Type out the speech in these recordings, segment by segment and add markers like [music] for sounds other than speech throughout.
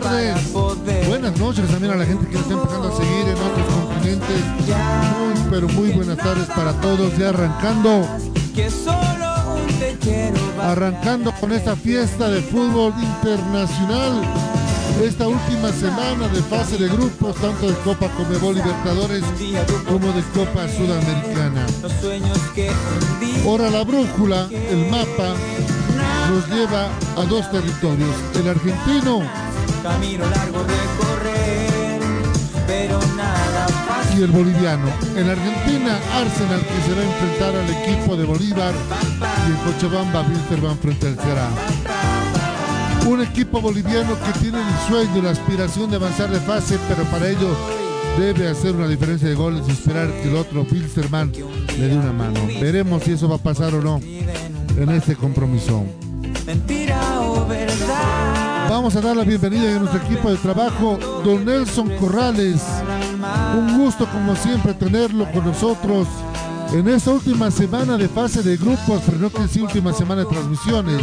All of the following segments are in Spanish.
Tardes. Buenas noches también a la gente que nos está empezando a seguir en otros continentes. Muy, pero muy buenas tardes para todos. Ya arrancando, arrancando con esta fiesta de fútbol internacional. Esta última semana de fase de grupos, tanto de Copa Comebol Libertadores como de Copa Sudamericana. Ahora la brújula, el mapa, nos lleva a dos territorios. El argentino camino largo recorrer, pero nada fácil. y el boliviano. En Argentina, Arsenal que se va a enfrentar al equipo de Bolívar y en Cochabamba, Wilstermann frente al Ceará. Un equipo boliviano que tiene el sueño y la aspiración de avanzar de fase, pero para ello debe hacer una diferencia de goles y esperar que el otro Wilstermann le dé una mano. Veremos si eso va a pasar o no en este compromiso. Mentira o verdad. Vamos a dar la bienvenida a nuestro equipo de trabajo, don Nelson Corrales. Un gusto como siempre tenerlo con nosotros en esta última semana de fase de grupos, pero no que sí última semana de transmisiones.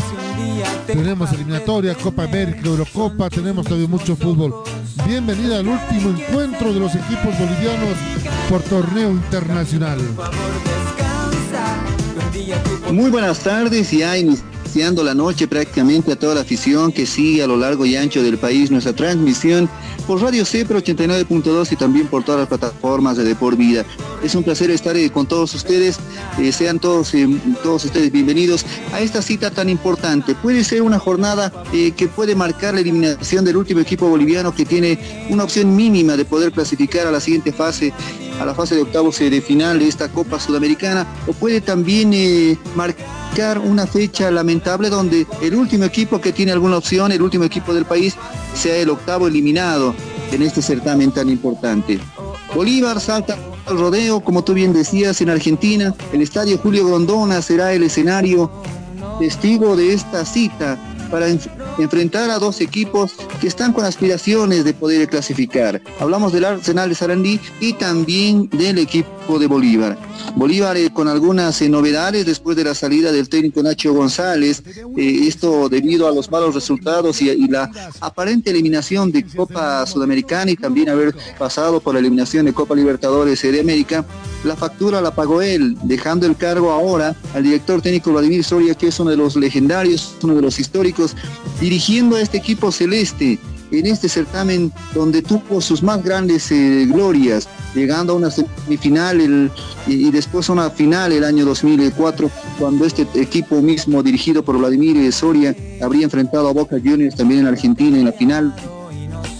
Tenemos eliminatoria, Copa América, Eurocopa, tenemos todavía mucho fútbol. Bienvenida al último encuentro de los equipos bolivianos por torneo internacional. Muy buenas tardes, ya iniciando la noche prácticamente a toda la afición que sigue a lo largo y ancho del país nuestra transmisión por Radio Cepra 89.2 y también por todas las plataformas de Depor Vida. Es un placer estar eh, con todos ustedes, eh, sean todos, eh, todos ustedes bienvenidos a esta cita tan importante. Puede ser una jornada que puede marcar la eliminación del último equipo boliviano que tiene una opción mínima de poder clasificar a la siguiente fase a la fase de octavos de final de esta Copa Sudamericana o puede también eh, una fecha lamentable donde el último equipo que tiene alguna opción, el último equipo del país, sea el octavo eliminado en este certamen tan importante. Bolívar salta al rodeo, como tú bien decías, en Argentina. El estadio Julio Grondona será el escenario testigo de esta cita para enfrentar a dos equipos que están con aspiraciones de poder clasificar. Hablamos del Arsenal de Sarandí y también del equipo de Bolívar. Bolívar eh, con algunas eh, novedades después de la salida del técnico Nacho González, eh, esto debido a los malos resultados y, y la aparente eliminación de Copa Sudamericana y también haber pasado por la eliminación de Copa Libertadores de América. La factura la pagó él, dejando el cargo ahora al director técnico Vladimir Soria, que es uno de los legendarios, uno de los históricos, dirigiendo a este equipo celeste en este certamen donde tuvo sus más grandes eh, glorias, llegando a una semifinal y, y después a una final el año 2004, cuando este equipo mismo dirigido por Vladimir Soria habría enfrentado a Boca Juniors también en Argentina en la final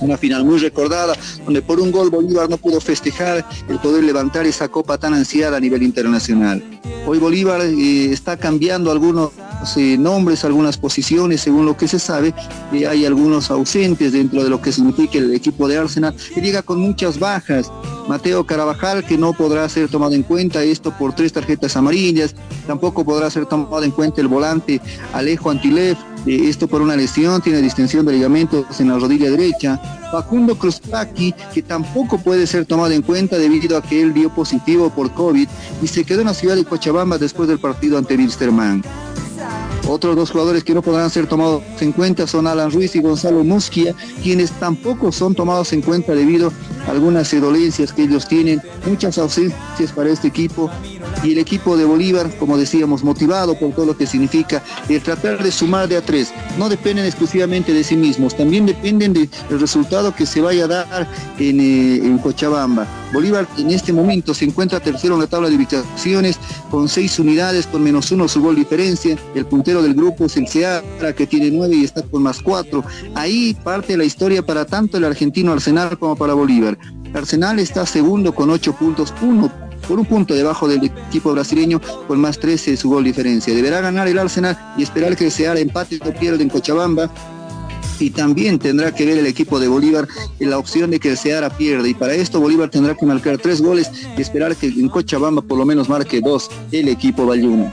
una final muy recordada, donde por un gol Bolívar no pudo festejar el poder levantar esa copa tan ansiada a nivel internacional. Hoy Bolívar eh, está cambiando algunos eh, nombres, algunas posiciones, según lo que se sabe, eh, hay algunos ausentes dentro de lo que significa el equipo de Arsenal, que llega con muchas bajas. Mateo Carabajal, que no podrá ser tomado en cuenta, esto por tres tarjetas amarillas, tampoco podrá ser tomado en cuenta el volante Alejo Antilev, esto por una lesión, tiene distensión de ligamentos en la rodilla derecha. Facundo Cruzpaqui, que tampoco puede ser tomado en cuenta debido a que él dio positivo por COVID y se quedó en la ciudad de Cochabamba después del partido ante Wilstermann. Otros dos jugadores que no podrán ser tomados en cuenta son Alan Ruiz y Gonzalo Musquia, quienes tampoco son tomados en cuenta debido a algunas dolencias que ellos tienen, muchas ausencias para este equipo y el equipo de Bolívar, como decíamos, motivado por todo lo que significa el tratar de sumar de a tres. No dependen exclusivamente de sí mismos, también dependen del resultado que se vaya a dar en, eh, Cochabamba. Bolívar en este momento se encuentra tercero en la tabla de ubicaciones con seis unidades, con menos uno su gol diferencia. El puntero del grupo es el Seara, que tiene nueve y está con más cuatro. Ahí parte la historia para tanto el argentino Arsenal como para Bolívar. Arsenal está segundo con ocho puntos, uno por un punto debajo del equipo brasileño con más 13 su gol diferencia. Deberá ganar el Arsenal y esperar que el empate o pierda en Cochabamba y también tendrá que ver el equipo de Bolívar en la opción de que el Seara pierda. Y para esto Bolívar tendrá que marcar tres goles y esperar que en Cochabamba por lo menos marque dos el equipo bayuno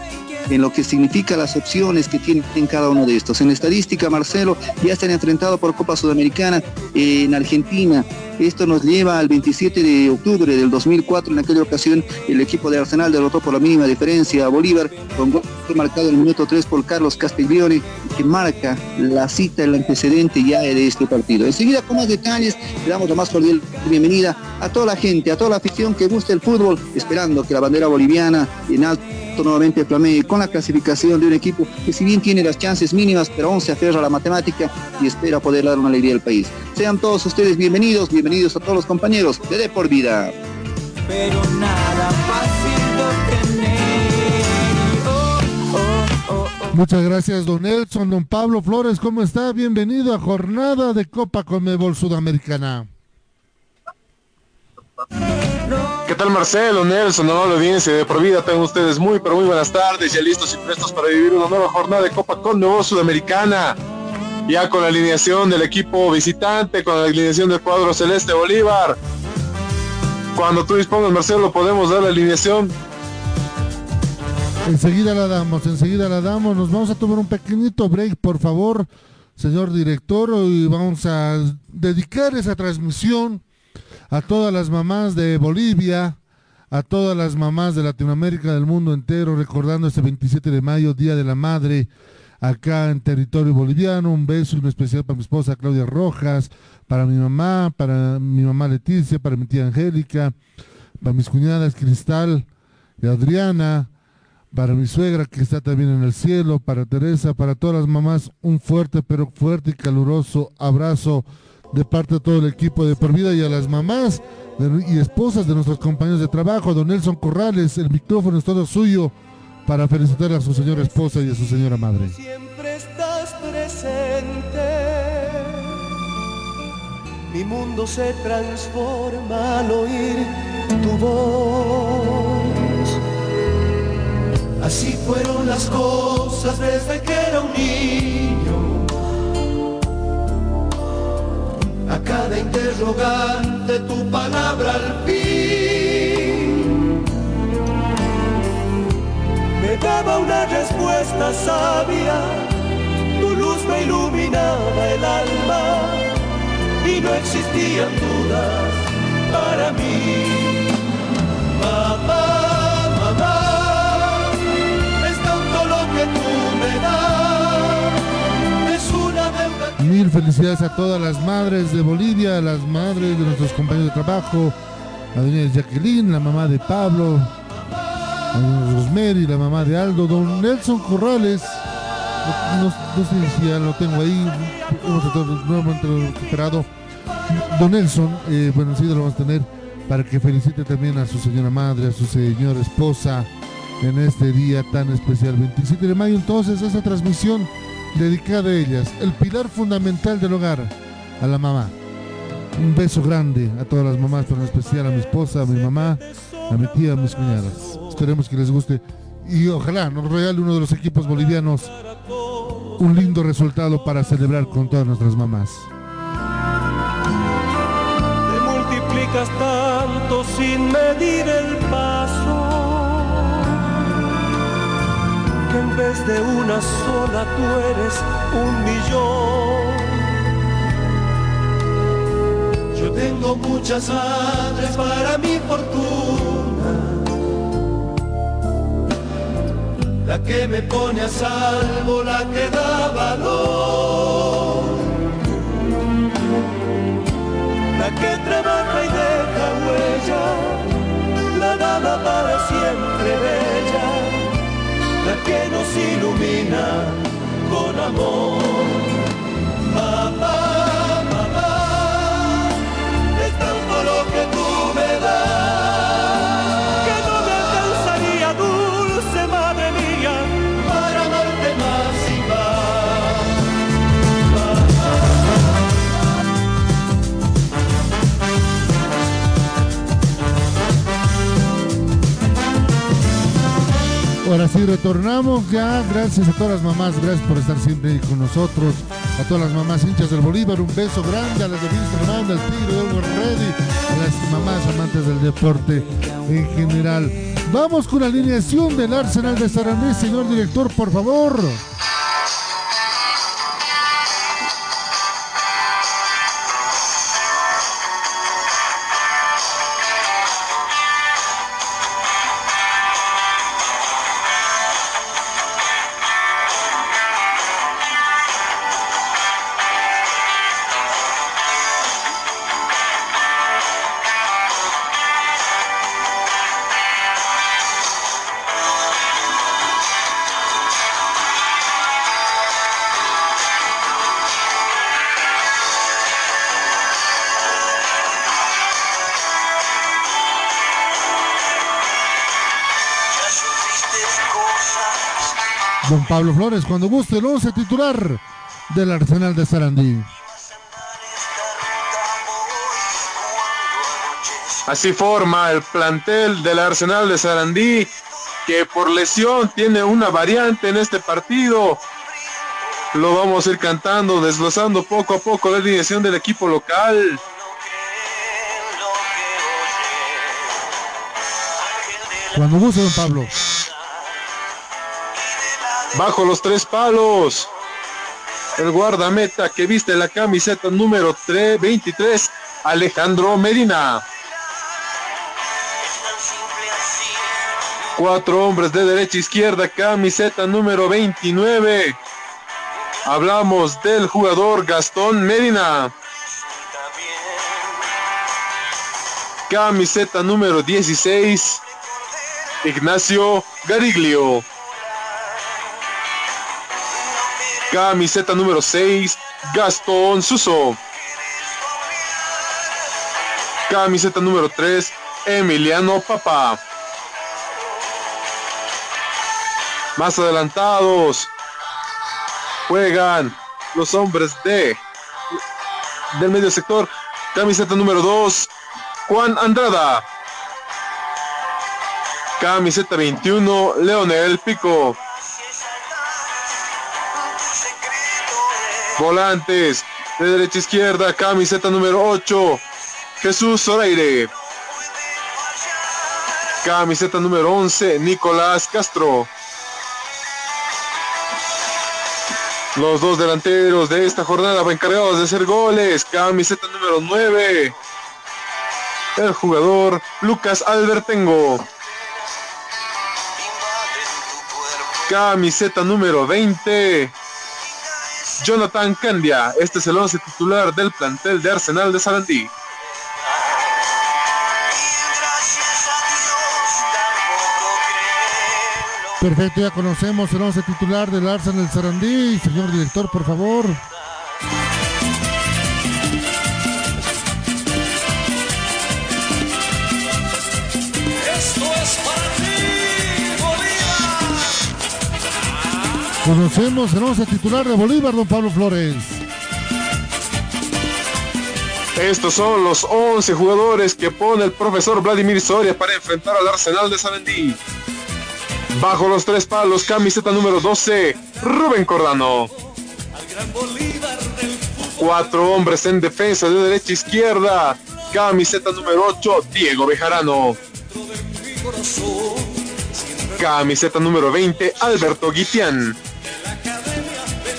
en lo que significa las opciones que tienen cada uno de estos. En estadística, Marcelo ya están enfrentados por Copa Sudamericana en Argentina. Esto nos lleva al 27 de octubre del 2004. En aquella ocasión, el equipo de Arsenal derrotó por la mínima diferencia a Bolívar, con gol marcado en el minuto 3 por Carlos Castiglione, que marca la cita, el antecedente ya de este partido. Enseguida, con más detalles, le damos la más cordial bienvenida a toda la gente, a toda la afición que gusta el fútbol, esperando que la bandera boliviana en alto nuevamente Flamé con la clasificación de un equipo que si bien tiene las chances mínimas, pero aún se aferra a la matemática y espera poder dar una alegría al país. Sean todos ustedes bienvenidos, bienvenidos a todos los compañeros de De Por Vida. Pero nada Muchas gracias, don Nelson. Don Pablo Flores, ¿cómo está? Bienvenido a Jornada de Copa Conmebol Sudamericana. ¿Qué tal Marcelo, Nelson, la audiencia de por vida? Tengan ustedes muy, pero muy buenas tardes, ya listos y prestos para vivir una nueva jornada de Copa con Nuevo Sudamericana. Ya con la alineación del equipo visitante, con la alineación del cuadro celeste Bolívar. Cuando tú dispongas, Marcelo, podemos dar la alineación. Enseguida la damos, enseguida la damos. Nos vamos a tomar un pequeñito break, por favor, señor director, y vamos a dedicar esa transmisión a todas las mamás de Bolivia, a todas las mamás de Latinoamérica, del mundo entero, recordando este 27 de mayo, Día de la Madre, acá en territorio boliviano. Un beso un especial para mi esposa Claudia Rojas, para mi mamá, para mi mamá Leticia, para mi tía Angélica, para mis cuñadas Cristal y Adriana, para mi suegra que está también en el cielo, para Teresa, para todas las mamás, un fuerte, pero fuerte y caluroso abrazo de parte de todo el equipo de por vida y a las mamás y esposas de nuestros compañeros de trabajo, don Nelson Corrales, el micrófono es todo suyo para felicitar a su señora esposa y a su señora madre. Siempre estás presente, mi mundo se transforma al oír tu voz. Así fueron las cosas desde que era un niño a cada interrogante tu palabra al fin. Me daba una respuesta sabia, tu luz me iluminaba el alma y no existían dudas para mí. Felicidades a todas las madres de Bolivia, las madres de nuestros compañeros de trabajo, a doña Jacqueline, la mamá de Pablo, a doña Rosemary, la mamá de Aldo, don Nelson Corrales, no, sé si ya lo tengo ahí, nuevamente lo recuperado. Don Nelson, eh, bueno, sí lo vamos a tener para que felicite también a su señora madre, a su señora esposa en este día tan especial, 27 de mayo. Entonces, esa transmisión dedicada a ellas, el pilar fundamental del hogar, a la mamá. Un beso grande a todas las mamás, pero en especial a mi esposa, a mi mamá, a mi tía, a mis cuñadas. Esperemos que les guste y ojalá nos regale uno de los equipos bolivianos un lindo resultado para celebrar con todas nuestras mamás. Te multiplicas tanto sin medir el paso en vez de una sola tú eres un millón. Yo tengo muchas madres para mi fortuna, la que me pone a salvo, la que da valor, la que trabaja y deja huella, la dama para siempre la que nos ilumina con amor. Ahora sí, retornamos ya. Gracias a todas las mamás, gracias por estar siempre ahí con nosotros. A todas las mamás hinchas del Bolívar, un beso grande. A las de Wisterman, al Tigre, del Ready. A las mamás amantes del deporte en general. Vamos con la alineación del Arsenal de Sarandí, señor director, por favor. Don Pablo Flores, cuando guste el 11 titular del Arsenal de Sarandí. Así forma el plantel del Arsenal de Sarandí, que por lesión tiene una variante en este partido. Lo vamos a ir cantando, desglosando poco a poco la alineación del equipo local. Cuando guste, don Pablo. Bajo los tres palos. El guardameta que viste la camiseta número 3, 23, Alejandro Medina. Cuatro hombres de derecha a izquierda, camiseta número 29. Hablamos del jugador Gastón Medina. Camiseta número 16, Ignacio Gariglio. Camiseta número 6, Gastón Suso. Camiseta número 3, Emiliano Papa. Más adelantados juegan los hombres de del medio sector. Camiseta número 2, Juan Andrada. Camiseta 21, Leonel Pico. Volantes de derecha a izquierda, camiseta número 8, Jesús Zoraire. Camiseta número 11, Nicolás Castro. Los dos delanteros de esta jornada encargados de hacer goles. Camiseta número 9. El jugador Lucas Albertengo. Camiseta número 20. Jonathan Candia. Este es el 11 titular del plantel de Arsenal de Sarandí. Perfecto, ya conocemos el 11 titular del Arsenal Sarandí. Señor director, por favor. Conocemos el 11 titular de Bolívar, don Pablo Flores. Estos son los 11 jugadores que pone el profesor Vladimir Soria para enfrentar al Arsenal de Sarandí. Bajo los tres palos, camiseta número 12, Rubén Cordano. Cuatro hombres en defensa de derecha a izquierda. Camiseta número 8, Diego Bejarano. Camiseta número 20, Alberto Guitián.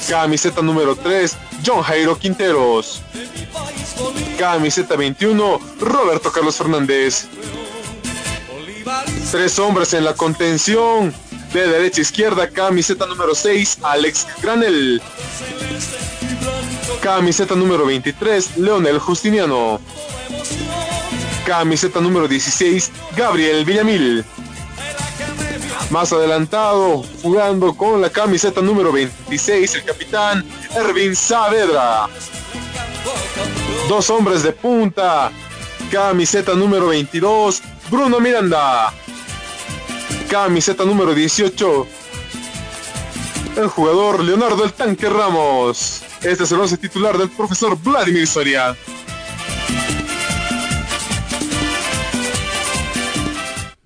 Camiseta número 3, John Jairo Quinteros. Camiseta 21, Roberto Carlos Fernández. Tres hombres en la contención. De derecha a izquierda, camiseta número 6, Alex Granel. Camiseta número 23, Leonel Justiniano. Camiseta número 16, Gabriel Villamil. Más adelantado, jugando con la camiseta número 26, el capitán Ervin Saavedra. Dos hombres de punta. Camiseta número 22, Bruno Miranda. Camiseta número 18, el jugador Leonardo El Tanque Ramos. Este es el once titular del profesor Vladimir Soria.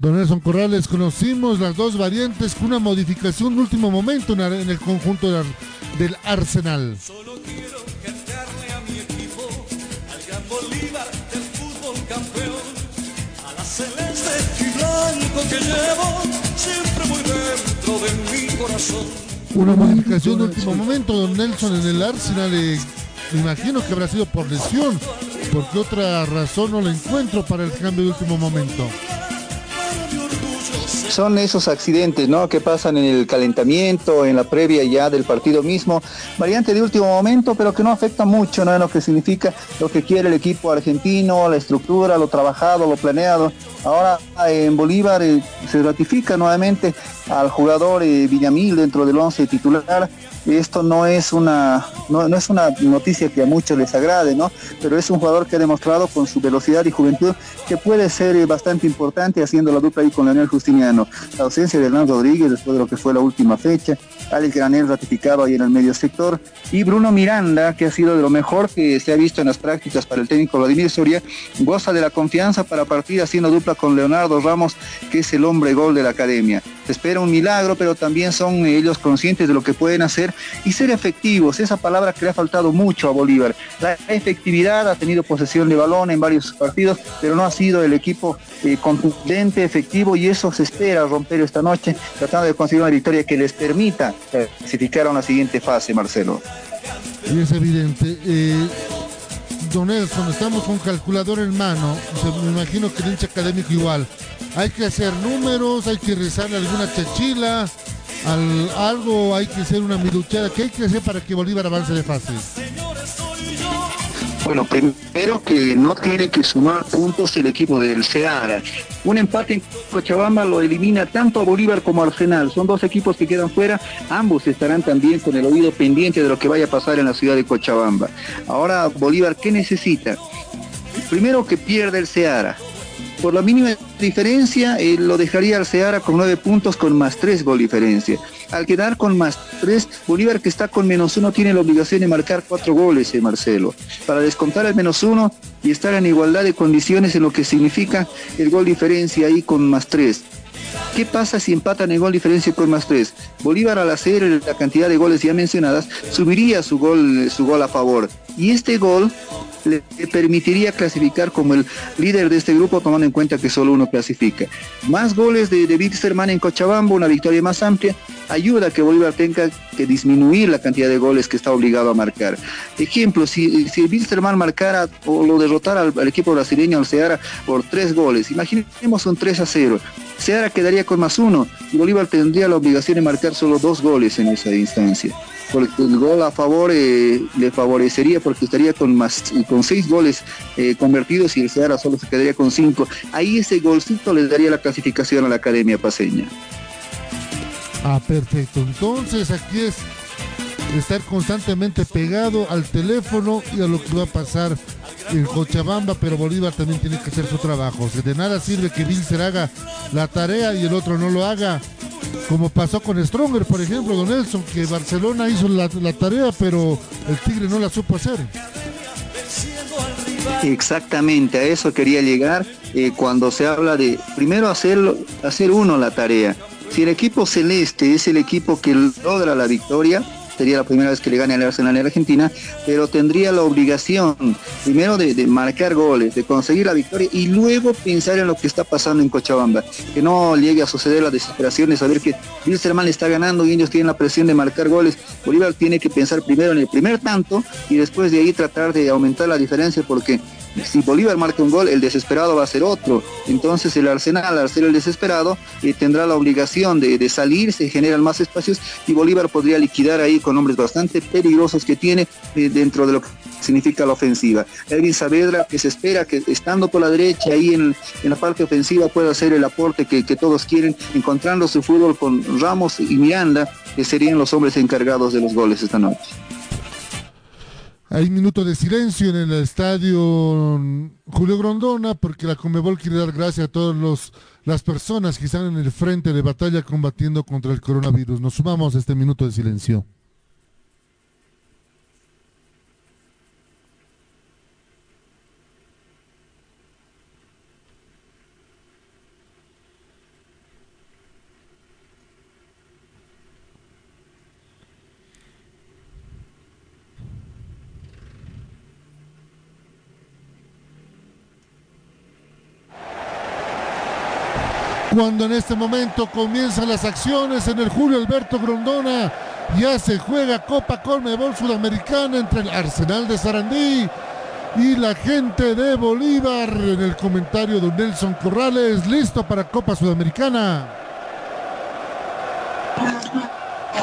Don Nelson Corrales, conocimos las dos variantes con una modificación de último momento en el conjunto del Arsenal. Solo quiero cantarle a mi equipo, al gran Bolívar del fútbol campeón, a la celeste y blanco que llevo, siempre muy dentro de mi corazón. Una modificación de último momento, don Nelson, en el Arsenal. Eh, me imagino que habrá sido por lesión, porque otra razón no la encuentro para el cambio de último momento son esos accidentes, ¿no? Que pasan en el calentamiento, en la previa ya del partido mismo, variante de último momento, pero que no afecta mucho, ¿no? En lo que significa lo que quiere el equipo argentino, la estructura, lo trabajado, lo planeado. Ahora en Bolívar eh, se ratifica nuevamente al jugador eh, Villamil dentro del once titular esto no es una no, es una noticia que a muchos les agrade, ¿no? Pero es un jugador que ha demostrado con su velocidad y juventud que puede ser eh, bastante importante haciendo la dupla ahí con Leonel Justiniano. La ausencia de Hernán Rodríguez después de lo que fue la última fecha, Alex Granel ratificado ahí en el medio sector y Bruno Miranda, que ha sido de lo mejor que se ha visto en las prácticas para el técnico Vladimir Soria, goza de la confianza para partir haciendo dupla con Leonardo Ramos, que es el hombre gol de la academia. Se un milagro, pero también son ellos conscientes de lo que pueden hacer y ser efectivos, esa palabra que le ha faltado mucho a Bolívar. La efectividad ha tenido posesión de balón en varios partidos, pero no ha sido el equipo eh, contundente, efectivo y eso se espera romper esta noche, tratando de conseguir una victoria que les permita clasificar a una siguiente fase, Marcelo. Y es evidente. Eh, don Nelson, estamos con calculador en mano, me imagino que el hincha académico igual. Hay que hacer números, hay que rezarle alguna chachila, al, algo hay que hacer una miluchada. ¿Qué hay que hacer para que Bolívar avance de fase? Bueno, primero que no tiene que sumar puntos el equipo del Ceará. Un empate en Cochabamba lo elimina tanto a Bolívar como a Arsenal. Son dos equipos que quedan fuera. Ambos estarán también con el oído pendiente de lo que vaya a pasar en la ciudad de Cochabamba. Ahora, Bolívar, ¿qué necesita? Primero que pierda el Ceará por la mínima diferencia, eh, lo dejaría al Seara con nueve puntos con más tres gol diferencia. Al quedar con más tres, Bolívar que está con menos uno tiene la obligación de marcar cuatro goles, eh, Marcelo, para descontar el menos uno y estar en igualdad de condiciones en lo que significa el gol diferencia ahí con más tres. ¿Qué pasa si empatan el gol diferencia con más tres? Bolívar al hacer la cantidad de goles ya mencionadas, subiría su gol, su gol a favor. Y este gol le permitiría clasificar como el líder de este grupo, tomando en cuenta que solo uno clasifica. Más goles de, de Wilstermann en Cochabamba, una victoria más amplia, ayuda a que Bolívar tenga que disminuir la cantidad de goles que está obligado a marcar. Ejemplo, si, si Wilstermann marcara o lo derrotara al, equipo brasileño, al Seara, por tres goles, imaginemos un 3 a 0. Seara quedaría con más uno y Bolívar tendría la obligación de marcar solo dos goles en esa instancia porque el gol a favor eh, le favorecería porque estaría con más con seis goles eh, convertidos y el Seara solo se quedaría con cinco. Ahí ese golcito le daría la clasificación a la Academia Paseña. Ah, perfecto. Entonces aquí es estar constantemente pegado al teléfono y a lo que va a pasar en Cochabamba, pero Bolívar también tiene que hacer su trabajo. de nada sirve que Vilser haga la tarea y el otro no lo haga como pasó con Stronger, por ejemplo, Don Nelson, que Barcelona hizo la, tarea, pero el Tigre no la supo hacer. Exactamente, a eso quería llegar eh, cuando se habla de primero hacerlo, hacer uno la tarea. Si el equipo celeste es el equipo que logra la victoria, sería la primera vez que le gane al Arsenal en Argentina, pero tendría la obligación primero de, marcar goles, de conseguir la victoria y luego pensar en lo que está pasando en Cochabamba, que no llegue a suceder la desesperación de saber que Wilstermann está ganando y ellos tienen la presión de marcar goles. Bolívar tiene que pensar primero en el primer tanto y después de ahí tratar de aumentar la diferencia porque si Bolívar marca un gol, el desesperado va a ser otro. Entonces el Arsenal, al ser el desesperado, eh, tendrá la obligación de, salir, se generan más espacios y Bolívar podría liquidar ahí con hombres bastante peligrosos que tiene eh, dentro de lo que significa la ofensiva. Elvin Saavedra, que se espera que estando por la derecha ahí en, la parte ofensiva pueda hacer el aporte que, todos quieren, encontrando su fútbol con Ramos y Miranda, que serían los hombres encargados de los goles esta noche. Hay minuto de silencio en el estadio Julio Grondona porque la Comebol quiere dar gracias a todas las personas que están en el frente de batalla combatiendo contra el coronavirus. Nos sumamos a este minuto de silencio. Cuando en este momento comienzan las acciones en el Julio Alberto Grondona. Ya se juega Copa Colmebol Sudamericana entre el Arsenal de Sarandí y la gente de Bolívar. En el comentario de Nelson Corrales, listo para Copa Sudamericana.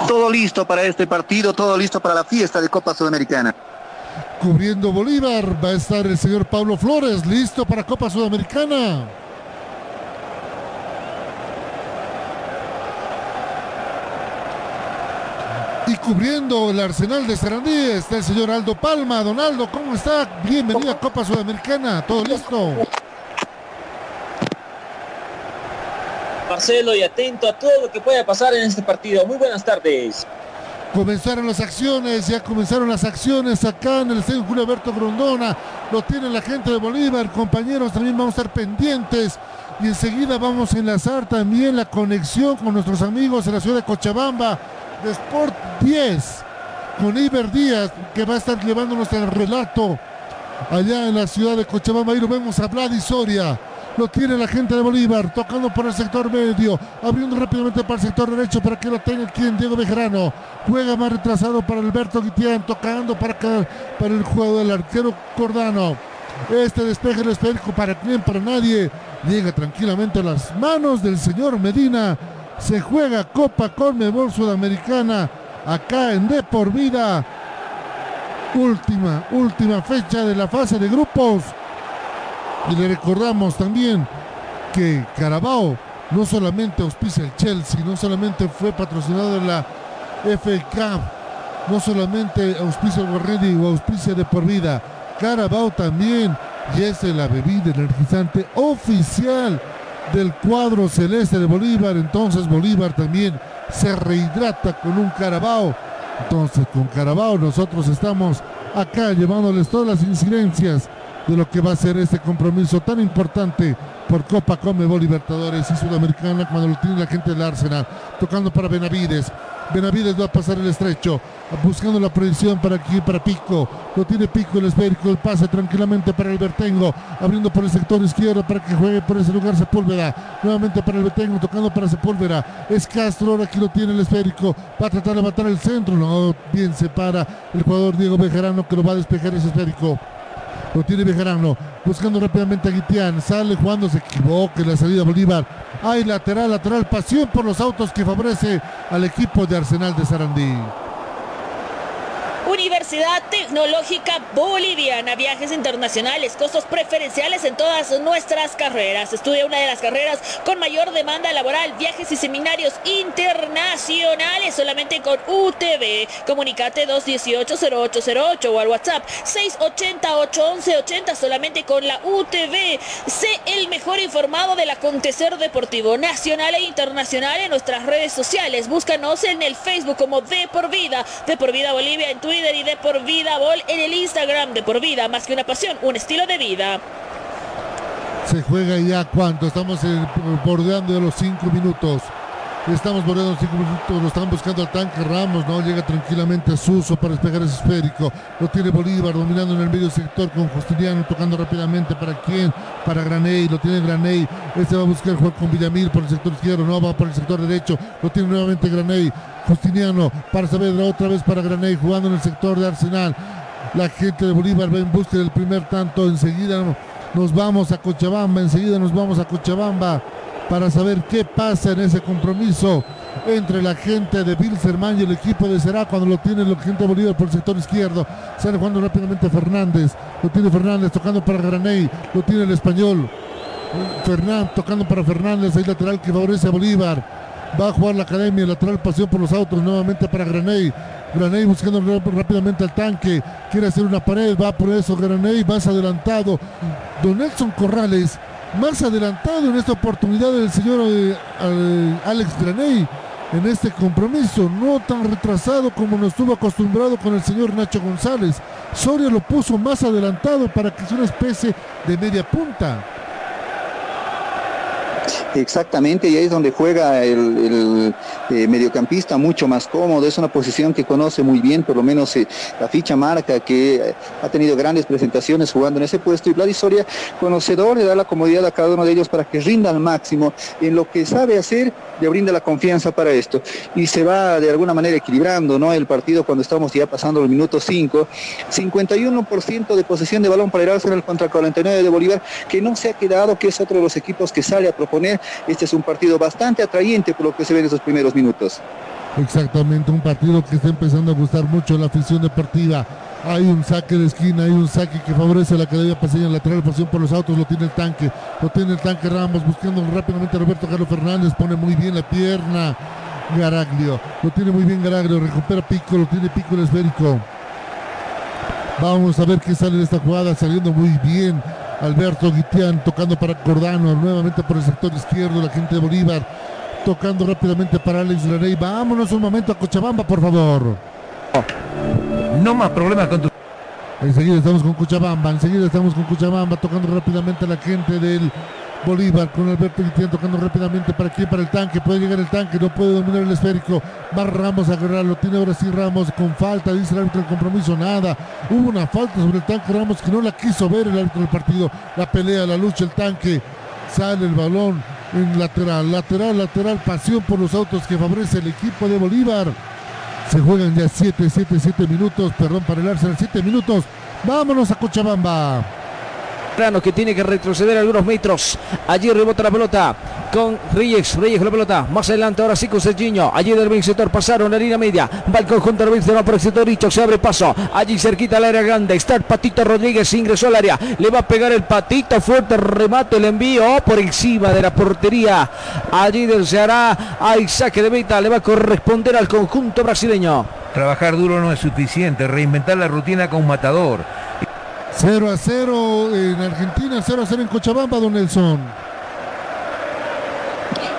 Todo listo para este partido, todo listo para la fiesta de Copa Sudamericana. Cubriendo Bolívar va a estar el señor Pablo Flores, listo para Copa Sudamericana. Cubriendo el arsenal de Sarandí está el señor Aldo Palma. Donaldo, ¿cómo está? Bienvenido a Copa Sudamericana. ¿Todo listo? Marcelo, y atento a todo lo que pueda pasar en este partido. Muy buenas tardes. Comenzaron las acciones, ya comenzaron las acciones acá en el Julio Alberto Grondona. Lo tiene la gente de Bolívar, compañeros, también vamos a estar pendientes. Y enseguida vamos a enlazar también la conexión con nuestros amigos en la ciudad de Cochabamba de Sport 10 con Iber Díaz que va a estar llevándonos el relato allá en la ciudad de Cochabamba. Ahí lo vemos a Vlad. Lo tiene la gente de Bolívar, tocando por el sector medio, abriendo rápidamente para el sector derecho para que lo tenga quien Diego Bejarano. Juega más retrasado para Alberto Guitián, tocando para, para el juego del arquero Cordano. Este despeje el espejo para quién, para nadie. Llega tranquilamente a las manos del señor Medina se juega Copa Conmebol Sudamericana acá en De por Vida. Última, última fecha de la fase de grupos. Y le recordamos también que Carabao no solamente auspicia el Chelsea, no solamente fue patrocinado en la FA Cup, no solamente auspicia el Guarredi o auspicia de por vida. Carabao también y es la bebida energizante oficial del cuadro celeste de Bolívar. Entonces Bolívar también se rehidrata con un Carabao. Entonces con Carabao nosotros estamos acá llevándoles todas las incidencias de lo que va a ser este compromiso tan importante por Copa Comebol Libertadores y Sudamericana cuando lo tiene la gente del Arsenal. Tocando para Benavides. Benavides va a pasar el estrecho, buscando la proyección para aquí, para Pico. Lo tiene Pico el esférico, el pase tranquilamente para el Bertengo, abriendo por el sector izquierdo para que juegue por ese lugar Sepúlveda. Nuevamente para el Bertengo, tocando para Sepúlveda. Es Castro, ahora aquí lo tiene el esférico. Va a tratar de matar el centro. No, bien se para el jugador Diego Bejarano que lo va a despejar ese esférico. Lo tiene Bejarano. Buscando rápidamente a Guitián. Sale jugando, se equivoca en la salida Bolívar. Hay lateral, lateral. Pasión por los autos que favorece al equipo de Arsenal de Sarandí. Universidad Tecnológica Boliviana, viajes internacionales, costos preferenciales en todas nuestras carreras. Estudia una de las carreras con mayor demanda laboral, viajes y seminarios internacionales solamente con UTV. Comunicate 218-0808 o al WhatsApp 680-811-80 solamente con la UTV. Sé el mejor informado del acontecer deportivo nacional e internacional en nuestras redes sociales. Búscanos en el Facebook como De Por Vida, De Por Vida Bolivia en Twitter y de por vida Bol en el Instagram de por vida, más que una pasión, un estilo de vida. Se juega ya cuánto, estamos bordeando de los cinco minutos. Estamos bordeando cinco minutos, lo están buscando al tanque Ramos, no llega tranquilamente a Suso para despegar ese esférico. Lo tiene Bolívar dominando en el medio sector con Justiniano tocando rápidamente para quién, para Graney, lo tiene Graney. Este va a buscar jugar con Villamil por el sector izquierdo, no va por el sector derecho, lo tiene nuevamente Graney. Justiniano para Saavedra otra vez para Graney jugando en el sector de Arsenal. La gente de Bolívar va en busca del primer tanto. Enseguida nos vamos a Cochabamba, enseguida nos vamos a Cochabamba para saber qué pasa en ese compromiso entre la gente de Bilzerman y el equipo de Será cuando lo tiene la gente de Bolívar por el sector izquierdo. Sale jugando rápidamente Fernández. Lo tiene Fernández tocando para Graney. Lo tiene el español. Fernández tocando para Fernández. Hay lateral que favorece a Bolívar. Va a jugar la academia. Lateral pasión por los autos nuevamente para Graney. Graney buscando rápidamente al tanque. Quiere hacer una pared. Va por eso Graney. Más adelantado. Don Nelson Corrales más adelantado en esta oportunidad el señor eh, Alex Graney en este compromiso, no tan retrasado como nos estuvo acostumbrado con el señor Nacho González. Soria lo puso más adelantado para que sea una especie de media punta. Exactamente, y ahí es donde juega el, eh, mediocampista mucho más cómodo, es una posición que conoce muy bien, por lo menos eh, la ficha marca, que ha tenido grandes presentaciones jugando en ese puesto, y Vlad Soria, conocedor, le da la comodidad a cada uno de ellos para que rinda al máximo en lo que sabe hacer, le brinda la confianza para esto, y se va de alguna manera equilibrando ¿no? el partido cuando estamos ya pasando los minutos 5, 51% de posesión de balón para el Arsenal contra 49 de Bolívar, que no se ha quedado, que es otro de los equipos que sale a proponer este es un partido bastante atrayente por lo que se ve en esos primeros minutos. Exactamente, un partido que está empezando a gustar mucho la afición deportiva. Hay un saque de esquina, hay un saque que favorece a la Academia Paseña, lateral pasión por los autos, lo tiene el tanque, lo tiene el tanque Ramos, buscando rápidamente a Roberto Carlos Fernández, pone muy bien la pierna Garaglio, lo tiene muy bien Garaglio, recupera Pico, lo tiene Pico el esférico. Vamos a ver qué sale de esta jugada, saliendo muy bien Alberto Guitián tocando para Cordano, nuevamente por el sector izquierdo, la gente de Bolívar tocando rápidamente para Alex Larey. Vámonos un momento a Cochabamba, por favor. No más problemas con tu... Enseguida estamos con Cochabamba, enseguida estamos con Cochabamba tocando rápidamente a la gente del Bolívar con Alberto Guitián tocando rápidamente para aquí, para el tanque. Puede llegar el tanque, no puede dominar el esférico. Va Ramos a agarrarlo. Tiene ahora sí Ramos con falta. Dice el árbitro del compromiso. Nada. Hubo una falta sobre el tanque Ramos que no la quiso ver el árbitro del partido. La pelea, la lucha, el tanque. Sale el balón en lateral, lateral, lateral. Pasión por los autos que favorece el equipo de Bolívar. Se juegan ya 7, 7, 7 minutos. Perdón para el Arsenal. 7 minutos. Vámonos a Cochabamba que tiene que retroceder algunos metros. Allí rebota la pelota con Reyes. Reyes la pelota. Más adelante ahora sí con Serginho. Allí del buen sector pasaron la línea media. Va el conjunto del no por el sector dicho. Se abre paso. Allí cerquita al área grande. Está el Patito Rodríguez. Ingresó al área. Le va a pegar el Patito. Fuerte remate. El envío por encima de la portería. Allí del Ceará. Hay saque de meta. Le va a corresponder al conjunto brasileño. Trabajar duro no es suficiente. Reinventar la rutina con matador 0 a 0 en Argentina, 0 a 0 en Cochabamba, don Nelson.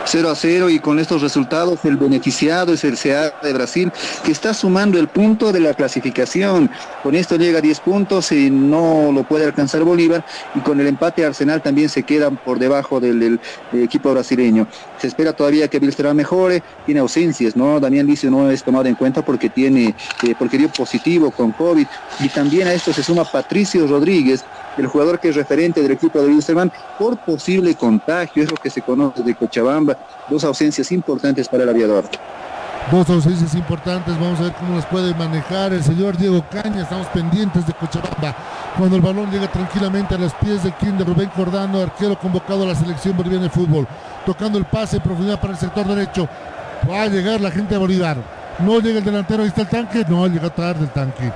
0 a 0 y con estos resultados el beneficiado es el CA de Brasil que está sumando el punto de la clasificación. Con esto llega a 10 puntos y no lo puede alcanzar Bolívar y con el empate Arsenal también se quedan por debajo del, equipo brasileño. Se espera todavía que Bilsterán mejore, tiene ausencias, ¿no? Daniel Licio no es tomado en cuenta porque tiene, eh, porque dio positivo con COVID y también a esto se suma Patricio Rodríguez el jugador que es referente del equipo de Wilstermann por posible contagio, es lo que se conoce de Cochabamba, dos ausencias importantes para el aviador. Dos ausencias importantes, vamos a ver cómo las puede manejar el señor Diego Caña, estamos pendientes de Cochabamba. Cuando el balón llega tranquilamente a los pies de quien de Rubén Cordano, arquero convocado a la selección boliviana de fútbol, tocando el pase en profundidad para el sector derecho. Va a llegar la gente de Bolívar. No llega el delantero, ahí está el tanque. No, llega tarde el tanque.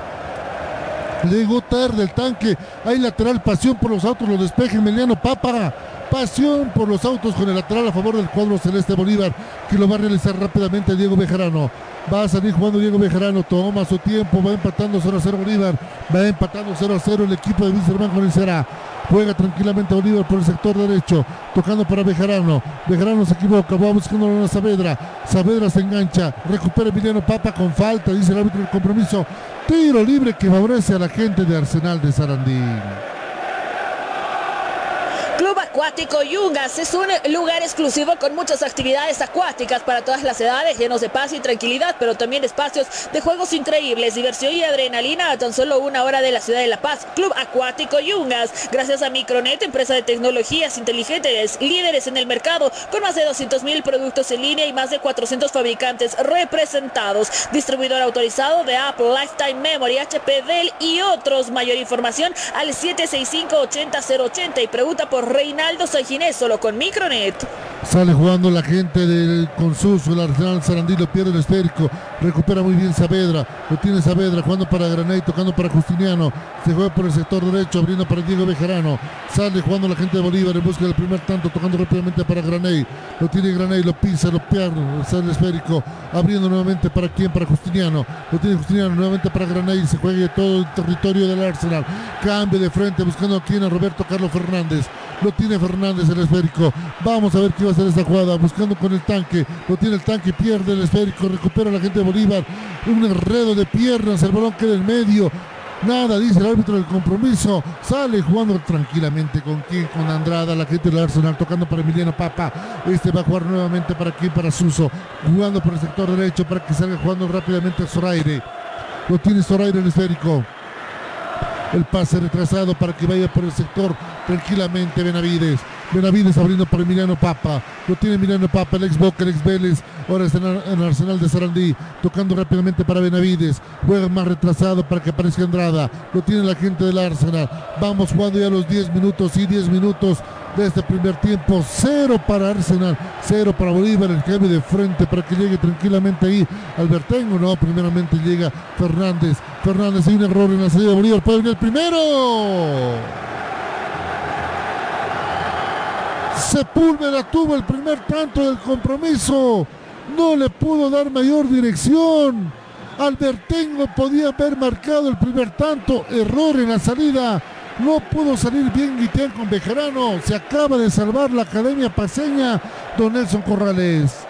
Llegó tarde el tanque. Hay lateral, pasión por los autos, lo despeja Emiliano Papa. Pasión por los autos con el lateral a favor del cuadro celeste Bolívar, que lo va a realizar rápidamente Diego Bejarano. Va a salir jugando Diego Bejarano, toma su tiempo, va empatando 0 a 0 Bolívar, va empatando 0 a 0 el equipo de Luis con el Será. Juega tranquilamente Bolívar por el sector derecho, tocando para Bejarano. Bejarano se equivoca, va buscando a Saavedra. Saavedra se engancha, recupera Emiliano Papa con falta, dice el árbitro del compromiso. Tiro libre que favorece a la gente de Arsenal de Sarandí. Club Acuático Yungas es un lugar exclusivo con muchas actividades acuáticas para todas las edades, llenos de paz y tranquilidad, pero también espacios de juegos increíbles, diversión y adrenalina a tan solo una hora de la ciudad de La Paz. Club Acuático Yungas, gracias a Micronet, empresa de tecnologías inteligentes, líderes en el mercado, con más de 200 mil productos en línea y más de 400 fabricantes representados. Distribuidor autorizado de Apple, Lifetime Memory, HP, Dell y otros. Mayor información al 765 80 080 y pregunta por Reinaldo Sanginés, solo con Micronet. Sale jugando la gente del Consuso, el Arsenal Sarandí lo pierde el esférico, recupera muy bien Saavedra, lo tiene Saavedra jugando para Granay, tocando para Justiniano, se juega por el sector derecho, abriendo para Diego Bejarano, sale jugando la gente de Bolívar en busca del primer tanto, tocando rápidamente para Granay, lo tiene Granay, lo pisa, lo pierde, sale el esférico, abriendo nuevamente para quién, para Justiniano, lo tiene Justiniano nuevamente para Granay, se juega todo el territorio del Arsenal, cambio de frente, buscando a quién, a Roberto Carlos Fernández, lo tiene Fernández el esférico, vamos a ver qué va a hacer esta jugada, buscando con el tanque, lo tiene el tanque, pierde el esférico, recupera la gente de Bolívar, un enredo de piernas, el balón queda en medio, Nada, dice el árbitro del compromiso. Sale jugando tranquilamente con quién, con Andrada, la gente del Arsenal, tocando para Emiliano Papa. Este va a jugar nuevamente para quién, para Suso. Jugando por el sector derecho para que salga jugando rápidamente Zoraire. Lo tiene Zoraire el esférico. El pase retrasado para que vaya por el sector tranquilamente Benavides. Benavides abriendo por Emiliano Papa. Lo tiene Emiliano Papa, el ex Boca, el ex Vélez. Ahora está en Arsenal de Sarandí. Tocando rápidamente para Benavides. Juega más retrasado para que aparezca Andrada. Lo tiene la gente del Arsenal. Vamos jugando ya los 10 minutos y 10 minutos de este primer tiempo. Cero para Arsenal, cero para Bolívar. El cambio de frente para que llegue tranquilamente ahí Albertengo. No, primeramente llega Fernández. Fernández, hay un error en la salida de Bolívar. Puede venir el primero. Sepúlveda tuvo el primer tanto del compromiso. No le pudo dar mayor dirección. Albertengo podía haber marcado el primer tanto. Error en la salida. No pudo salir bien Guitián con Bejarano. Se acaba de salvar la Academia Paseña. Don Nelson Corrales.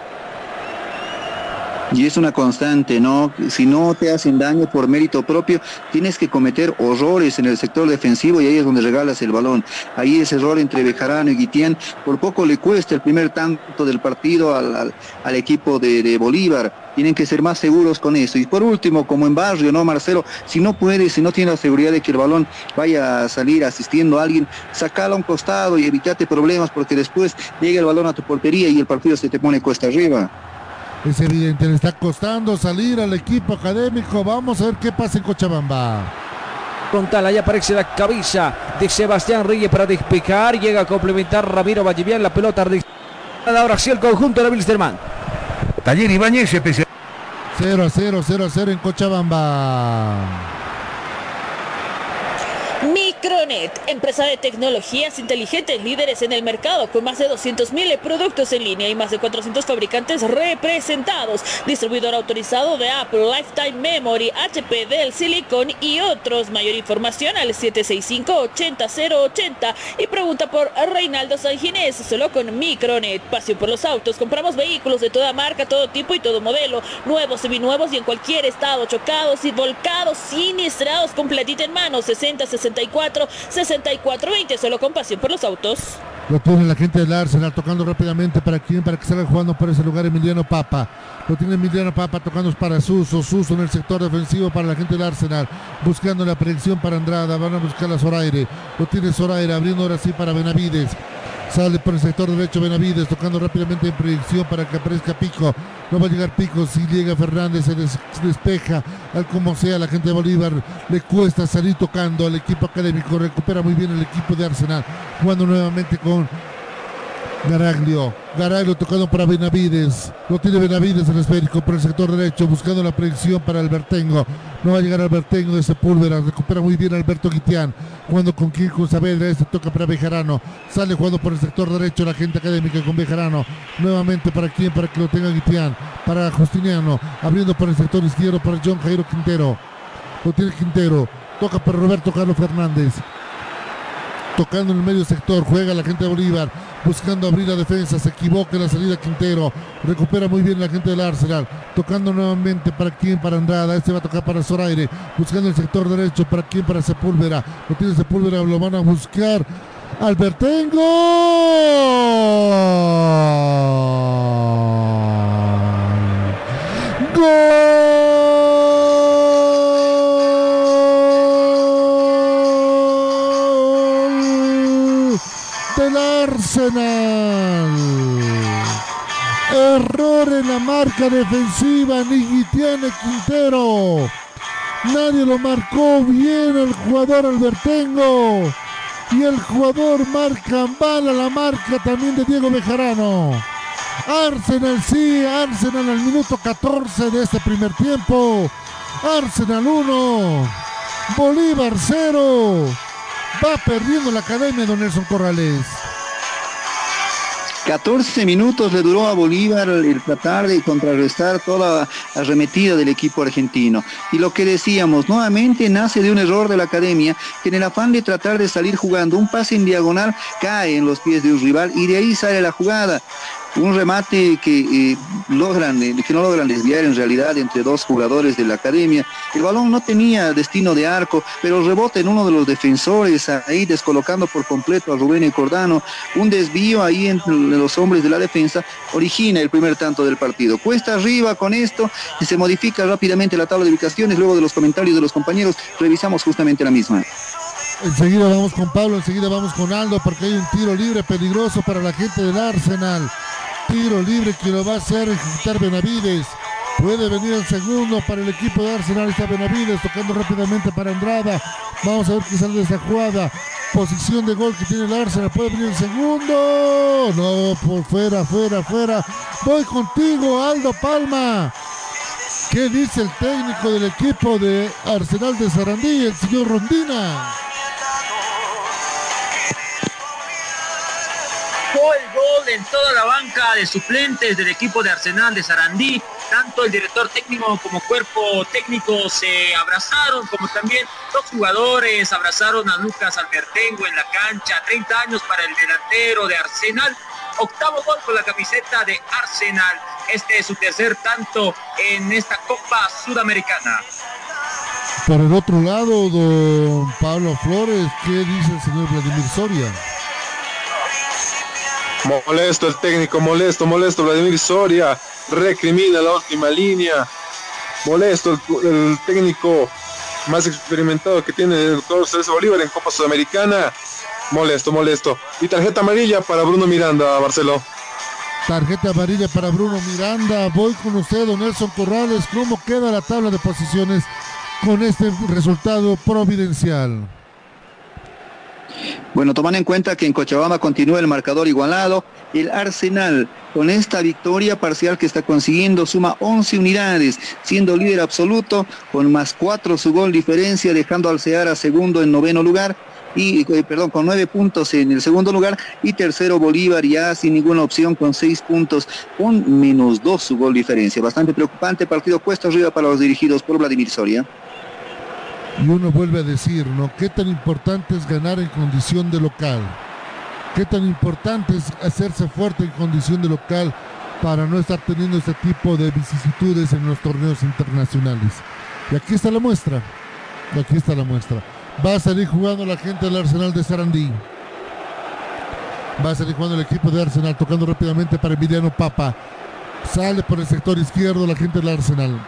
Y es una constante, ¿no? Si no te hacen daño por mérito propio, tienes que cometer horrores en el sector defensivo y ahí es donde regalas el balón. Ahí ese error entre Bejarano y Guitián, por poco le cuesta el primer tanto del partido al, al, equipo de, de, Bolívar. Tienen que ser más seguros con eso. Y por último, como en barrio, ¿no, Marcelo? Si no puedes, si no tienes la seguridad de que el balón vaya a salir asistiendo a alguien, sacalo a un costado y evitate problemas porque después llega el balón a tu portería y el partido se te pone cuesta arriba. Es evidente, le está costando salir al equipo académico. Vamos a ver qué pasa en Cochabamba. Frontal, ahí aparece la cabeza de Sebastián Reyes para despejar. Llega a complementar Ramiro Vallivian. La pelota de... ahora sí el conjunto de Wilstermann. Taller Ibáñez, especial. 0 a 0, 0 a 0 en Cochabamba. Micronet, empresa de tecnologías inteligentes, líderes en el mercado, con más de 200.000 productos en línea y más de 400 fabricantes representados. Distribuidor autorizado de Apple, Lifetime Memory, HP, Dell, Silicon y otros. Mayor información al 765-80080 y pregunta por Reinaldo Sanginés, solo con Micronet. Pasión por los autos, compramos vehículos de toda marca, todo tipo y todo modelo, nuevos, seminuevos y en cualquier estado, chocados y volcados, siniestrados, completita en mano, 60, 64 64 20 solo con pasión por los autos. Lo tiene la gente del Arsenal tocando rápidamente para quien, para que salga jugando por ese lugar Emiliano Papa. Lo tiene Emiliano Papa tocando para Suso, Suso en el sector defensivo para la gente del Arsenal, buscando la predicción para Andrada, van a buscar a Zoraire. Lo tiene Zoraire abriendo ahora sí para Benavides. Sale por el sector derecho Benavides, tocando rápidamente en predicción para que aparezca Pico. No va a llegar Pico, si llega Fernández, se des despeja, al como sea, la gente de Bolívar le cuesta salir tocando al equipo académico, recupera muy bien el equipo de Arsenal, jugando nuevamente con Garaglio, Garaglio tocando para Benavides, lo tiene Benavides el esférico por el sector derecho, buscando la predicción para Albertengo, no va a llegar Albertengo de Sepúlveda, recupera muy bien Alberto Guitián, jugando con Kirko Saavedra, este toca para Bejarano, sale jugando por el sector derecho la gente académica con Bejarano, nuevamente para quien, para que lo tenga Guitián, para Justiniano, abriendo por el sector izquierdo para John Jairo Quintero, lo tiene Quintero, toca para Roberto Carlos Fernández, tocando en el medio sector, juega la gente de Bolívar, buscando abrir la defensa, se equivoca en la salida Quintero, recupera muy bien la gente del Arsenal, tocando nuevamente para quien, para Andrada, este va a tocar para Zoraire, buscando el sector derecho, para quien, para Sepúlveda, lo tiene Sepúlveda, lo van a buscar Albertengo. Gol En la marca defensiva, Niguitiane Quintero. Nadie lo marcó bien el jugador Albertengo. Y el jugador marca mal a la marca también de Diego Bejarano. Arsenal sí, Arsenal al minuto 14 de este primer tiempo. Arsenal 1, Bolívar 0. Va perdiendo la academia Don Nelson Corrales. 14 minutos le duró a Bolívar el tratar de contrarrestar toda la arremetida del equipo argentino. Y lo que decíamos, nuevamente nace de un error de la academia, que en el afán de tratar de salir jugando un pase en diagonal cae en los pies de un rival y de ahí sale la jugada un remate que eh, logran, eh, que no logran desviar en realidad entre dos jugadores de la academia. El balón no tenía destino de arco, pero rebota en uno de los defensores, ahí descolocando por completo a Rubén y Cordano. Un desvío ahí entre los hombres de la defensa origina el primer tanto del partido. Cuesta arriba con esto y se modifica rápidamente la tabla de ubicaciones. Luego de los comentarios de los compañeros, revisamos justamente la misma. Enseguida vamos con Pablo, enseguida vamos con Aldo porque hay un tiro libre peligroso para la gente del Arsenal. Tiro libre que lo va a hacer ejecutar Benavides. Puede venir el segundo para el equipo de Arsenal. Está Benavides tocando rápidamente para Andrada. Vamos a ver qué sale de esa jugada. Posición de gol que tiene el Arsenal. Puede venir el segundo. No, por fuera, fuera, fuera. Voy contigo, Aldo Palma. ¿Qué dice el técnico del equipo de Arsenal de Sarandí, el señor Rondina? El gol en toda la banca de suplentes del equipo de Arsenal de Sarandí. Tanto el director técnico como cuerpo técnico se abrazaron, como también los jugadores abrazaron a Lucas Albertengo en la cancha. 30 años para el delantero de Arsenal. Octavo gol con la camiseta de Arsenal. Este es su tercer tanto en esta Copa Sudamericana. Por el otro lado, don Pablo Flores, ¿qué dice el señor Vladimir Soria? Molesto el técnico, molesto, molesto Vladimir Soria. Recrimina la última línea. Molesto el, el técnico más experimentado que tiene el doctor César Bolívar en Copa Sudamericana. Molesto, molesto. Y tarjeta amarilla para Bruno Miranda, Marcelo. Tarjeta amarilla para Bruno Miranda. Voy con usted, don Nelson Corrales. ¿Cómo queda la tabla de posiciones con este resultado providencial? Bueno, tomando en cuenta que en Cochabamba continúa el marcador igualado, el Arsenal con esta victoria parcial que está consiguiendo suma 11 unidades, siendo líder absoluto con más 4 su gol diferencia, dejando al Ceará segundo en noveno lugar y eh, perdón, con nueve puntos en el segundo lugar y tercero Bolívar ya sin ninguna opción con seis puntos con menos dos su gol diferencia. Bastante preocupante partido puesto arriba para los dirigidos por Vladimir Soria. Y uno vuelve a decir, ¿no? ¿Qué tan importante es ganar en condición de local? ¿Qué tan importante es hacerse fuerte en condición de local para no estar teniendo este tipo de vicisitudes en los torneos internacionales? Y aquí está la muestra. Y aquí está la muestra. Va a salir jugando la gente del Arsenal de Sarandí. Va a salir jugando el equipo de Arsenal, tocando rápidamente para Emiliano Papa. Sale por el sector izquierdo la gente del Arsenal.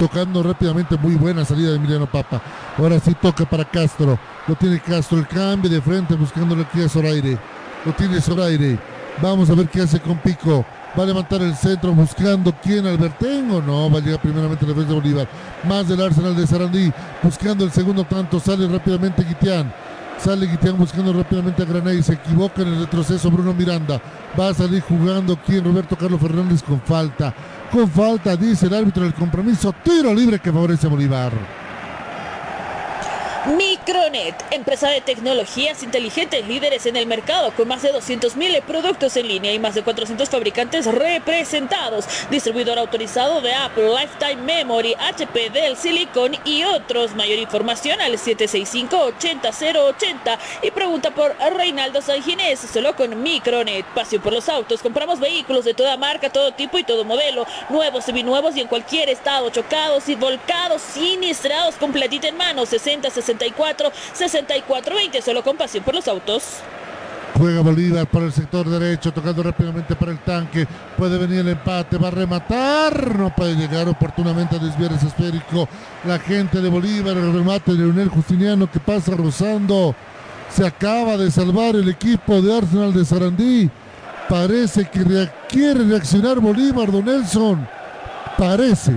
Tocando rápidamente, muy buena salida de Emiliano Papa. Ahora sí toca para Castro. Lo tiene Castro, el cambio de frente buscándole aquí a Zoraire. Lo tiene Zoraire. Vamos a ver qué hace con Pico. Va a levantar el centro buscando quién, Albertengo. No, va a llegar primeramente la defensa de Bolívar. Más del Arsenal de Sarandí. Buscando el segundo tanto. Sale rápidamente Guitián. Sale Guitián buscando rápidamente a Granay. Se equivoca en el retroceso Bruno Miranda. Va a salir jugando quién, Roberto Carlos Fernández con falta. Con falta, dice el árbitro del compromiso. Tiro libre que favorece Bolívar. Micronet, empresa de tecnologías inteligentes, líderes en el mercado con más de 200.000 productos en línea y más de 400 fabricantes representados. Distribuidor autorizado de Apple, Lifetime Memory, HP, Dell, Silicon y otros. Mayor información al 765-80080 y pregunta por Reinaldo Sanginés, solo con Micronet. Pasión por los autos, compramos vehículos de toda marca, todo tipo y todo modelo, nuevos, seminuevos y en cualquier estado, chocados y volcados, siniestrados, completita en mano, 60, 60 64 64 20. Solo con pasión por los autos. Juega Bolívar por el sector derecho, tocando rápidamente para el tanque. Puede venir el empate, va a rematar. No puede llegar oportunamente a desviar ese esférico. La gente de Bolívar, el remate de Leonel Justiniano que pasa rozando. Se acaba de salvar el equipo de Arsenal de Sarandí. Parece que quiere reaccionar Bolívar, Don Nelson. Parece.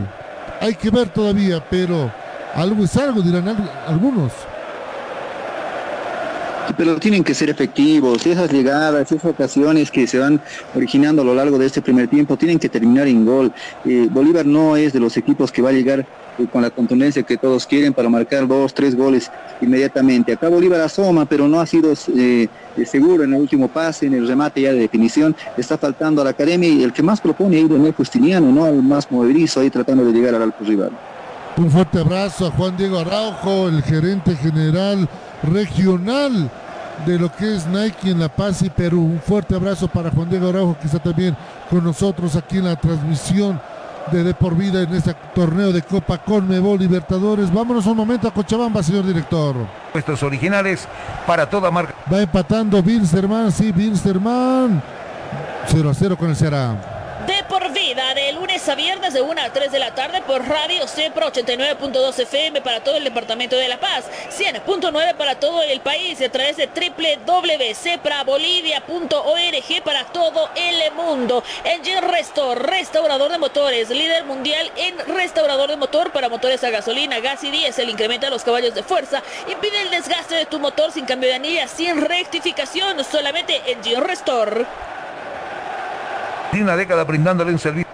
Hay que ver todavía, pero algo es algo, dirán al- algunos. Pero tienen que ser efectivos. Esas llegadas, esas ocasiones que se van originando a lo largo de este primer tiempo tienen que terminar en gol. Eh, Bolívar no es de los equipos que va a llegar eh, con la contundencia que todos quieren para marcar dos, tres goles inmediatamente. Acá Bolívar asoma, pero no ha sido eh, seguro en el último pase, en el remate ya de definición. Está faltando a la academia y el que más propone ahí Daniel Justiniano, ¿no? El más moverizo ahí tratando de llegar al arco rival. Un fuerte abrazo a Juan Diego Araujo, el gerente general regional de lo que es Nike en La Paz y Perú. Un fuerte abrazo para Juan Diego Araujo que está también con nosotros aquí en la transmisión de De por Vida en este torneo de Copa Conmebol Libertadores. Vámonos un momento a Cochabamba, señor director. Puestos originales para toda marca. Va empatando Bilsterman, sí, Bilsterman. 0 a 0 con el Ceará. De por vida, de lunes viernes de 1 a 3 de la tarde por Radio Cepra 89.2 FM para todo el departamento de La Paz, 100.9 para todo el país y a través de www.ceprabolivia.org para todo el mundo. Engine Restore, restaurador de motores, líder mundial en restaurador de motor para motores a gasolina, gas y diésel, incrementa los caballos de fuerza, impide el desgaste de tu motor sin cambio de anilla, sin rectificación, solamente Engine Restore. Una década brindándole un servicio.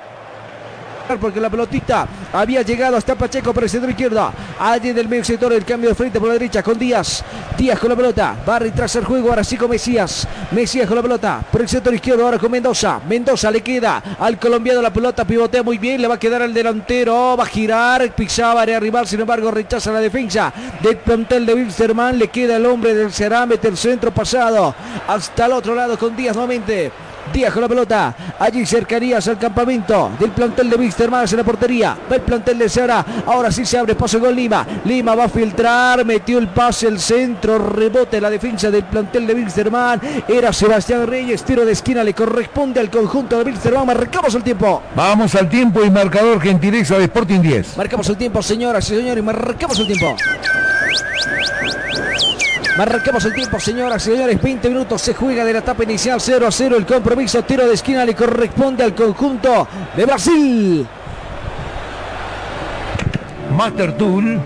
Porque la pelotita había llegado hasta Pacheco por el centro izquierdo. Allí del medio sector el cambio de frente por la derecha con Díaz. Díaz con la pelota. Va a retrasar el juego ahora sí con Mesías. Mesías con la pelota por el sector izquierdo ahora con Mendoza. Mendoza le queda al colombiano la pelota. Pivotea muy bien. Le va a quedar al delantero. Va a girar. Pisaba área rival. Sin embargo rechaza la defensa del plantel de Wilstermann. Le queda el hombre del Ceará. Mete el centro pasado. Hasta el otro lado con Díaz nuevamente. Díaz con la pelota. Allí cercanías al campamento del plantel de Wisterman en la portería. Va el plantel de Ceará. Ahora sí se abre paso con Lima. Lima va a filtrar. Metió el pase el centro. Rebote la defensa del plantel de Wisterman. Era Sebastián Reyes. Tiro de esquina le corresponde al conjunto de Wisterman. Marcamos el tiempo. Vamos al tiempo y marcador gentileza de Sporting 10. Marcamos el tiempo, señoras y señores. Marcamos el tiempo. Marcamos el tiempo, señoras y señores. 20 minutos se juega de la etapa inicial 0 a 0. El compromiso, tiro de esquina le corresponde al conjunto de Brasil. Master Tool.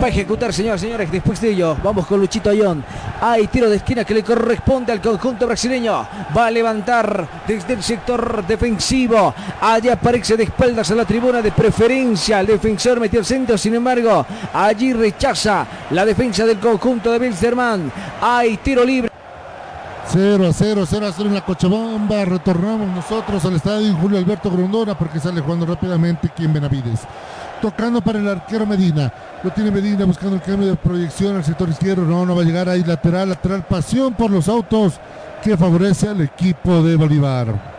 Va a ejecutar, señoras y señores. Después de ello, vamos con Luchito Ayón. Hay tiro de esquina que le corresponde al conjunto brasileño. Va a levantar desde el sector defensivo. Allá aparece de espaldas a la tribuna de preferencia. El defensor metió el centro, sin embargo, allí rechaza la defensa del conjunto de Wilstermann. Hay tiro libre. 0 a 0, 0 a 0 en la Cochabamba. Retornamos nosotros al estadio Julio Alberto Grondona porque sale jugando rápidamente aquí en Benavides. Tocando para el arquero Medina. Lo tiene Medina buscando el cambio de proyección al sector izquierdo. No, no va a llegar ahí lateral, lateral. Pasión por los autos que favorece al equipo de Bolívar.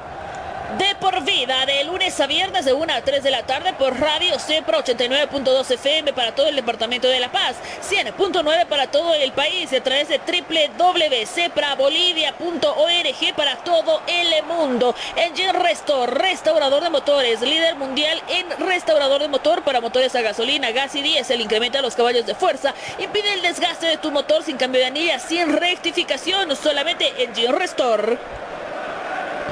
Por vida, de lunes a viernes de 1 a 3 de la tarde por Radio Cepra 89.2 FM para todo el departamento de La Paz, 100.9 para todo el país a través de www.ceprabolivia.org para todo el mundo. Engine Restore, restaurador de motores, líder mundial en restaurador de motor para motores a gasolina, gas y diésel, incrementa los caballos de fuerza, impide el desgaste de tu motor sin cambio de anilla, sin rectificación, solamente Engine Restore.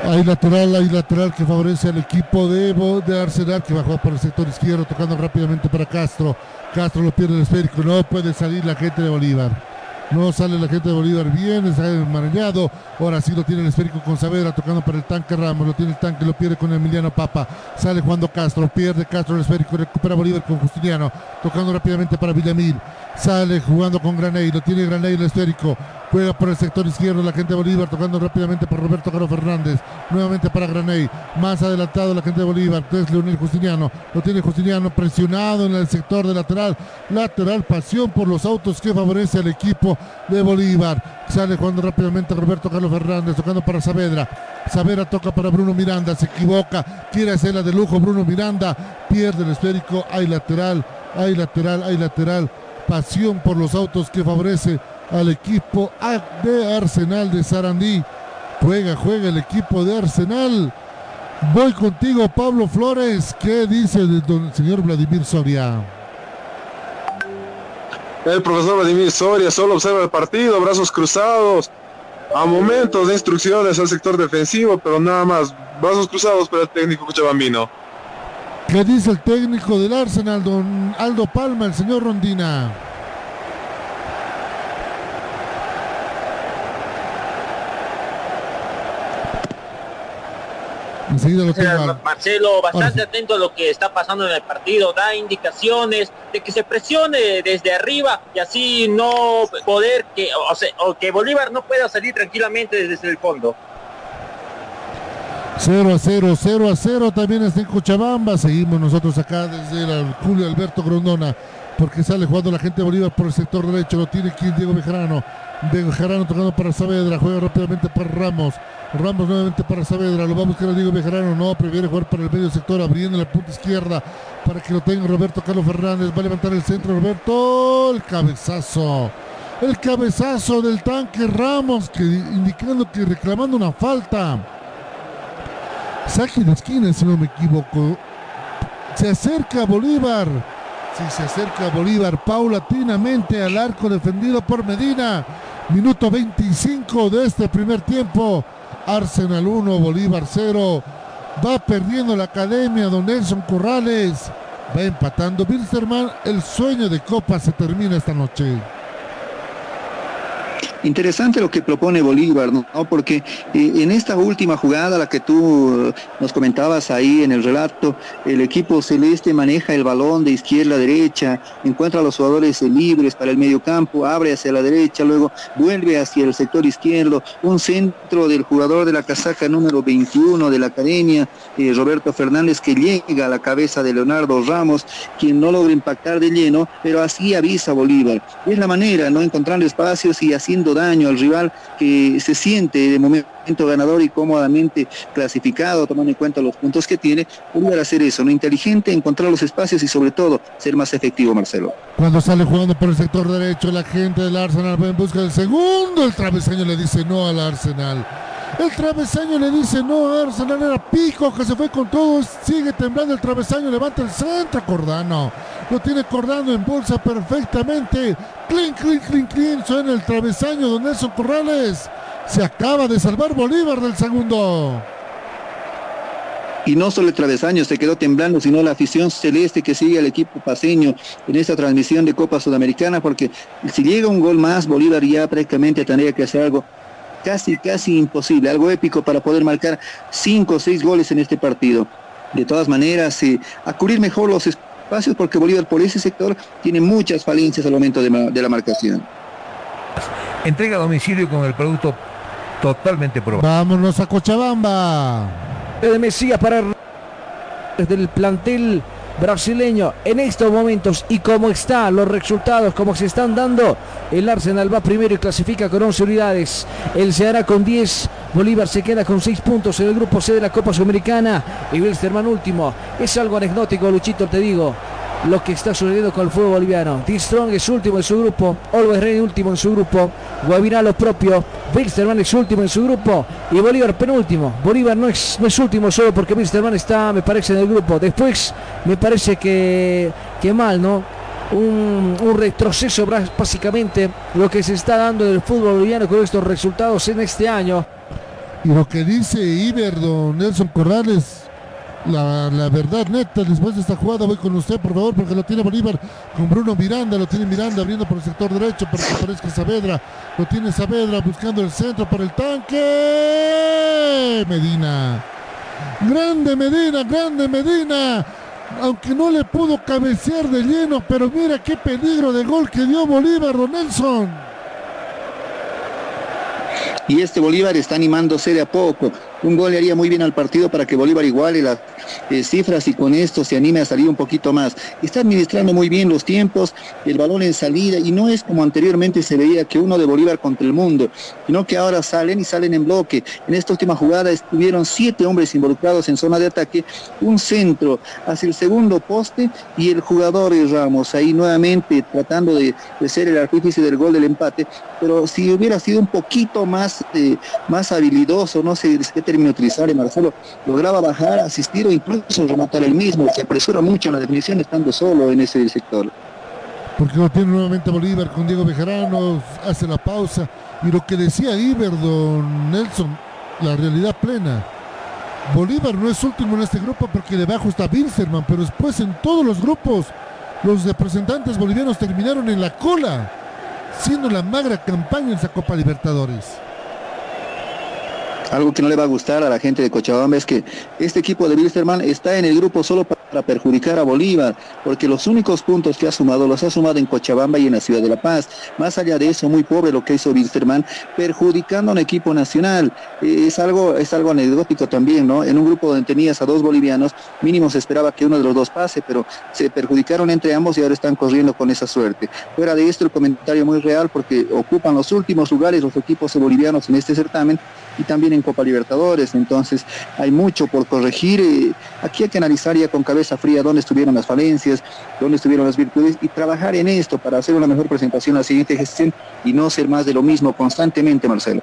Hay lateral, hay lateral que favorece al equipo de, de Arsenal que va a por el sector izquierdo, tocando rápidamente para Castro. Castro lo pierde el esférico, no puede salir la gente de Bolívar. No sale la gente de Bolívar bien, está enmarañado. Ahora sí lo tiene el esférico con Saavedra, tocando para el tanque Ramos. Lo tiene el tanque, lo pierde con Emiliano Papa. Sale jugando Castro, pierde Castro el esférico, recupera Bolívar con Justiniano, tocando rápidamente para Villamil. Sale jugando con Graney, lo tiene Graney el esférico. Juega por el sector izquierdo la gente de Bolívar, tocando rápidamente por Roberto Caro Fernández. Nuevamente para Graney. Más adelantado la gente de Bolívar. Es Leonel Justiniano. Lo tiene Justiniano presionado en el sector de lateral. Lateral pasión por los autos que favorece al equipo de Bolívar. Sale jugando rápidamente Roberto Carlos Fernández, tocando para Saavedra. Saavedra toca para Bruno Miranda, se equivoca, quiere hacerla de lujo Bruno Miranda, pierde el esférico, hay lateral, hay lateral, hay lateral pasión por los autos que favorece al equipo de Arsenal de Sarandí. Juega, juega el equipo de Arsenal. Voy contigo, Pablo Flores. ¿Qué dice el señor Vladimir Soria? El profesor Vladimir Soria solo observa el partido, brazos cruzados, a momentos de instrucciones al sector defensivo, pero nada más, brazos cruzados para el técnico Cochabambino. ¿Qué dice el técnico del Arsenal, don Aldo Palma, el señor Rondina? Marcelo, bastante atento a lo que está pasando en el partido, da indicaciones de que se presione desde arriba y así no poder que, o, que Bolívar no pueda salir tranquilamente desde el fondo. 0 a 0, 0 a 0 también está en Cochabamba. Seguimos nosotros acá desde el Julio Alberto Grondona porque sale jugando la gente de Bolívar por el sector derecho. Lo tiene aquí Diego Bejarano. Bejarano tocando para Saavedra, juega rápidamente para Ramos. Ramos nuevamente para Saavedra, lo va a buscar a Diego Bejarano, no, prefiere jugar para el medio sector, abriendo la punta izquierda para que lo tenga Roberto Carlos Fernández, va a levantar el centro Roberto, el cabezazo, el cabezazo del tanque Ramos, que indicando que reclamando una falta. Saque de esquina, si no me equivoco. Se acerca Bolívar. Si se acerca Bolívar paulatinamente al arco defendido por Medina. Minuto 25 de este primer tiempo. Arsenal 1, Bolívar 0. Va perdiendo la academia Don Nelson Corrales. Va empatando Wilstermann. El sueño de Copa se termina esta noche. Interesante lo que propone Bolívar, ¿no? Porque eh, en esta última jugada, la que tú eh, nos comentabas ahí en el relato, el equipo celeste maneja el balón de izquierda a derecha, encuentra a los jugadores libres para el medio campo, abre hacia la derecha, luego vuelve hacia el sector izquierdo, un centro del jugador de la casaca número 21 de la academia, eh, Roberto Fernández, que llega a la cabeza de Leonardo Ramos, quien no logra impactar de lleno, pero así avisa Bolívar. Es la manera, ¿no? Encontrando espacios y haciendo daño al rival que se siente de momento ganador y cómodamente clasificado, tomando en cuenta los puntos que tiene, poder hacer eso, ¿no? Inteligente, encontrar los espacios y sobre todo ser más efectivo, Marcelo. Cuando sale jugando por el sector derecho, la gente del Arsenal va en busca del segundo, el travesaño le dice no al Arsenal. El travesaño le dice no a Arsenal, Pico que se fue con todo, sigue temblando el travesaño, levanta el centro, Cordano. Lo tiene Cordano en bolsa perfectamente. Clean, clean, clean, clean, suena el travesaño de Nelson Corrales. Se acaba de salvar Bolívar del segundo. Y no solo el travesaño se quedó temblando, sino la afición celeste que sigue al equipo paseño en esta transmisión de Copa Sudamericana, porque si llega un gol más, Bolívar ya prácticamente tendría que hacer algo casi, casi imposible, algo épico para poder marcar cinco o seis goles en este partido. De todas maneras, eh, a cubrir mejor los espacios porque Bolívar por ese sector tiene muchas falencias al momento de, la marcación. Entrega a domicilio con el producto totalmente probado. Vámonos a Cochabamba. De Mesías para desde el plantel brasileño en estos momentos y como están los resultados, como se están dando, el Arsenal va primero y clasifica con 11 unidades, el Ceará con 10, Bolívar se queda con 6 puntos en el grupo C de la Copa Sudamericana. Y Wilstermann último. Es algo anecdótico, Luchito, te digo lo que está sucediendo con el fútbol boliviano. D Strong es último en su grupo, Always Ready último en su grupo, Guavirá lo propio, Wilstermann es último en su grupo y Bolívar penúltimo. Bolívar no es, no es último solo porque Wilstermann está, me parece, en el grupo. Después me parece que, que mal, ¿no? Un, un, retroceso básicamente lo que se está dando en el fútbol boliviano con estos resultados en este año. Y lo que dice Iber, don Nelson Corrales, la, verdad neta, después de esta jugada voy con usted, por favor, porque lo tiene Bolívar con Bruno Miranda, lo tiene Miranda abriendo por el sector derecho para que aparezca Saavedra, lo tiene Saavedra buscando el centro por el tanque. Medina. Grande Medina, grande Medina. Aunque no le pudo cabecear de lleno, pero mira qué peligro de gol que dio Bolívar, Don Nelson. Y este Bolívar está animándose de a poco Un gol le haría muy bien al partido para que Bolívar iguale las eh, cifras y con esto se anime a salir un poquito más. Está administrando muy bien los tiempos, el balón en salida y no es como anteriormente se veía que uno de Bolívar contra el mundo, sino que ahora salen y salen en bloque. En esta última jugada estuvieron siete hombres involucrados en zona de ataque, un centro hacia el segundo poste y el jugador Ramos ahí nuevamente tratando de, ser el artífice del gol del empate, pero si hubiera sido un poquito más, eh, más habilidoso, no sé qué término utilizar, Marcelo lograba bajar, asistir incluso rematar el mismo, se apresura mucho en la definición estando solo en ese sector. Porque lo tiene nuevamente Bolívar con Diego Bejarano, hace la pausa. Y lo que decía Iber, don Nelson, la realidad plena. Bolívar no es último en este grupo porque debajo está Bilzerman, pero después en todos los grupos los representantes bolivianos terminaron en la cola, siendo la magra campaña en esa Copa Libertadores. Algo que no le va a gustar a la gente de Cochabamba es que este equipo de Wilstermann está en el grupo solo para perjudicar a Bolívar, porque los únicos puntos que ha sumado los ha sumado en Cochabamba y en la ciudad de La Paz. Más allá de eso, muy pobre lo que hizo Wilstermann, perjudicando a un equipo nacional. Eh, es, algo, es algo anecdótico también, ¿no? En un grupo donde tenías a dos bolivianos, mínimo se esperaba que uno de los dos pase, pero se perjudicaron entre ambos y ahora están corriendo con esa suerte. Fuera de esto, el comentario muy real, porque ocupan los últimos lugares los equipos bolivianos en este certamen y también en Copa Libertadores, entonces hay mucho por corregir. Eh, aquí hay que analizar ya con cabeza fría dónde estuvieron las falencias, dónde estuvieron las virtudes y trabajar en esto para hacer una mejor presentación la siguiente gestión y no ser más de lo mismo constantemente, Marcelo.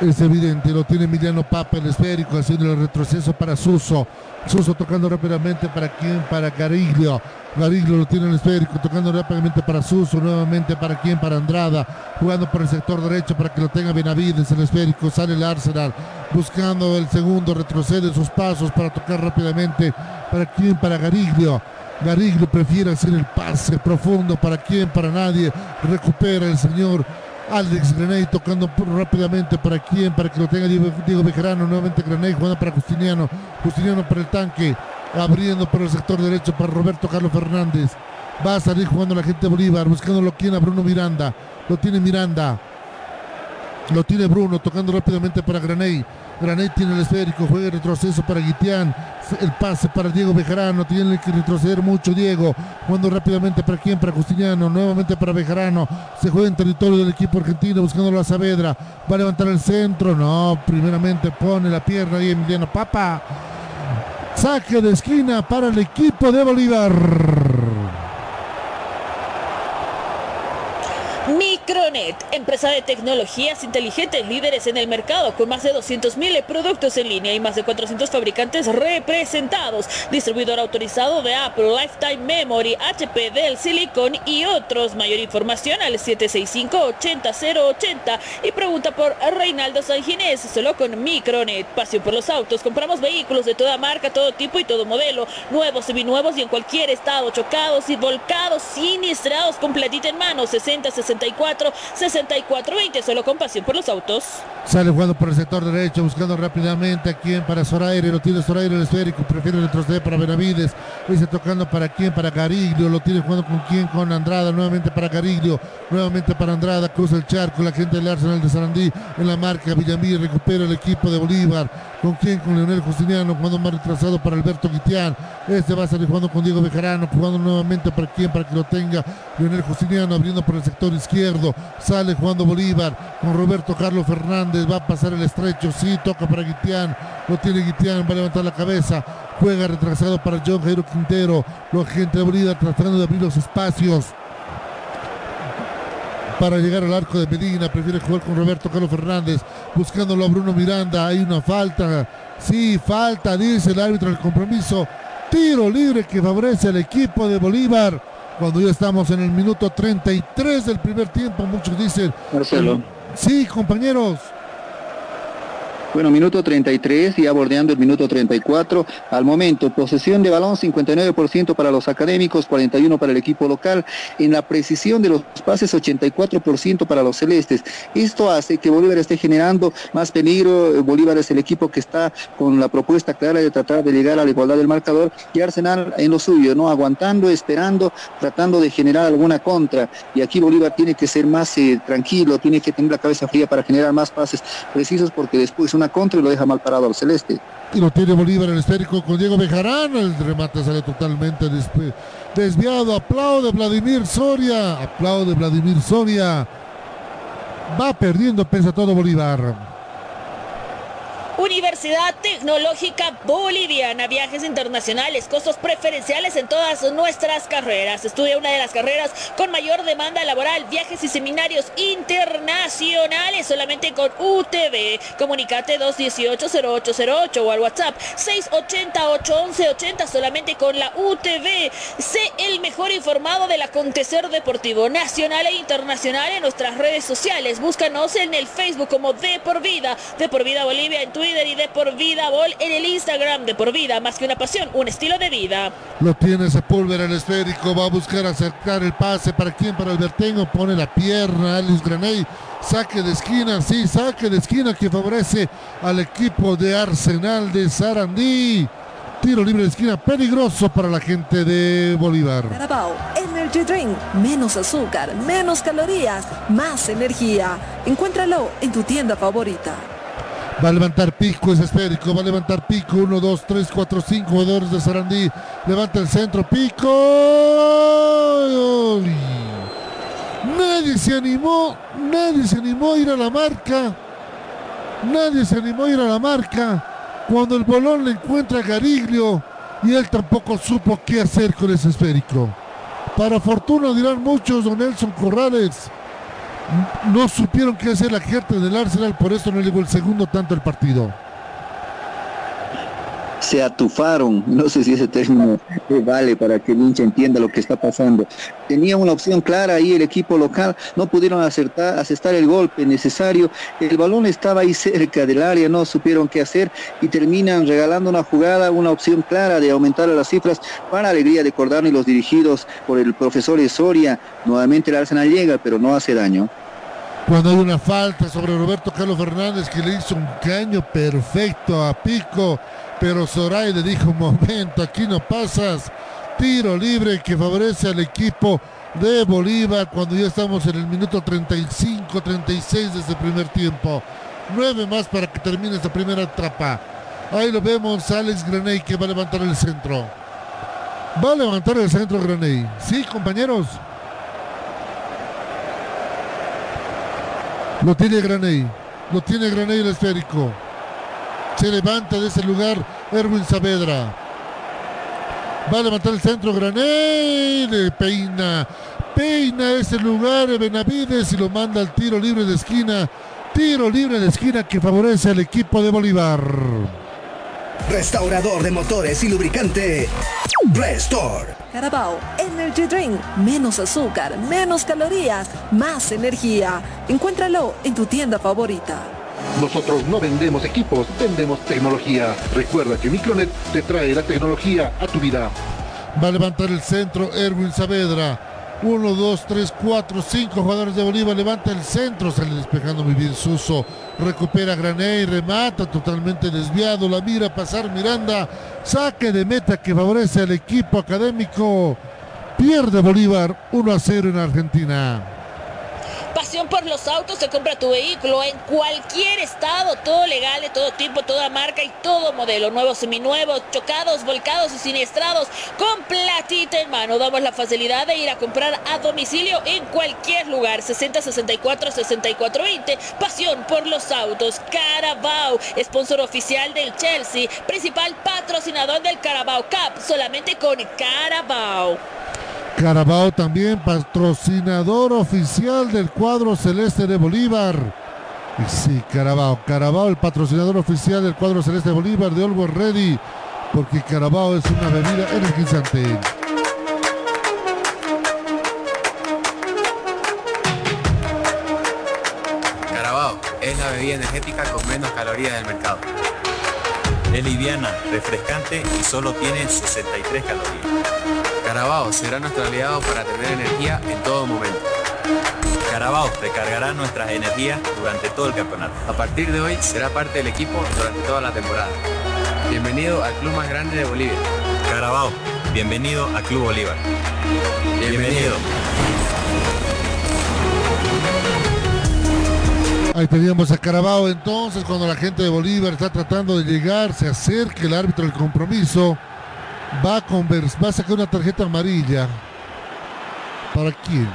Es evidente, lo tiene Emiliano Papa el esférico haciendo el retroceso para Suso. Suso tocando rápidamente para quién, para Gariglio. Gariglio lo tiene el esférico, tocando rápidamente para Suso, nuevamente para quién, para Andrada, jugando por el sector derecho para que lo tenga Benavides, el esférico, sale el Arsenal, buscando el segundo, retrocede sus pasos para tocar rápidamente para quién, para Gariglio. Gariglio prefiere hacer el pase profundo para quién, para nadie, recupera el señor Alex Graney tocando rápidamente para quién, para que lo tenga Diego, Bejarano, nuevamente Graney jugando para Justiniano, Justiniano para el tanque, abriendo por el sector derecho para Roberto Carlos Fernández. Va a salir jugando la gente Bolívar, buscándolo quién a Bruno Miranda. Lo tiene Miranda. Lo tiene Bruno, tocando rápidamente para Graney. Graney tiene el esférico, juega el retroceso para Guitián. El pase para Diego Bejarano. Tiene que retroceder mucho Diego. Jugando rápidamente para quién, para Justiniano. Nuevamente para Bejarano. Se juega en territorio del equipo argentino, buscándolo a Saavedra. Va a levantar el centro. No, primeramente pone la pierna ahí Emiliano Papa. Saque de esquina para el equipo de Bolívar. Empresa de tecnologías inteligentes, líderes en el mercado, con más de 200.000 productos en línea y más de 400 fabricantes representados. Distribuidor autorizado de Apple, Lifetime Memory, HP, Dell, Silicon y otros. Mayor información al 765-80080 y pregunta por Reinaldo Sanginés, solo con Micronet. Pasión por los autos, compramos vehículos de toda marca, todo tipo y todo modelo, nuevos, seminuevos y en cualquier estado, chocados y volcados, siniestrados, completita en mano, 60, 60 64 64 20 solo con pasión por los autos. Sale jugando por el sector derecho, buscando rápidamente a quién para Zoraire, lo tiene Zoraire el esférico, prefiere retroceder para Benavides, dice tocando para quién, para Gariglio, lo tiene jugando con quién, con Andrada, nuevamente para Gariglio, nuevamente para Andrada, cruza el charco, la gente del Arsenal de Sarandí en la marca, Villamir recupera el equipo de Bolívar, con quién, con Leonel Justiniano, jugando más retrasado para Alberto Guitián, este va a salir jugando con Diego Bejarano, jugando nuevamente para quién, para que lo tenga Leonel Justiniano, abriendo por el sector izquierdo, sale jugando Bolívar con Roberto Carlos Fernández, va a pasar el estrecho, sí, toca para Guitián, lo tiene Guitián, va a levantar la cabeza, juega retrasado para John Jairo Quintero, los gente de Bolívar tratando de abrir los espacios para llegar al arco de Medina, prefiere jugar con Roberto Carlos Fernández, buscándolo a Bruno Miranda, hay una falta, sí, falta, dice el árbitro del compromiso, tiro libre que favorece al equipo de Bolívar cuando ya estamos en el minuto 33 del primer tiempo, muchos dicen. Marcelo. Sí, compañeros. Bueno, minuto 33, ya bordeando el minuto 34. Al momento, posesión de balón 59% para los académicos, 41% para el equipo local. En la precisión de los pases, 84% para los celestes. Esto hace que Bolívar esté generando más peligro. Bolívar es el equipo que está con la propuesta clara de tratar de llegar a la igualdad del marcador y Arsenal en lo suyo, ¿no? Aguantando, esperando, tratando de generar alguna contra. Y aquí Bolívar tiene que ser más eh, tranquilo, tiene que tener la cabeza fría para generar más pases precisos porque después una contra y lo deja mal parado al celeste. Y lo tiene Bolívar el esférico con Diego Bejarán. El remate sale totalmente desviado. Aplaude Vladimir Soria. Aplaude Vladimir Soria. Va perdiendo pese a todo Bolívar. Universidad Tecnológica Boliviana, viajes internacionales, costos preferenciales en todas nuestras carreras. Estudia una de las carreras con mayor demanda laboral, viajes y seminarios internacionales solamente con UTV. Comunicate 218-0808 o al WhatsApp 680-811-80 solamente con la UTV. Sé el mejor informado del acontecer deportivo nacional e internacional en nuestras redes sociales. Búscanos en el Facebook como De Por Vida, De Por Vida Bolivia en Twitter y de por vida Bol en el Instagram de por vida, más que una pasión, un estilo de vida. Lo tiene Sepúlveda el esférico, va a buscar acercar el pase para quien, para Albertengo, pone la pierna, Alice Graney, saque de esquina, sí, saque de esquina que favorece al equipo de Arsenal de Sarandí. Tiro libre de esquina peligroso para la gente de Bolívar. Carabao, Energy Drink. Menos azúcar, menos calorías, más energía. Encuéntralo en tu tienda favorita. Va a levantar pico, es esférico. Va a levantar pico. 1, 2, 3, 4, 5 jugadores de Sarandí. Levanta el centro. Pico. Nadie se animó. Nadie se animó a ir a la marca. Nadie se animó a ir a la marca. Cuando el bolón le encuentra a Gariglio. Y él tampoco supo qué hacer con ese esférico. Para fortuna dirán muchos, don Nelson Corrales no supieron qué hacer la gente del Arsenal, por eso no llegó el segundo tanto el partido. Se atufaron, no sé si ese término vale para que el hincha entienda lo que está pasando. Tenía una opción clara ahí el equipo local, no pudieron acertar, aceptar el golpe necesario. El balón estaba ahí cerca del área, no supieron qué hacer y terminan regalando una jugada, una opción clara de aumentar las cifras para alegría de Cordano y los dirigidos por el profesor Soria. Nuevamente el Arsenal llega, pero no hace daño cuando hay una falta sobre Roberto Carlos Fernández que le hizo un caño perfecto a Pico, pero Zoraide dijo, momento, aquí no pasas. Tiro libre que favorece al equipo de Bolívar cuando ya estamos en el minuto 35, 36 de ese primer tiempo. Nueve más para que termine esta primera trapa. Ahí lo vemos, Alex Graney que va a levantar el centro. Va a levantar el centro Graney. Sí, compañeros. Lo tiene Graney. Lo tiene Graney el esférico. Se levanta de ese lugar Erwin Saavedra. Va a levantar el centro Graney. Le peina. Peina ese lugar Benavides y lo manda al tiro libre de esquina. Tiro libre de esquina que favorece al equipo de Bolívar. Restaurador de motores y lubricante. Restore. Carabao Energy Drink. Menos azúcar, menos calorías, más energía. Encuéntralo en tu tienda favorita. Nosotros no vendemos equipos, vendemos tecnología. Recuerda que Micronet te trae la tecnología a tu vida. Va a levantar el centro Erwin Saavedra. 1, 2, 3, 4, 5 jugadores de Bolívar. Levanta el centro, sale despejando muy bien Suso. Recupera Graney, remata totalmente desviado. La mira pasar Miranda. Saque de meta que favorece al equipo académico. Pierde Bolívar 1 a 0 en Argentina. Pasión por los autos, se compra tu vehículo en cualquier estado, todo legal, de todo tipo, toda marca y todo modelo. Nuevos, seminuevos, chocados, volcados y siniestrados, con platita en mano. Damos la facilidad de ir a comprar a domicilio en cualquier lugar. 60 64 64 20. Pasión por los autos. Carabao, sponsor oficial del Chelsea, principal patrocinador del Carabao Cup, solamente con Carabao. Carabao también patrocinador oficial del cuadro celeste de Bolívar. Sí, Carabao, Carabao el patrocinador oficial del cuadro celeste de Bolívar de Olvo Ready, porque Carabao es una bebida energizante. Carabao es la bebida energética con menos calorías del mercado. Es liviana, refrescante y solo tiene 63 calorías. Carabao será nuestro aliado para tener energía en todo momento. Carabao recargará nuestras energías durante todo el campeonato. A partir de hoy será parte del equipo durante toda la temporada. Bienvenido al club más grande de Bolivia. Carabao, bienvenido a Club Bolívar. bienvenido. Ahí teníamos a Carabao entonces cuando la gente de Bolívar está tratando de llegar, se acerca el árbitro del compromiso, va a, va a sacar una tarjeta amarilla. ¿Para quién?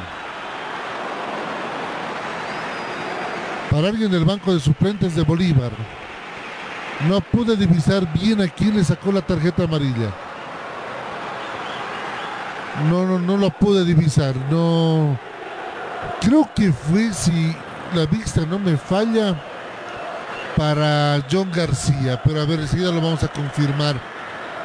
Para alguien del banco de suplentes de Bolívar. No pude divisar bien a quién le sacó la tarjeta amarilla. No, no, no lo pude divisar. No. Creo que fue si la vista no me falla para John García, pero a ver, enseguida lo vamos a confirmar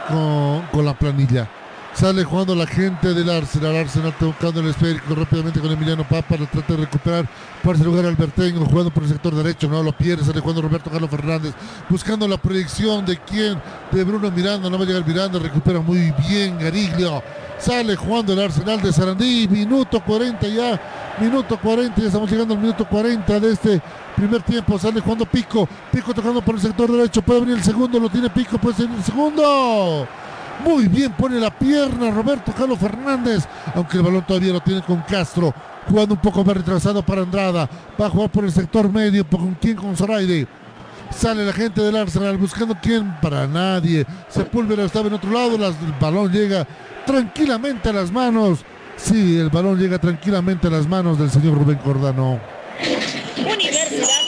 con, con la planilla. Sale jugando la gente del Arsenal. Arsenal tocando el esférico rápidamente con Emiliano Papa. Lo trata de recuperar. Por ese lugar Albertengo jugando por el sector derecho. No lo pierde. Sale jugando Roberto Carlos Fernández. Buscando la proyección de quién. De Bruno Miranda. No va a llegar Miranda. Recupera muy bien Gariglio. Sale jugando el Arsenal de Sarandí. Minuto 40 ya. Minuto 40. Ya estamos llegando al minuto 40 de este primer tiempo. Sale jugando Pico. Pico tocando por el sector derecho. Puede venir el segundo. Lo tiene Pico. Puede ser el segundo. Muy bien pone la pierna Roberto Carlos Fernández, aunque el balón todavía lo tiene con Castro, jugando un poco más retrasado para Andrada. Va a jugar por el sector medio, con quién con Zoraide. Sale la gente del Arsenal buscando quién para nadie. Sepúlveda estaba en otro lado, el balón llega tranquilamente a las manos. Sí, el balón llega tranquilamente a las manos del señor Rubén Cordano.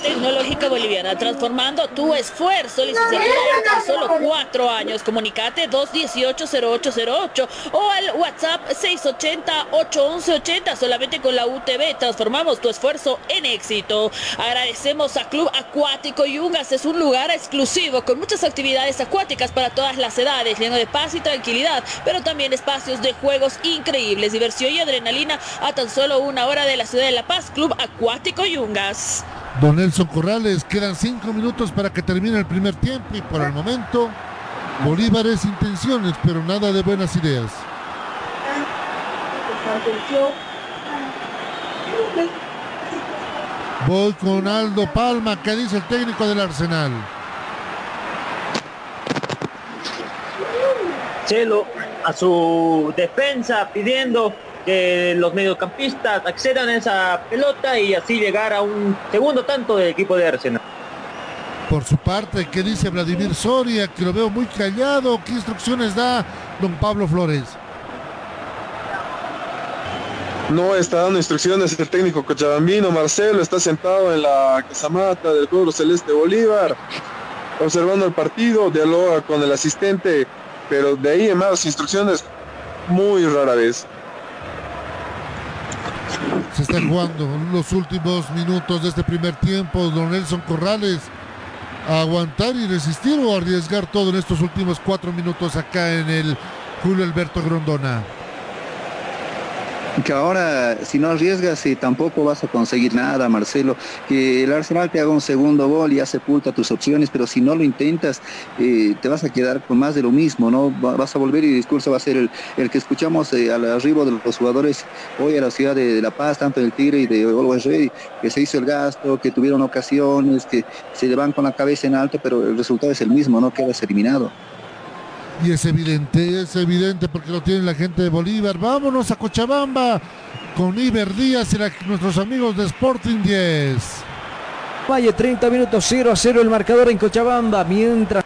Tecnológica Boliviana, transformando tu esfuerzo, licenciatura en tan solo cuatro años. Comunicate 218-0808 o al WhatsApp 680-811-80. Solamente con la UTV transformamos tu esfuerzo en éxito. Agradecemos a Club Acuático Yungas. Es un lugar exclusivo con muchas actividades acuáticas para todas las edades, lleno de paz y tranquilidad, pero también espacios de juegos increíbles, diversión y adrenalina a tan solo una hora de la ciudad de La Paz. Club Acuático Yungas. Don Nelson Corrales, quedan cinco minutos para que termine el primer tiempo y por el momento Bolívar es intenciones, pero nada de buenas ideas. Voy con Aldo Palma, ¿qué dice el técnico del Arsenal? Chelo a su defensa pidiendo que los mediocampistas accedan a esa pelota y así llegar a un segundo tanto del equipo de Arsenal. Por su parte, ¿qué dice Vladimir Soria? Que lo veo muy callado. ¿Qué instrucciones da don Pablo Flores? No está dando instrucciones el técnico cochabambino. Marcelo está sentado en la casamata del pueblo celeste Bolívar, observando el partido, dialoga con el asistente, pero de ahí en más instrucciones muy rara vez. Se está jugando los últimos minutos de este primer tiempo. Don Nelson Corrales aguantar y resistir o arriesgar todo en estos últimos cuatro minutos acá en el Julio Alberto Grondona que ahora si no arriesgas y tampoco vas a conseguir nada, Marcelo. Que el Arsenal te haga un segundo gol y ya sepulta tus opciones, pero si no lo intentas, eh, te vas a quedar con más de lo mismo, ¿no? Vas a volver y el discurso va a ser el, que escuchamos eh, al arribo de los jugadores hoy a la ciudad de, La Paz, tanto del Tigre y de Always Ready, que se hizo el gasto, que tuvieron ocasiones, que se le van con la cabeza en alto, pero el resultado es el mismo, ¿no? Quedas eliminado. Y es evidente, es evidente porque lo tiene la gente de Bolívar. Vámonos a Cochabamba con Iber Díaz y nuestros amigos de Sporting 10. Valle 30 minutos 0 a 0 el marcador en Cochabamba. Mientras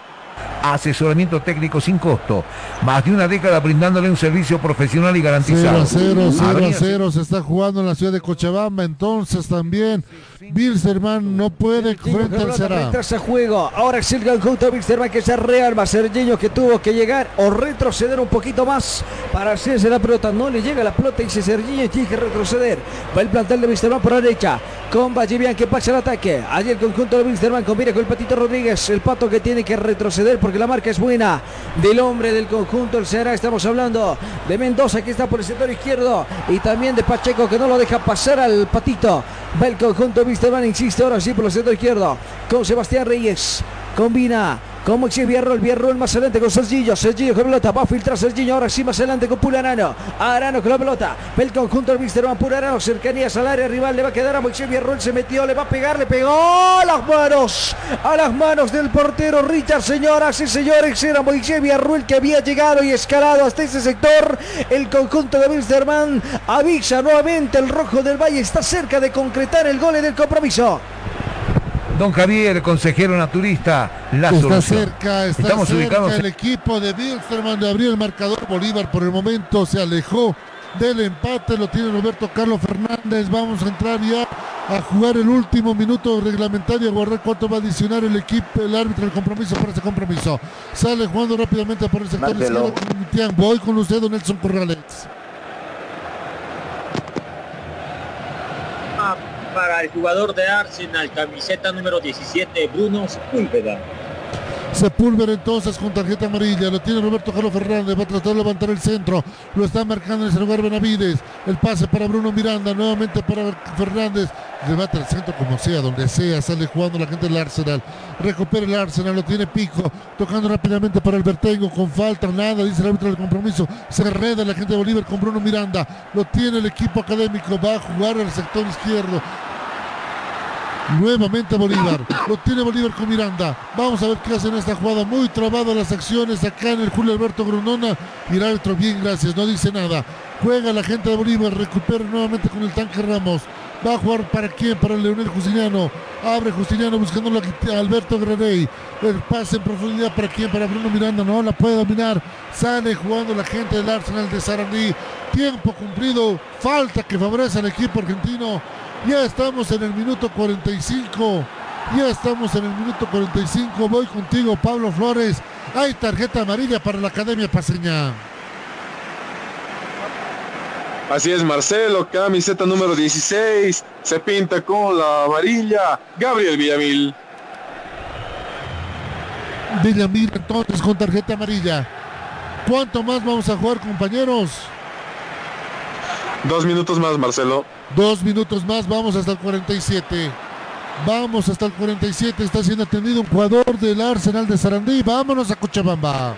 asesoramiento técnico sin costo. Más de una década brindándole un servicio profesional y garantizado. 0 0, 0 0 se está jugando en la ciudad de Cochabamba, entonces también Bilsterman no puede frente al Será. a juego, ahora es el conjunto Bilsterman que se rearma, Serginho que tuvo que llegar o retroceder un poquito más para hacerse la pelota, no le llega la pelota y dice Serginho tiene que retroceder. Va el plantel de Bilsterman por la derecha, con Vallivian que pasa el ataque, allí el conjunto de Bilsterman combina con el Patito Rodríguez, el Pato que tiene que retroceder porque la marca es buena del hombre del conjunto, el Será, estamos hablando de Mendoza que está por el sector izquierdo y también de Pacheco que no lo deja pasar al Patito. Va el conjunto Wisterman, insiste ahora sí por el centro izquierdo con Sebastián Reyes. Combina como Moisés Villarroel, Villarroel más adelante con Sergillo, Sergillo con pelota, va a filtrar Sergillo, ahora sí más adelante con Pularano, Arano con la pelota, el conjunto del Mister Van Pularano, cercanías al área rival, le va a quedar a Moisés Villarroel, se metió, le va a pegar, le pegó a las manos, a las manos del portero Richard, señoras y señores, era Moisés Villarroel que había llegado y escalado hasta ese sector, el conjunto de Wilstermann avisa nuevamente, el rojo del Valle está cerca de concretar el gol en el compromiso. Don Javier, consejero naturista, la está solución. cerca, está Estamos cerca ubicados el equipo de Bilsterman de abrir el marcador. Bolívar por el momento se alejó del empate, lo tiene Roberto Carlos Fernández. Vamos a entrar ya a jugar el último minuto reglamentario, a guardar cuánto va a adicionar el equipo, el árbitro, el compromiso para ese compromiso. Sale jugando rápidamente por el sector izquierdo. Voy con usted, don Nelson Corrales. Para el jugador de Arsenal, camiseta número 17, Bruno Sepúlveda. Sepúlveda entonces con tarjeta amarilla. Lo tiene Roberto Carlos Fernández. Va a tratar de levantar el centro. Lo está marcando en ese lugar Benavides. El pase para Bruno Miranda. Nuevamente para Fernández. Levanta el centro como sea, donde sea. Sale jugando la gente del Arsenal. Recupera el Arsenal. Lo tiene Pico. Tocando rápidamente para el Vertengo. Con falta. Nada. Dice el árbitro del compromiso. Se enreda la gente de Bolívar con Bruno Miranda. Lo tiene el equipo académico. Va a jugar al sector izquierdo. Nuevamente Bolívar. Lo tiene Bolívar con Miranda. Vamos a ver qué hace en esta jugada. Muy trabado las acciones acá en el Julio Alberto Grondona. Y el bien, gracias. No dice nada. Juega la gente de Bolívar. Recupera nuevamente con el tanque Ramos. Va a jugar para quién? Para Leonel Justiniano. Abre Justiniano buscando a Alberto Graney. El pase en profundidad para quién? Para Bruno Miranda. No la puede dominar. Sale jugando la gente del Arsenal de Sarandí. Tiempo cumplido. Falta que favorece al equipo argentino. Ya estamos en el minuto 45. Ya estamos en el minuto 45. Voy contigo, Pablo Flores. Hay tarjeta amarilla para la Academia Paseña. Así es, Marcelo, camiseta número 16, se pinta con la amarilla, Gabriel Villamil. Villamil entonces con tarjeta amarilla. ¿Cuánto más vamos a jugar, compañeros? Dos minutos más, Marcelo. Dos minutos más, vamos hasta el 47. Vamos hasta el 47, está siendo atendido un jugador del Arsenal de Sarandí. Vámonos a Cochabamba.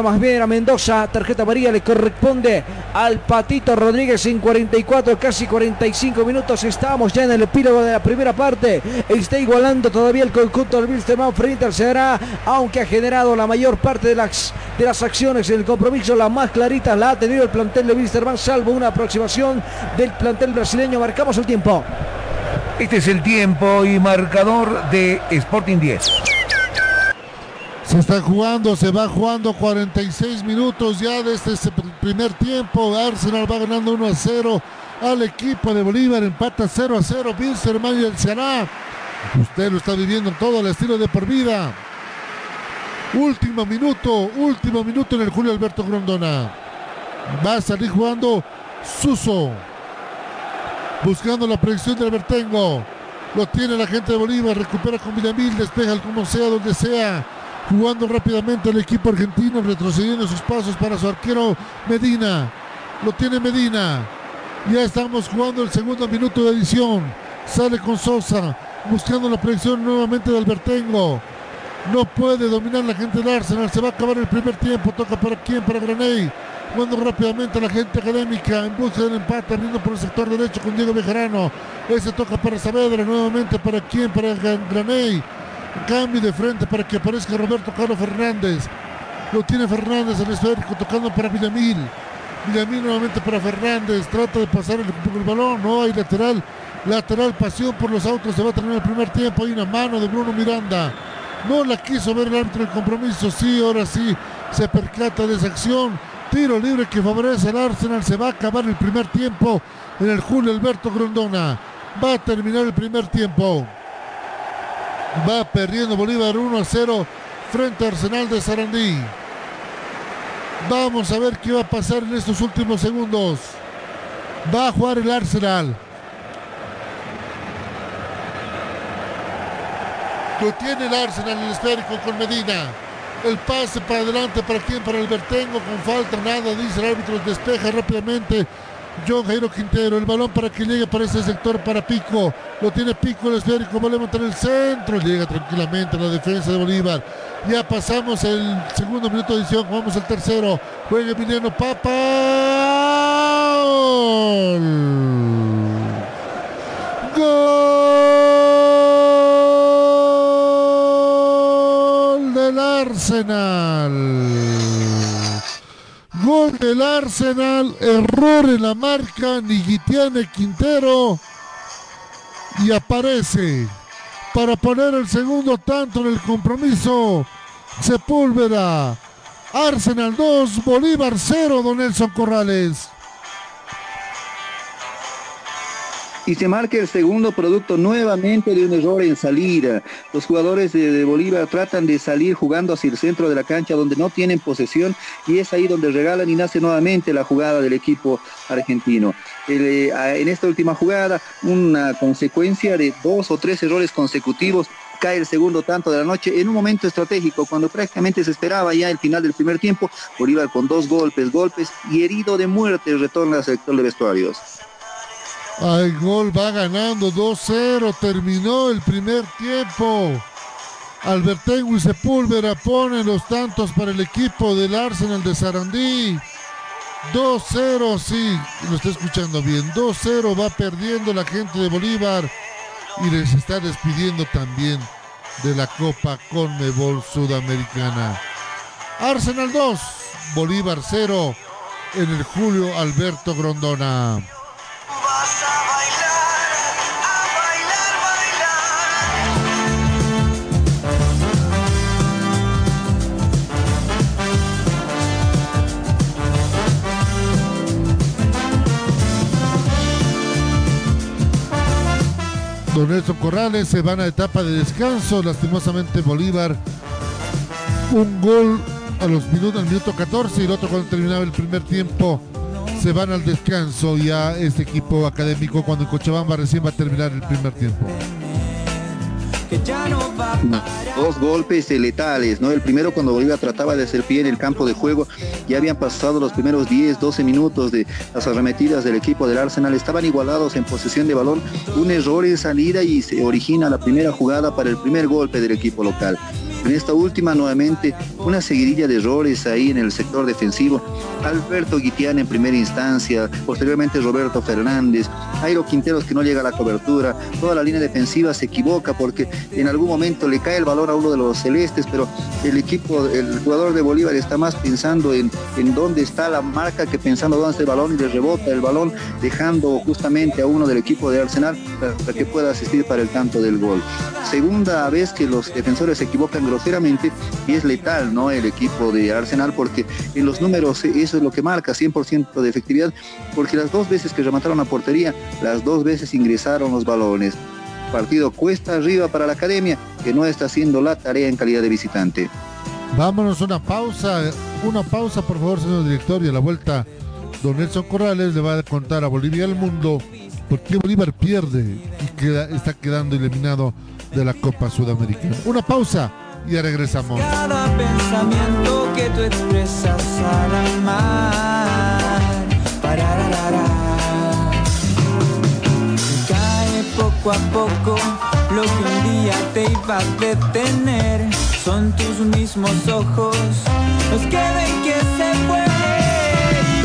Más bien a Mendoza, tarjeta amarilla le corresponde al Patito Rodríguez en 44, casi 45 minutos. Estamos ya en el epílogo de la primera parte. Está igualando todavía el conjunto del Wilstermann frente al Ceará, aunque ha generado la mayor parte de las, de las acciones en el compromiso. La más clarita la ha tenido el plantel de Wilstermann, salvo una aproximación del plantel brasileño. Marcamos el tiempo. Este es el tiempo y marcador de Sporting 10. Se está jugando, se va jugando 46 minutos ya desde ese primer tiempo. Arsenal va ganando 1 a 0 al equipo de Bolívar. Empata 0 a 0. Wilstermann y el Ceará. Usted lo está viviendo todo el estilo de por vida. Último minuto, último minuto en el Julio Alberto Grondona. Va a salir jugando Suso. Buscando la proyección del Bertengo. Lo tiene la gente de Bolívar. Recupera con Villamil. Despeja el como sea, donde sea. Jugando rápidamente el equipo argentino. Retrocediendo sus pasos para su arquero Medina. Lo tiene Medina. Ya estamos jugando el segundo minuto de edición. Sale con Sosa. Buscando la proyección nuevamente del Bertengo. No puede dominar la gente del Arsenal. Se va a acabar el primer tiempo. Toca para quién? Para Graney. Jugando rápidamente la gente académica en busca del empate, abriendo por el sector derecho con Diego Bejarano. Ese toca para Saavedra, nuevamente para quién? Para Graney. Cambio de frente para que aparezca Roberto Carlos Fernández. Lo tiene Fernández el esférico tocando para Villamil. Villamil nuevamente para Fernández. Trata de pasar el, el balón. No hay lateral. Lateral pasión por los autos. Se va a terminar el primer tiempo. Hay una mano de Bruno Miranda. No la quiso ver el árbitro del compromiso. Sí, ahora sí se percata de esa acción. Tiro libre que favorece al Arsenal. Se va a acabar el primer tiempo en el Julio Alberto Grondona. Va a terminar el primer tiempo. Va perdiendo Bolívar 1 a 0 frente a Arsenal de Sarandí. Vamos a ver qué va a pasar en estos últimos segundos. Va a jugar el Arsenal. Lo tiene el Arsenal en el esférico con Medina. El pase para adelante, ¿para quién? Para el Bertengo, con falta, nada, dice el árbitro, despeja rápidamente John Jairo Quintero, el balón para que llegue para ese sector para Pico, lo tiene Pico el esférico, va a levantar el centro, llega tranquilamente a la defensa de Bolívar. Ya pasamos el segundo minuto de edición, vamos al tercero, juega Emiliano Papa. Gol del Arsenal. Gol del Arsenal, error en la marca, Niguitiane Quintero. Y aparece para poner el segundo tanto en el compromiso. Sepúlveda. Arsenal 2, Bolívar 0, Don Nelson Corrales. Y se marca el segundo producto nuevamente de un error en salida. Los jugadores de, Bolívar tratan de salir jugando hacia el centro de la cancha donde no tienen posesión y es ahí donde regalan y nace nuevamente la jugada del equipo argentino. Eh, en esta última jugada, una consecuencia de dos o tres errores consecutivos cae el segundo tanto de la noche en un momento estratégico, cuando prácticamente se esperaba ya el final del primer tiempo, Bolívar con dos golpes, golpes y herido de muerte retorna al sector de vestuarios. Ay, gol va ganando 2-0. Terminó el primer tiempo. Albertengo y Sepúlveda ponen los tantos para el equipo del Arsenal de Sarandí. 2-0, sí, lo está escuchando bien. 2-0 va perdiendo la gente de Bolívar y les está despidiendo también de la Copa Conmebol Sudamericana. Arsenal 2, Bolívar 0 en el Julio Alberto Grondona. Nelson Corrales se van a etapa de descanso. Lastimosamente Bolívar. Un gol a los minutos, al minuto 14 y el otro cuando terminaba el primer tiempo. Se van al descanso ya este equipo académico cuando en Cochabamba recién va a terminar el primer tiempo. Dos golpes letales, ¿no? El primero cuando Bolívar trataba de hacer pie en el campo de juego, ya habían pasado los primeros 10, 12 minutos de las arremetidas del equipo del Arsenal, estaban igualados en posesión de balón, un error en salida y se origina la primera jugada para el primer golpe del equipo local. En esta última, nuevamente, una seguidilla de errores ahí en el sector defensivo. Alberto Guitián en primera instancia, posteriormente Roberto Fernández, Jairo Quinteros que no llega a la cobertura, toda la línea defensiva se equivoca porque en algún momento le cae el valor a uno de los celestes, pero el equipo, el jugador de Bolívar está más pensando en, en dónde está la marca que pensando dónde está el balón y le rebota el balón, dejando justamente a uno del equipo de Arsenal para que pueda asistir para el tanto del gol. Segunda vez que los defensores se equivocan groseramente y es letal, ¿no? El equipo de Arsenal porque en los números eso es lo que marca, 100% de efectividad, porque las dos veces que remataron a portería, las dos veces ingresaron los balones. Partido cuesta arriba para la academia que no está haciendo la tarea en calidad de visitante. Vámonos una pausa, una pausa por favor, señor director, y a la vuelta don Nelson Corrales le va a contar a Bolivia al mundo por qué Bolívar pierde y está quedando eliminado de la Copa Sudamericana. Una pausa y ya regresamos. Cada pensamiento que tú expresas al amar. Cae poco a poco lo que un día te iba a detener. Son tus mismos ojos los que ven que se puede.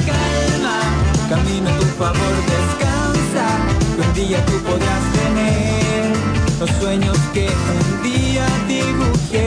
Calma, camino a tu favor, descansa. Que un día tú podrás tener los sueños que un día dibujé.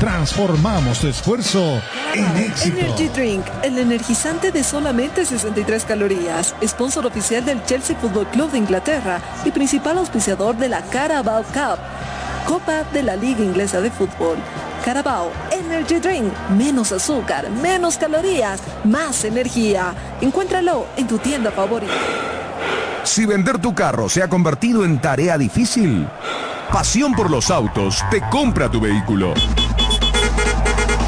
Transformamos tu esfuerzo en éxito. Energy Drink, el energizante de solamente 63 calorías, sponsor oficial del Chelsea Football Club de Inglaterra y principal auspiciador de la Carabao Cup, Copa de la Liga Inglesa de Fútbol. Carabao Energy Drink, menos azúcar, menos calorías, más energía. Encuéntralo en tu tienda favorita. Si vender tu carro se ha convertido en tarea difícil, Pasión por los autos te compra tu vehículo.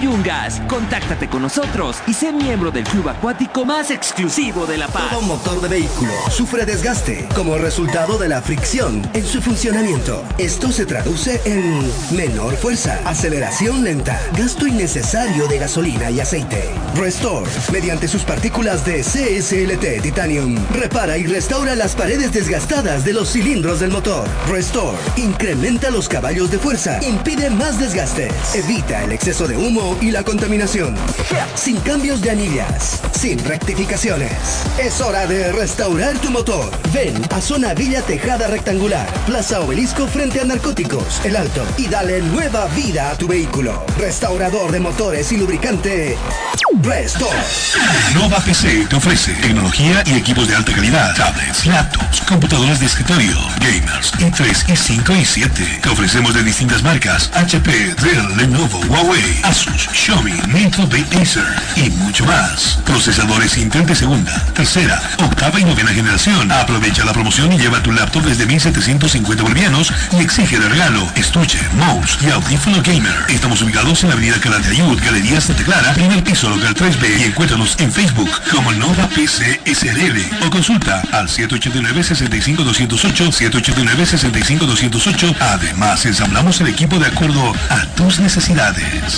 Yungas. Contáctate con nosotros y sé miembro del club acuático más exclusivo de La Paz. Todo motor de vehículo sufre desgaste como resultado de la fricción en su funcionamiento. Esto se traduce en menor fuerza, aceleración lenta, gasto innecesario de gasolina y aceite. Restore, mediante sus partículas de CSLT Titanium, repara y restaura las paredes desgastadas de los cilindros del motor. Restore, incrementa los caballos de fuerza, impide más desgastes, evita el exceso de humo y la contaminación. Sin cambios de anillas, sin rectificaciones. Es hora de restaurar tu motor. Ven a Zona Villa Tejada Rectangular, Plaza Obelisco frente a Narcóticos, El Alto, y dale nueva vida a tu vehículo. Restaurador de motores y lubricante. Restore. Nova PC te ofrece tecnología y equipos de alta calidad, tablets, laptops, computadoras de escritorio, gamers, i3, i5 y 7. Te ofrecemos de distintas marcas, HP, Dell, Lenovo, Huawei, Asus, Xiaomi, Nitro, Acer y mucho más. Procesadores Intel de segunda, tercera, octava y novena generación. Aprovecha la promoción y lleva tu laptop desde 1750 bolivianos y exige de regalo estuche, mouse y audífono gamer. Estamos ubicados en la avenida Canal de Ayud, Galería Santa Clara, primer piso local 3B y encuéntranos en Facebook como Nova PC SRL o consulta al 789-65208, 789-65208. Además, ensamblamos el equipo de acuerdo a tus necesidades.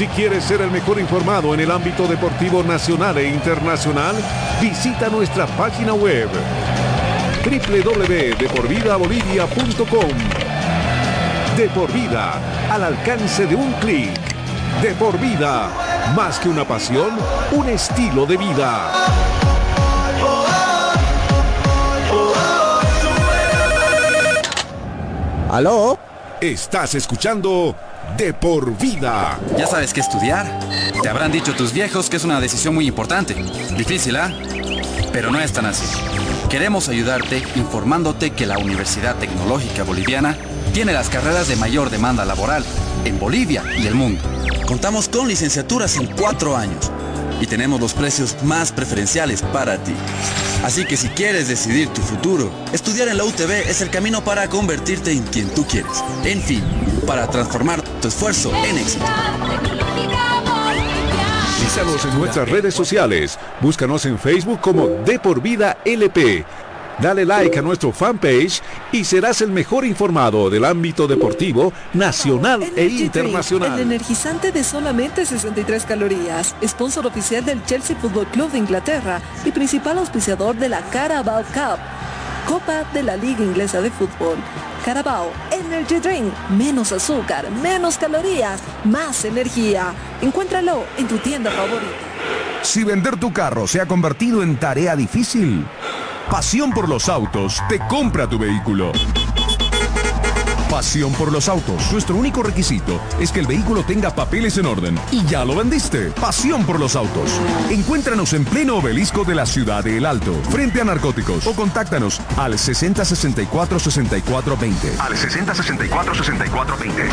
Si quieres ser el mejor informado en el ámbito deportivo nacional e internacional, visita nuestra página web www.deporvidabolivia.com. De por vida, al alcance de un clic. De por vida, más que una pasión, un estilo de vida. ¿Aló? Estás escuchando De por vida. ¿Ya sabes qué estudiar? Te habrán dicho tus viejos que es una decisión muy importante. Difícil, ¿ah? Pero no es tan así. Queremos ayudarte informándote que la Universidad Tecnológica Boliviana tiene las carreras de mayor demanda laboral en Bolivia y el mundo. Contamos con licenciaturas en cuatro años y tenemos los precios más preferenciales para ti. Así que si quieres decidir tu futuro, estudiar en la UTB es el camino para convertirte en quien tú quieres. En fin, para transformar tu esfuerzo en éxito. En nuestras redes sociales. Búscanos en Facebook como De por Vida LP. Dale like a nuestro fanpage y serás el mejor informado del ámbito deportivo nacional e El internacional. energizante de solamente 63 calorías, sponsor oficial del Chelsea Football Club de Inglaterra y principal auspiciador de la Carabao Cup, Copa de la Liga Inglesa de Fútbol. Carabao Energy Drink, menos azúcar, menos calorías, más energía. Encuéntralo en tu tienda favorita. Si vender tu carro se ha convertido en tarea difícil, Pasión por los autos te compra tu vehículo. Pasión por los autos. Nuestro único requisito es que el vehículo tenga papeles en orden. Y ya lo vendiste. Pasión por los autos. Encuéntranos en pleno obelisco de la ciudad de El Alto, frente a narcóticos. O contáctanos al 6064-6420. Al 6064-6420.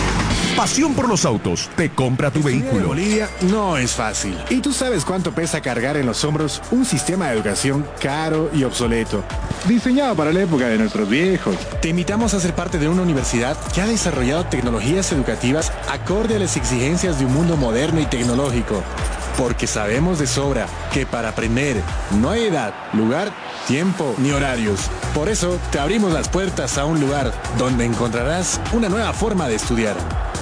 Pasión por los autos te compra tu En vehículo. Bolivia no es fácil. ¿Y tú sabes cuánto pesa cargar en los hombros un sistema de educación caro y obsoleto? Diseñado para la época de nuestros viejos. Te invitamos a ser parte de una universidad que ha desarrollado tecnologías educativas acorde a las exigencias de un mundo moderno y tecnológico. porque sabemos de sobra que para aprender no hay edad, lugar, tiempo ni horarios. Por eso te abrimos las puertas a un lugar donde encontrarás una nueva forma de estudiar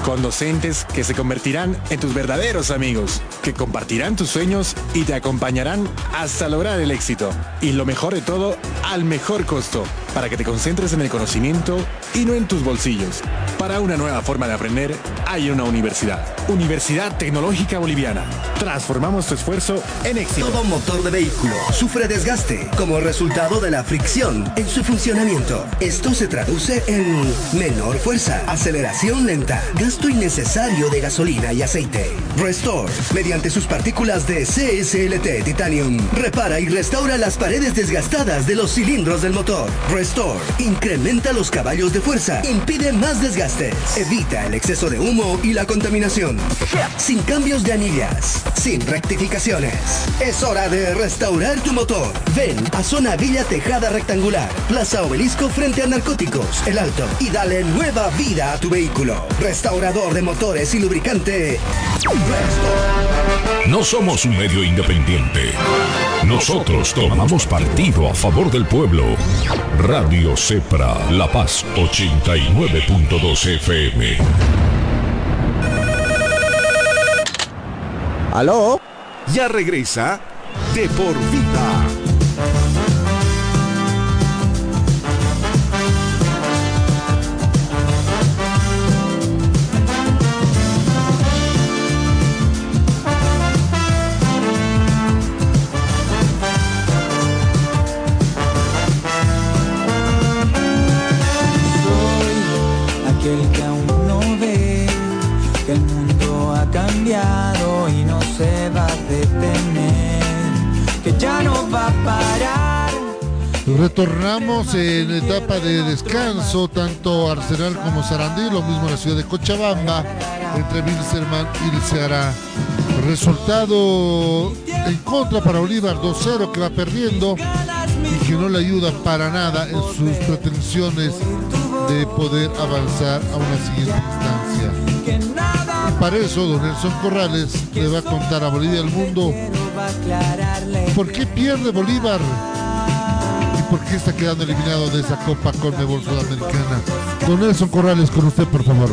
con docentes que se convertirán en tus verdaderos amigos, que compartirán tus sueños y te acompañarán hasta lograr el éxito. Y lo mejor de todo, al mejor costo, para que te concentres en el conocimiento y no en tus bolsillos. Para una nueva forma de aprender, hay una universidad. Universidad Tecnológica Boliviana. Transformamos tu esfuerzo en éxito. Todo motor de vehículo sufre desgaste como resultado de la fricción en su funcionamiento. Esto se traduce en menor fuerza, aceleración lenta, gasto innecesario de gasolina y aceite. Restore, mediante sus partículas de CSLT Titanium, repara y restaura las paredes desgastadas de los cilindros del motor. Incrementa los caballos de fuerza, impide más desgastes, evita el exceso de humo y la contaminación. Sin cambios de anillas, sin rectificaciones. Es hora de restaurar tu motor. Ven a Zona Villa Tejada Rectangular, Plaza Obelisco frente a Narcóticos, El Alto, y dale nueva vida a tu vehículo. Restaurador de motores y lubricante. No somos un medio independiente. Nosotros tomamos partido a favor del pueblo. Radio Cepra, La Paz 89.2 FM. ¿Aló? Ya regresa de por vida. Retornamos en etapa de descanso, tanto Arsenal como Sarandí, lo mismo en la ciudad de Cochabamba, entre Wilstermann y Ceará. Resultado en contra para Bolívar 2-0 que va perdiendo y que no le ayuda para nada en sus pretensiones de poder avanzar a una siguiente instancia. Para eso, don Nelson Corrales le va a contar a Bolivia el mundo por qué pierde Bolívar por qué está quedando eliminado de esa Copa Conmebol Sudamericana. Don Nelson Corrales, con usted, por favor.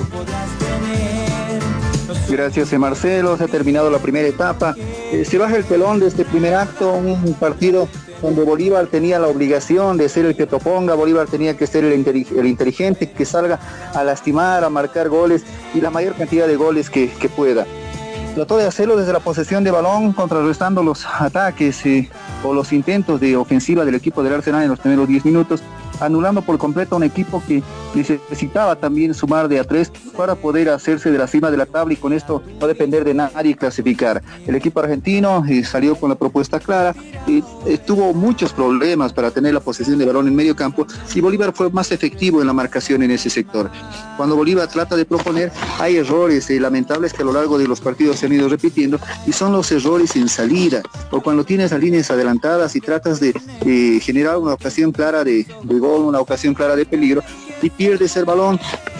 Gracias, eh, Marcelo. Se ha terminado la primera etapa. Eh, se baja el telón de este primer acto, un partido donde Bolívar tenía la obligación de ser el que proponga, Bolívar tenía que ser el, intelig- el inteligente, que salga a lastimar, a marcar goles y la mayor cantidad de goles que pueda. Trató de hacerlo desde la posesión de balón, contrarrestando los ataques eh, o los intentos de ofensiva del equipo del Arsenal en los primeros 10 minutos, anulando por completo a un equipo que necesitaba también sumar de a tres para poder hacerse de la cima de la tabla y con esto no depender de nadie clasificar. El equipo argentino eh, salió con la propuesta clara y eh, tuvo muchos problemas para tener la posesión de balón en medio campo y Bolívar fue más efectivo en la marcación en ese sector. Cuando Bolívar trata de proponer, hay errores eh, lamentables que a lo largo de los partidos se han ido repitiendo y son los errores en salida o cuando tienes las líneas adelantadas y tratas de eh, generar una ocasión clara de, de gol, una ocasión clara de peligro y pierdes el balón,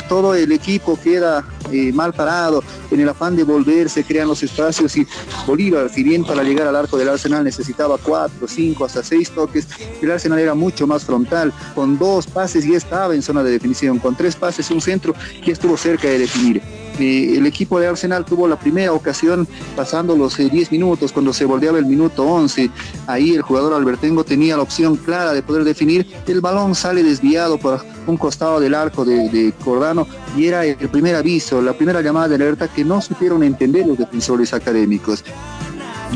todo el equipo queda eh, mal parado, en el afán de volver se crean los espacios y Bolívar, si bien para llegar al arco del Arsenal necesitaba cuatro, cinco, hasta seis toques, el Arsenal era mucho más frontal, con dos pases ya estaba en zona de definición, con tres pases un centro ya estuvo cerca de definir. Eh, el equipo de Arsenal tuvo la primera ocasión pasando los eh, 10 minutos, cuando se bordeaba el minuto 11. Ahí el jugador Albertengo tenía la opción clara de poder definir. El balón sale desviado por un costado del arco de, de Cordano y era el primer aviso, la primera llamada de alerta que no supieron entender los defensores académicos.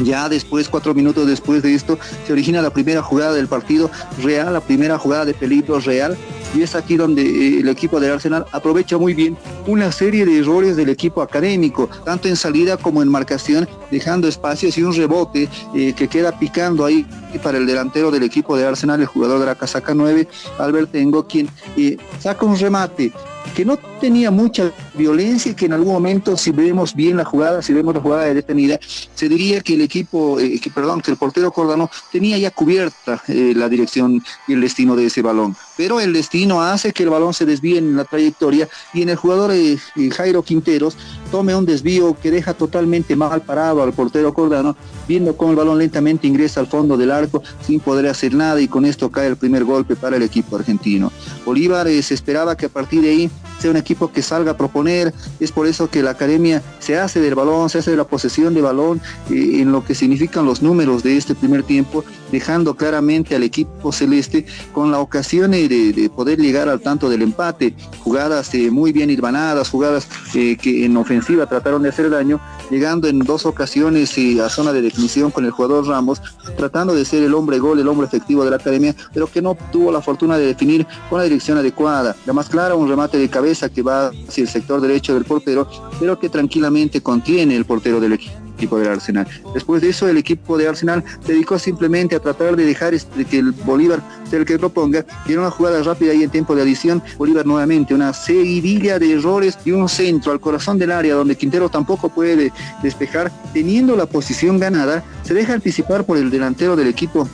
Ya después, cuatro minutos después de esto, se origina la primera jugada del partido real, la primera jugada de peligro real. Y es aquí donde eh, el equipo del Arsenal aprovecha muy bien una serie de errores del equipo académico, tanto en salida como en marcación, dejando espacios y un rebote eh, que queda picando ahí para el delantero del equipo de Arsenal, el jugador de la casaca 9, Albert Tengo, quien eh, saca un remate que no tenía mucha violencia y que en algún momento, si vemos bien la jugada, si vemos la jugada de detenida, se diría que el equipo, eh, que, perdón, que el portero Cordano tenía ya cubierta eh, la dirección y el destino de ese balón. Pero el destino hace que el balón se desvíe en la trayectoria y en el jugador eh, eh, Jairo Quinteros tome un desvío que deja totalmente mal parado al portero Cordano, viendo cómo el balón lentamente ingresa al fondo del arco sin poder hacer nada y con esto cae el primer golpe para el equipo argentino. Bolívar se esperaba que a partir de ahí sea un equipo que salga a proponer, es por eso que la academia se hace del balón, se hace de la posesión de balón eh, en lo que significan los números de este primer tiempo, dejando claramente al equipo celeste con la ocasión de, poder llegar al tanto del empate, jugadas eh, muy bien irvanadas, jugadas eh, que en ofensiva trataron de hacer daño, llegando en dos ocasiones a zona de definición con el jugador Ramos, tratando de ser el hombre gol, el hombre efectivo de la academia, pero que no tuvo la fortuna de definir con la dirección adecuada. La más clara, un remate de cabeza que va hacia el sector derecho del portero, pero que tranquilamente contiene el portero del equipo equipo del Arsenal. Después de eso, el equipo de Arsenal dedicó simplemente a tratar de dejar este, que el Bolívar sea el que proponga. Y una jugada rápida y en tiempo de adición, Bolívar nuevamente una seguidilla de errores y un centro al corazón del área donde Quintero tampoco puede despejar. Teniendo la posición ganada, se deja anticipar por el delantero del equipo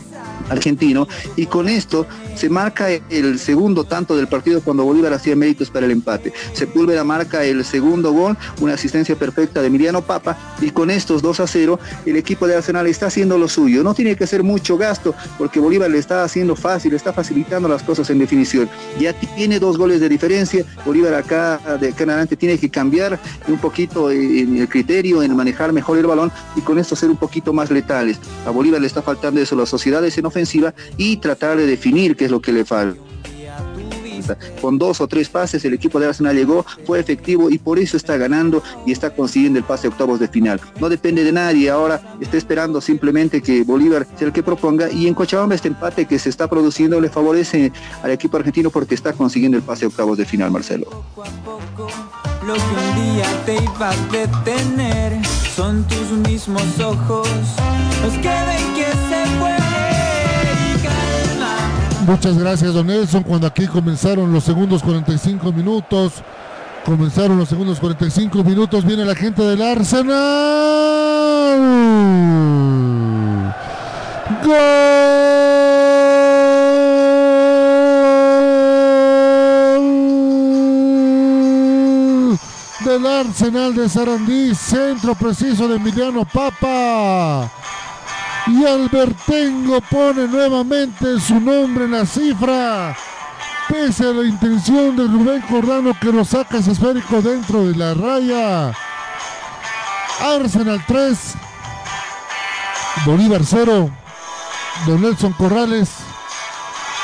argentino y con esto se marca el segundo tanto del partido cuando Bolívar hacía méritos para el empate. Sepúlveda marca el segundo gol, una asistencia perfecta de Emiliano Papa y con estos 2 a 0 el equipo de Arsenal está haciendo lo suyo. No tiene que hacer mucho gasto porque Bolívar le está haciendo fácil, está facilitando las cosas en definición. Ya tiene dos goles de diferencia. Bolívar acá de acá tiene que cambiar un poquito en el criterio, en manejar mejor el balón y con esto ser un poquito más letales. A Bolívar le está faltando eso, las sociedades en ofensiva y tratar de definir qué es lo que le falta. Con dos o tres pases el equipo de Arsenal llegó, fue efectivo y por eso está ganando y está consiguiendo el pase octavos de final. No depende de nadie, ahora está esperando simplemente que Bolívar sea el que proponga y en Cochabamba este empate que se está produciendo le favorece al equipo argentino porque está consiguiendo el pase octavos de final, Marcelo. Muchas gracias, don Nelson. Cuando aquí comenzaron los segundos 45 minutos, comenzaron los segundos 45 minutos, viene la gente del Arsenal. ¡Gol! Del Arsenal de Sarandí, centro preciso de Emiliano Papa. Y Albertengo pone nuevamente su nombre en la cifra. Pese a la intención de Rubén Cordano que lo saca ese esférico dentro de la raya. Arsenal 3. Bolívar 0. Don Nelson Corrales.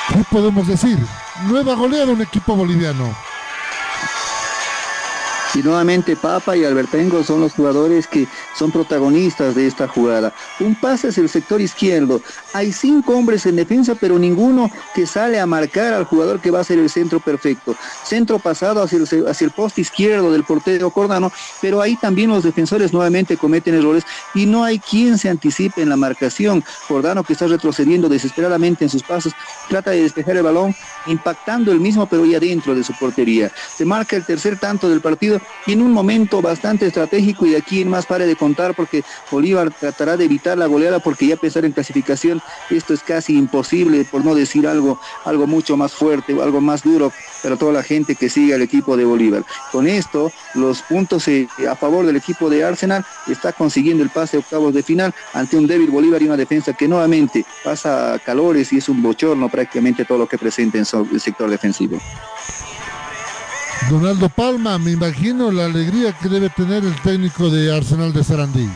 ¿Qué podemos decir? Nueva goleada un equipo boliviano. Y nuevamente Papa y Albertengo son los jugadores que son protagonistas de esta jugada. Un pase hacia el sector izquierdo. Hay cinco hombres en defensa, pero ninguno que sale a marcar al jugador que va a ser el centro perfecto. Centro pasado hacia el, hacia el poste izquierdo del portero Cordano, pero ahí también los defensores nuevamente cometen errores y no hay quien se anticipe en la marcación. Cordano que está retrocediendo desesperadamente en sus pasos, trata de despejar el balón, impactando el mismo, pero ya dentro de su portería. Se marca el tercer tanto del partido y en un momento bastante estratégico y de aquí en más pare de contar porque Bolívar tratará de evitar la goleada porque ya pensar en clasificación esto es casi imposible por no decir algo, algo mucho más fuerte o algo más duro para toda la gente que sigue al equipo de Bolívar. Con esto, los puntos eh, a favor del equipo de Arsenal está consiguiendo el pase a octavos de final ante un débil Bolívar y una defensa que nuevamente pasa calores y es un bochorno prácticamente todo lo que presenta en el sector defensivo. Donaldo Palma, me imagino la alegría que debe tener el técnico de Arsenal de Sarandí.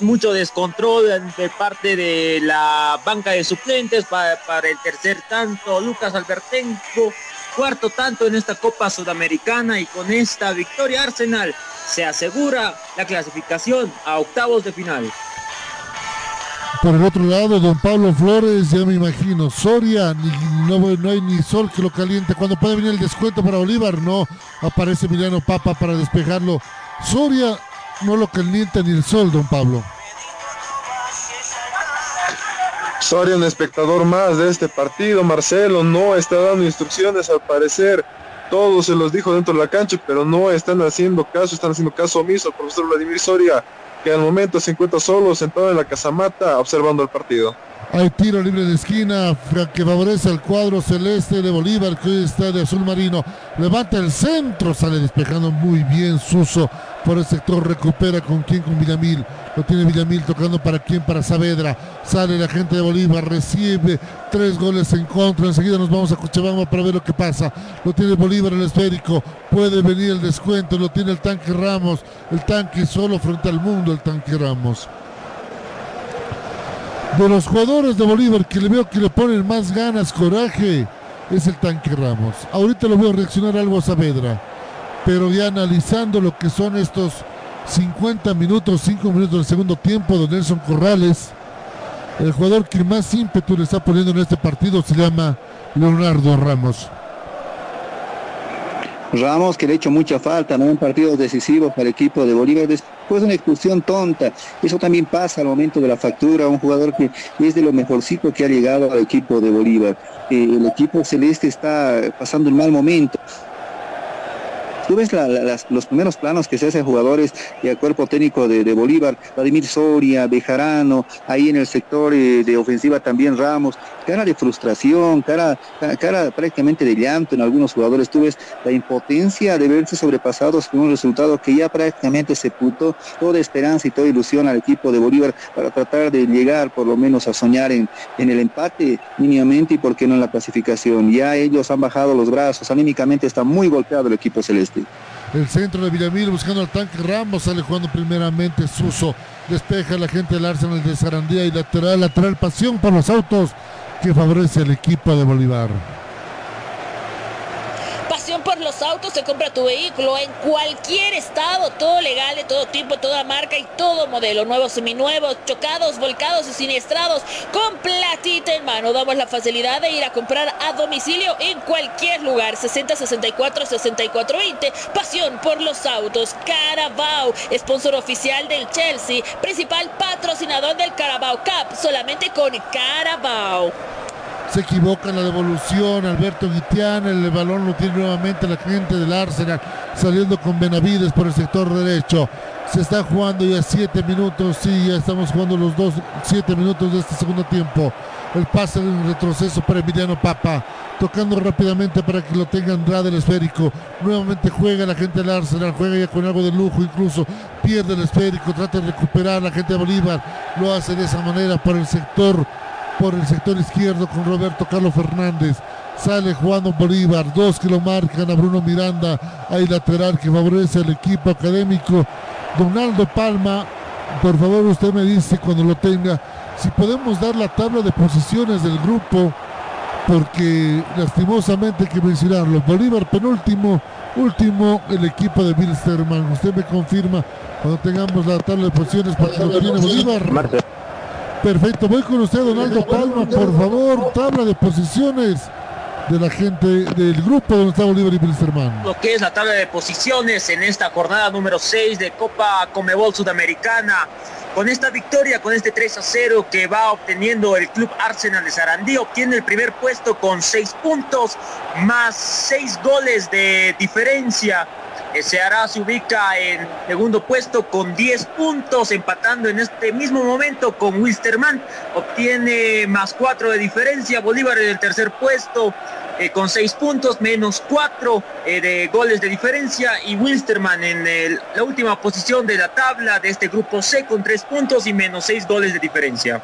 Mucho descontrol de parte de la banca de suplentes para, el tercer tanto. Lucas Albertenco, cuarto tanto en esta Copa Sudamericana y con esta victoria Arsenal se asegura la clasificación a octavos de final. Por el otro lado, don Pablo Flores, ya me imagino, Soria, no, hay ni sol que lo caliente. Cuando puede venir el descuento para Bolívar, no aparece Emiliano Papa para despejarlo. Soria no lo calienta ni el sol, don Pablo. Soria, un espectador más de este partido. Marcelo no está dando instrucciones al parecer. Todo se los dijo dentro de la cancha, pero no están haciendo caso, están haciendo caso omiso al profesor Vladimir Soria que al momento se encuentra solo sentado en la casamata observando el partido. Hay tiro libre de esquina que favorece al cuadro celeste de Bolívar que hoy está de azul marino. Levanta el centro, sale despejando muy bien Suso por el sector, recupera con quien, con Villamil. Lo tiene Villamil tocando para quién, para Saavedra. Sale la gente de Bolívar, recibe tres goles en contra. Enseguida nos vamos a Cochabamba para ver lo que pasa. Lo tiene Bolívar el esférico. Puede venir el descuento, lo tiene el tanque Ramos. El tanque solo frente al mundo, el tanque Ramos de los jugadores de Bolívar que le veo que le ponen más ganas, coraje, es el tanque Ramos. Ahorita lo veo reaccionar algo a Saavedra, pero ya analizando lo que son estos 50 minutos, 5 minutos del segundo tiempo de Nelson Corrales, el jugador que más ímpetu le está poniendo en este partido se llama Leonardo Ramos. Ramos, que le ha hecho mucha falta, ¿no? En partidos decisivos para el equipo de Bolívar. Después una expulsión tonta. Eso también pasa al momento de la factura. Un jugador que es de lo mejorcito que ha llegado al equipo de Bolívar. Eh, el equipo celeste está pasando un mal momento. Tú ves los primeros planos que se hacen jugadores y cuerpo técnico de, Bolívar, Vladimir Soria, Bejarano, ahí en el sector eh, de ofensiva también Ramos, cara de frustración, cara, cara prácticamente de llanto en algunos jugadores. Tú ves la impotencia de verse sobrepasados con un resultado que ya prácticamente sepultó toda esperanza y toda ilusión al equipo de Bolívar para tratar de llegar por lo menos a soñar en, en el empate mínimamente y por qué no en la clasificación. Ya ellos han bajado los brazos, anímicamente está muy golpeado el equipo celeste. El centro de Villamil buscando al tanque Ramos, sale jugando primeramente Suso, despeja la gente del Arsenal de Sarandía y lateral, lateral, pasión por los autos que favorece al equipo de Bolívar por los autos, se compra tu vehículo en cualquier estado, todo legal, de todo tipo, toda marca y todo modelo, nuevos, seminuevos, chocados, volcados y siniestrados, con platita en mano. Damos la facilidad de ir a comprar a domicilio en cualquier lugar. 60 64 64 20. Pasión por los autos. Carabao, sponsor oficial del Chelsea, principal patrocinador del Carabao Cup, solamente con Carabao se equivoca en la devolución, Alberto Guitián, el balón lo tiene nuevamente la gente del Arsenal, saliendo con Benavides por el sector derecho. Se está jugando ya siete minutos, sí, ya estamos jugando los dos, siete minutos de este segundo tiempo. El pase de un retroceso para Emiliano Papa, tocando rápidamente para que lo tenga Andrade el esférico. Nuevamente juega la gente del Arsenal, juega ya con algo de lujo, incluso pierde el esférico, trata de recuperar la gente de Bolívar, lo hace de esa manera por el sector por el sector izquierdo con Roberto Carlos Fernández. Sale jugando Bolívar, dos que lo marcan a Bruno Miranda. Hay lateral que favorece al equipo académico. Donaldo Palma, por favor usted me dice cuando lo tenga, si podemos dar la tabla de posiciones del grupo, porque lastimosamente hay que mencionarlo. Bolívar penúltimo, último el equipo de Bilsterman. Usted me confirma cuando tengamos la tabla de posiciones para que lo tiene Bolívar. Perfecto, voy con usted, Donaldo Palma, por favor, tabla de posiciones de la gente del grupo donde está Bolívar y Wilstermann. Lo que es la tabla de posiciones en esta jornada número 6 de Copa Comebol Sudamericana. Con esta victoria, con este 3 a 0 que va obteniendo el club Arsenal de Sarandí, obtiene el primer puesto con 6 puntos más 6 goles de diferencia Seara se ubica en segundo puesto con 10 puntos, empatando en este mismo momento con Wilstermann. Obtiene más 4 de diferencia. Bolívar en el tercer puesto eh, con 6 puntos, menos 4 eh, de goles de diferencia. Y Wilstermann en la última posición de la tabla de este grupo C con 3 puntos y menos 6 goles de diferencia.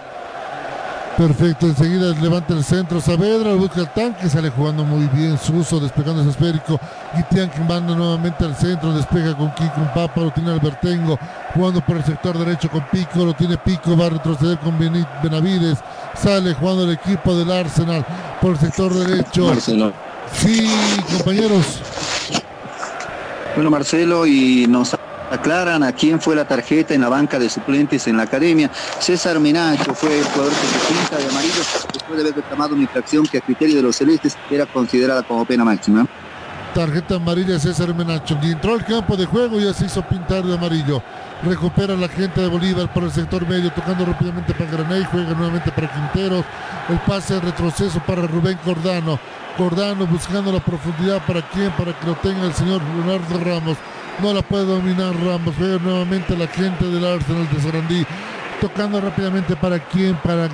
Perfecto, enseguida levanta el centro Saavedra, busca el tanque, sale jugando muy bien Suso, despegando ese esférico. Guitián que manda nuevamente al centro, despega con Kiko, un Papa, lo tiene Albertengo, jugando por el sector derecho con Pico, lo tiene Pico, va a retroceder con Benavides, sale jugando el equipo del Arsenal por el sector derecho. Marcelo. Sí, compañeros. Bueno, Marcelo, y nos aclaran a quién fue la tarjeta en la banca de suplentes en la academia. César Menacho fue el jugador que se pinta de amarillo después de haber reclamado una infracción que a criterio de los celestes era considerada como pena máxima. Tarjeta amarilla César Menacho. Y entró al campo de juego y ya se hizo pintar de amarillo. Recupera la gente de Bolívar por el sector medio, tocando rápidamente para Graney, juega nuevamente para Quinteros. El pase de retroceso para Rubén Cordano. Cordano buscando la profundidad para quién, para que lo tenga el señor Leonardo Ramos no la puede dominar Ramos, juega nuevamente la gente del Arsenal de Sarandí, tocando rápidamente para quién, para,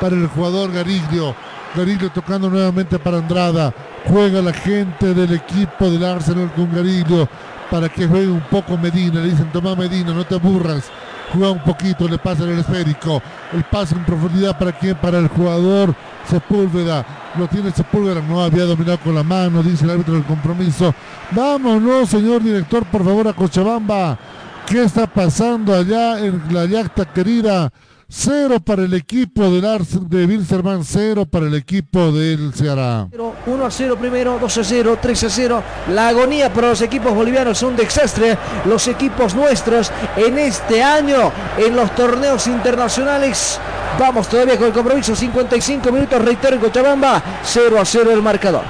para el jugador Gariglio, Gariglio tocando nuevamente para Andrada, juega la gente del equipo del Arsenal con Gariglio, para que juegue un poco Medina, le dicen toma Medina, no te aburras, juega un poquito, le pasa el esférico, el pase en profundidad para quién, para el jugador Sepúlveda, lo tiene Sepúlveda, no había dominado con la mano, dice el árbitro del compromiso. Vámonos, señor director, por favor, a Cochabamba. ¿Qué está pasando allá en la yacta querida? Cero para el equipo del de Wilstermann, cero para el equipo del Ceará. 1 a 0 primero, 2 a 0, 3 a 0. La agonía para los equipos bolivianos es un desastre. Los equipos nuestros en este año en los torneos internacionales. Vamos todavía con el compromiso. 55 minutos, reitero en Cochabamba. 0 a 0 el marcador.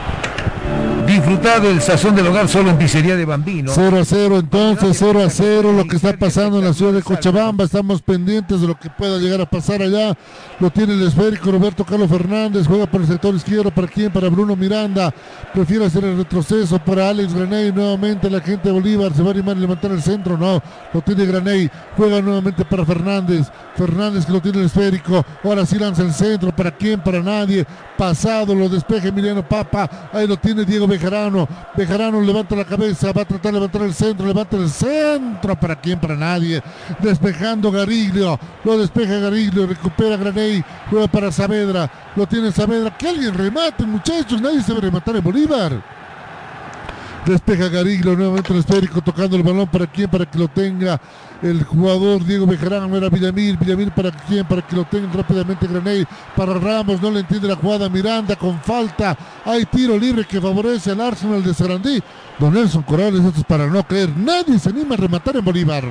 Disfrutar del sazón del hogar solo en Pizzería de Bambino. 0 a 0 entonces, 0 a 0 lo que está pasando en la ciudad de Cochabamba. Estamos pendientes de lo que pueda llegar a pasar allá. Lo tiene el esférico Roberto Carlos Fernández. Juega por el sector izquierdo. ¿Para quién? Para Bruno Miranda. Prefiere hacer el retroceso para Alex Graney. Nuevamente la gente de Bolívar se va a animar a levantar el centro. No, lo tiene Graney. Juega nuevamente para Fernández. Fernández que lo tiene el esférico. Ahora sí lanza el centro. ¿Para quién? Para nadie. Pasado, lo despeja Emiliano Papa. Ahí lo tiene Diego Bejarano. Levanta la cabeza. Va a tratar de levantar el centro. Levanta el centro. ¿Para quién? Para nadie. Despejando Gariglio. Lo despeja Gariglio. Recupera Graney. Juega para Saavedra. Lo tiene Saavedra. Que alguien remate, muchachos. Nadie se rematar en Bolívar. Despeja Gariglio nuevamente el esférico tocando el balón para quién, para que lo tenga el jugador Diego Bejarano, era Villamil, Villamil para quién, para que lo tenga rápidamente Graney, para Ramos, no le entiende la jugada, Miranda con falta, hay tiro libre que favorece al Arsenal de Sarandí, Don Nelson Corrales, esto es para no creer, nadie se anima a rematar en Bolívar.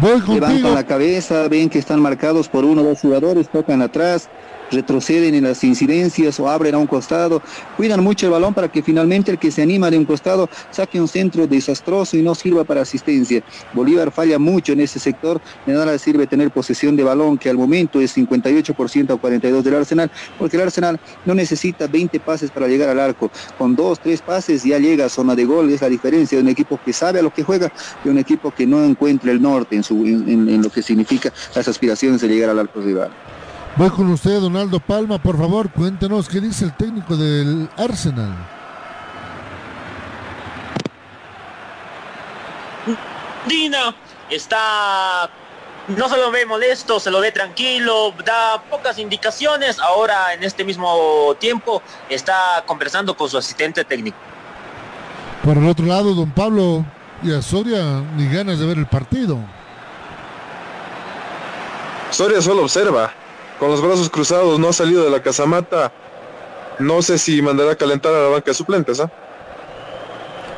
Voy contigo. Levantan la cabeza, ven que están marcados por uno o dos jugadores, tocan atrás, retroceden en las incidencias o abren a un costado, cuidan mucho el balón para que finalmente el que se anima de un costado saque un centro desastroso y no sirva para asistencia. Bolívar falla mucho en ese sector, de nada le sirve tener posesión de balón, que al momento es 58% a 42% del Arsenal, porque el Arsenal no necesita 20 pases para llegar al arco, con dos, tres pases ya llega a zona de gol, es la diferencia de un equipo que sabe a lo que juega y un equipo que no encuentra el norte en, lo que significa las aspiraciones de llegar al arco rival. Voy con usted, Donaldo Palma, por favor, cuéntenos qué dice el técnico del Arsenal. Dina está no se lo ve molesto, se lo ve tranquilo, da pocas indicaciones. Ahora en este mismo tiempo está conversando con su asistente técnico. Por el otro lado, don Pablo y a Soria ni ganas de ver el partido. Soria solo observa, con los brazos cruzados, no ha salido de la casamata. No sé si mandará a calentar a la banca de suplentes, ¿ah?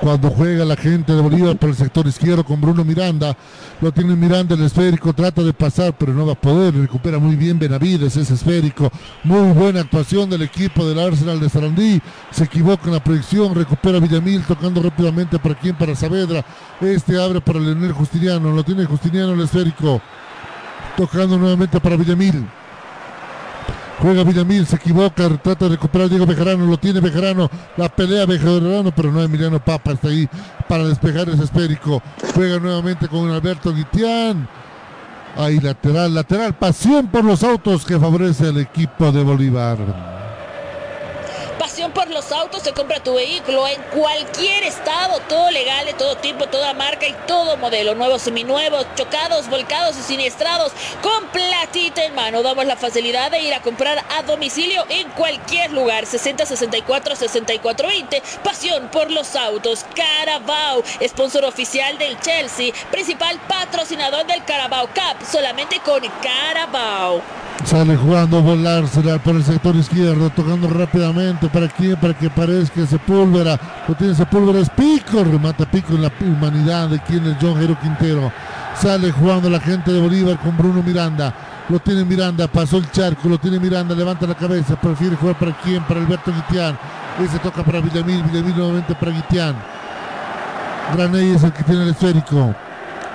Cuando juega la gente de Bolívar por el sector izquierdo con Bruno Miranda, lo tiene Miranda el esférico, trata de pasar, pero no va a poder. Recupera muy bien Benavides ese esférico. Muy buena actuación del equipo del Arsenal de Sarandí. Se equivoca en la proyección, recupera Villamil tocando rápidamente para quién, para Saavedra. Este abre para Leonel Justiniano, lo tiene Justiniano el esférico. Tocando nuevamente para Villamil. Juega Villamil, se equivoca, trata de recuperar Diego Bejarano, lo tiene Bejarano, la pelea Bejarano, pero no Emiliano Papa está ahí para despejar ese esférico. Juega nuevamente con Alberto Guitián. Ahí lateral, lateral, pasión por los autos que favorece al equipo de Bolívar. Pasión por los autos, se compra tu vehículo en cualquier estado, todo legal, de todo tipo, toda marca y todo modelo, nuevos, seminuevos, chocados, volcados y siniestrados, con platita en mano. Damos la facilidad de ir a comprar a domicilio en cualquier lugar. 60 64 64 20. Pasión por los autos. Carabao, sponsor oficial del Chelsea, principal patrocinador del Carabao Cup, solamente con Carabao. Sale jugando volar, será por el sector izquierdo, tocando rápidamente. ¿Para quién? Para que parezca Sepúlveda. Lo tiene Sepúlveda, es Pico. Remata Pico en la humanidad de quien es John Jero Quintero. Sale jugando la gente de Bolívar con Bruno Miranda. Lo tiene Miranda, pasó el charco, lo tiene Miranda, levanta la cabeza. Prefiere jugar para quién? Para Alberto Guitián. Ese toca para Villamil, Villamil nuevamente para Guitián. Graney es el que tiene el esférico.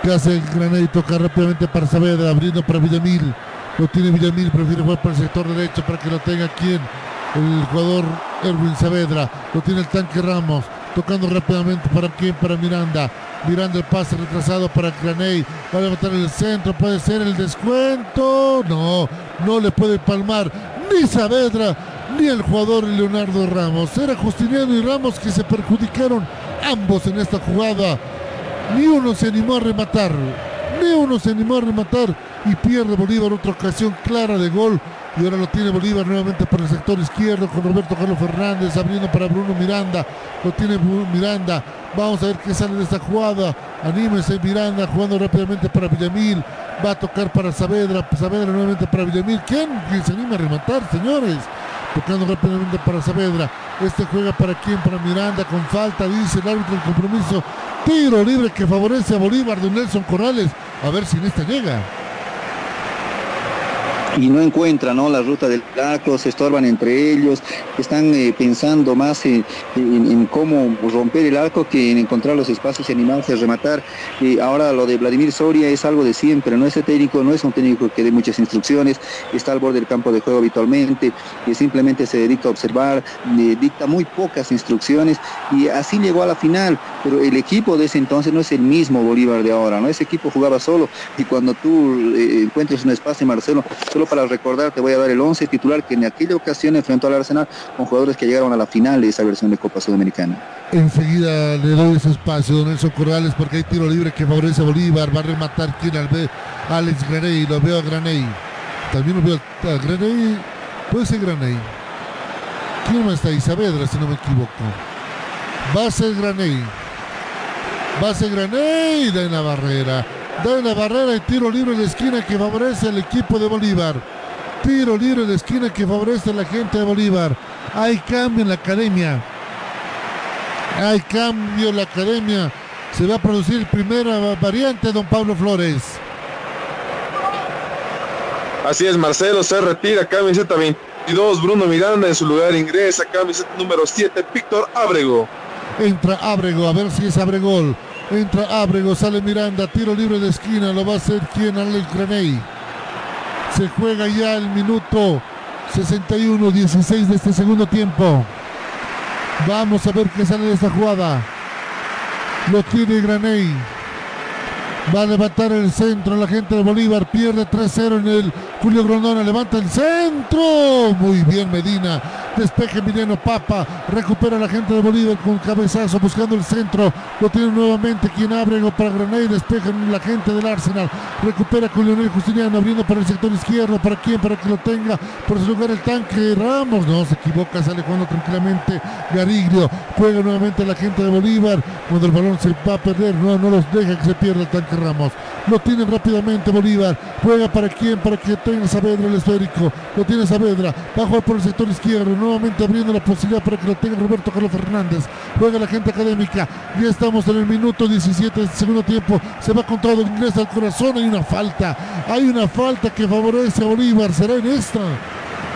¿Qué hace Graney? Toca rápidamente para Saavedra, abriendo para Villamil. Lo tiene Villamil, prefiere jugar para el sector derecho para que lo tenga quien. El jugador Erwin Saavedra, lo tiene el tanque Ramos, tocando rápidamente para quién, para Miranda. Miranda el pase retrasado para Graney. Va a levantar el centro, puede ser el descuento. No, no le puede palmar ni Saavedra ni el jugador Leonardo Ramos. Era Justiniano y Ramos que se perjudicaron ambos en esta jugada. Ni uno se animó a rematar. Ni uno se animó a rematar y pierde Bolívar otra ocasión clara de gol. Y ahora lo tiene Bolívar nuevamente por el sector izquierdo con Roberto Carlos Fernández abriendo para Bruno Miranda. Lo tiene Miranda. Vamos a ver qué sale de esta jugada. Anímese Miranda jugando rápidamente para Villamil. Va a tocar para Saavedra. Saavedra nuevamente para Villamil. ¿Quién, ¿Quién se anima a rematar, señores? Tocando rápidamente para Saavedra. Este juega para quién? Para Miranda con falta, dice el árbitro del compromiso. Tiro libre que favorece a Bolívar de Nelson Corrales. A ver si en esta llega y no encuentran ¿no? la ruta del arco, se estorban entre ellos, están eh, pensando más en, cómo romper el arco que en encontrar los espacios y animarse a rematar. y ahora lo de Vladimir Soria es algo de siempre, no es técnico, no es un técnico que dé muchas instrucciones, está al borde del campo de juego habitualmente, y simplemente se dedica a observar, dicta muy pocas instrucciones y así llegó a la final, pero el equipo de ese entonces no es el mismo Bolívar de ahora, ¿no? Ese equipo jugaba solo y cuando tú eh, encuentres un espacio, Marcelo, para recordar, te voy a dar el 11 titular que en aquella ocasión enfrentó al Arsenal con jugadores que llegaron a la final de esa versión de Copa Sudamericana. Enseguida le doy ese espacio, don Nelson Corrales, porque hay tiro libre que favorece a Bolívar. Va a rematar quien al ver Alex Graney, lo veo a Graney. También lo veo a Graney, puede ser Graney. ¿Quién más está ahí? Saavedra, si no me equivoco. Va a ser Graney. Va a ser Graney de la barrera da la barrera y tiro libre en la esquina que favorece al equipo de Bolívar. Tiro libre en la esquina que favorece a la gente de Bolívar. Hay cambio en la academia. Hay cambio en la academia. Se va a producir primera variante, don Pablo Flores. Así es, Marcelo se retira, camiseta 22, Bruno Miranda en su lugar ingresa, camiseta número 7, Víctor Ábrego. Entra Ábrego, a ver si es Abregol. Entra Abrego, sale Miranda, tiro libre de esquina, lo va a hacer quien Alex Graney. Se juega ya el minuto 61-16 de este segundo tiempo. Vamos a ver qué sale de esta jugada. Lo tiene Graney. Va a levantar el centro la gente de Bolívar. Pierde 3-0 en el Julio Grondona. Levanta el centro. Muy bien Medina. Despeje Emiliano Papa. Recupera la gente de Bolívar con cabezazo buscando el centro. Lo tiene nuevamente quien abre para Granay. Despeja la gente del Arsenal. Recupera con Leonel Justiniano abriendo para el sector izquierdo. ¿Para quién? Para que lo tenga por su lugar el tanque. Ramos no se equivoca. Sale jugando tranquilamente Gariglio. Juega nuevamente la gente de Bolívar. Cuando el balón se va a perder. No, no los deja que se pierda el tanque Ramos. Lo tiene rápidamente Bolívar. Juega para quién? Para que tenga Saavedra el esférico. Lo tiene Saavedra. Va a jugar por el sector izquierdo nuevamente abriendo la posibilidad para que lo tenga Roberto Carlos Fernández. Juega la gente académica. Ya estamos en el minuto 17 del segundo tiempo. Se va con todo, ingresa al corazón. Hay una falta. Hay una falta que favorece a Bolívar. Será en esta.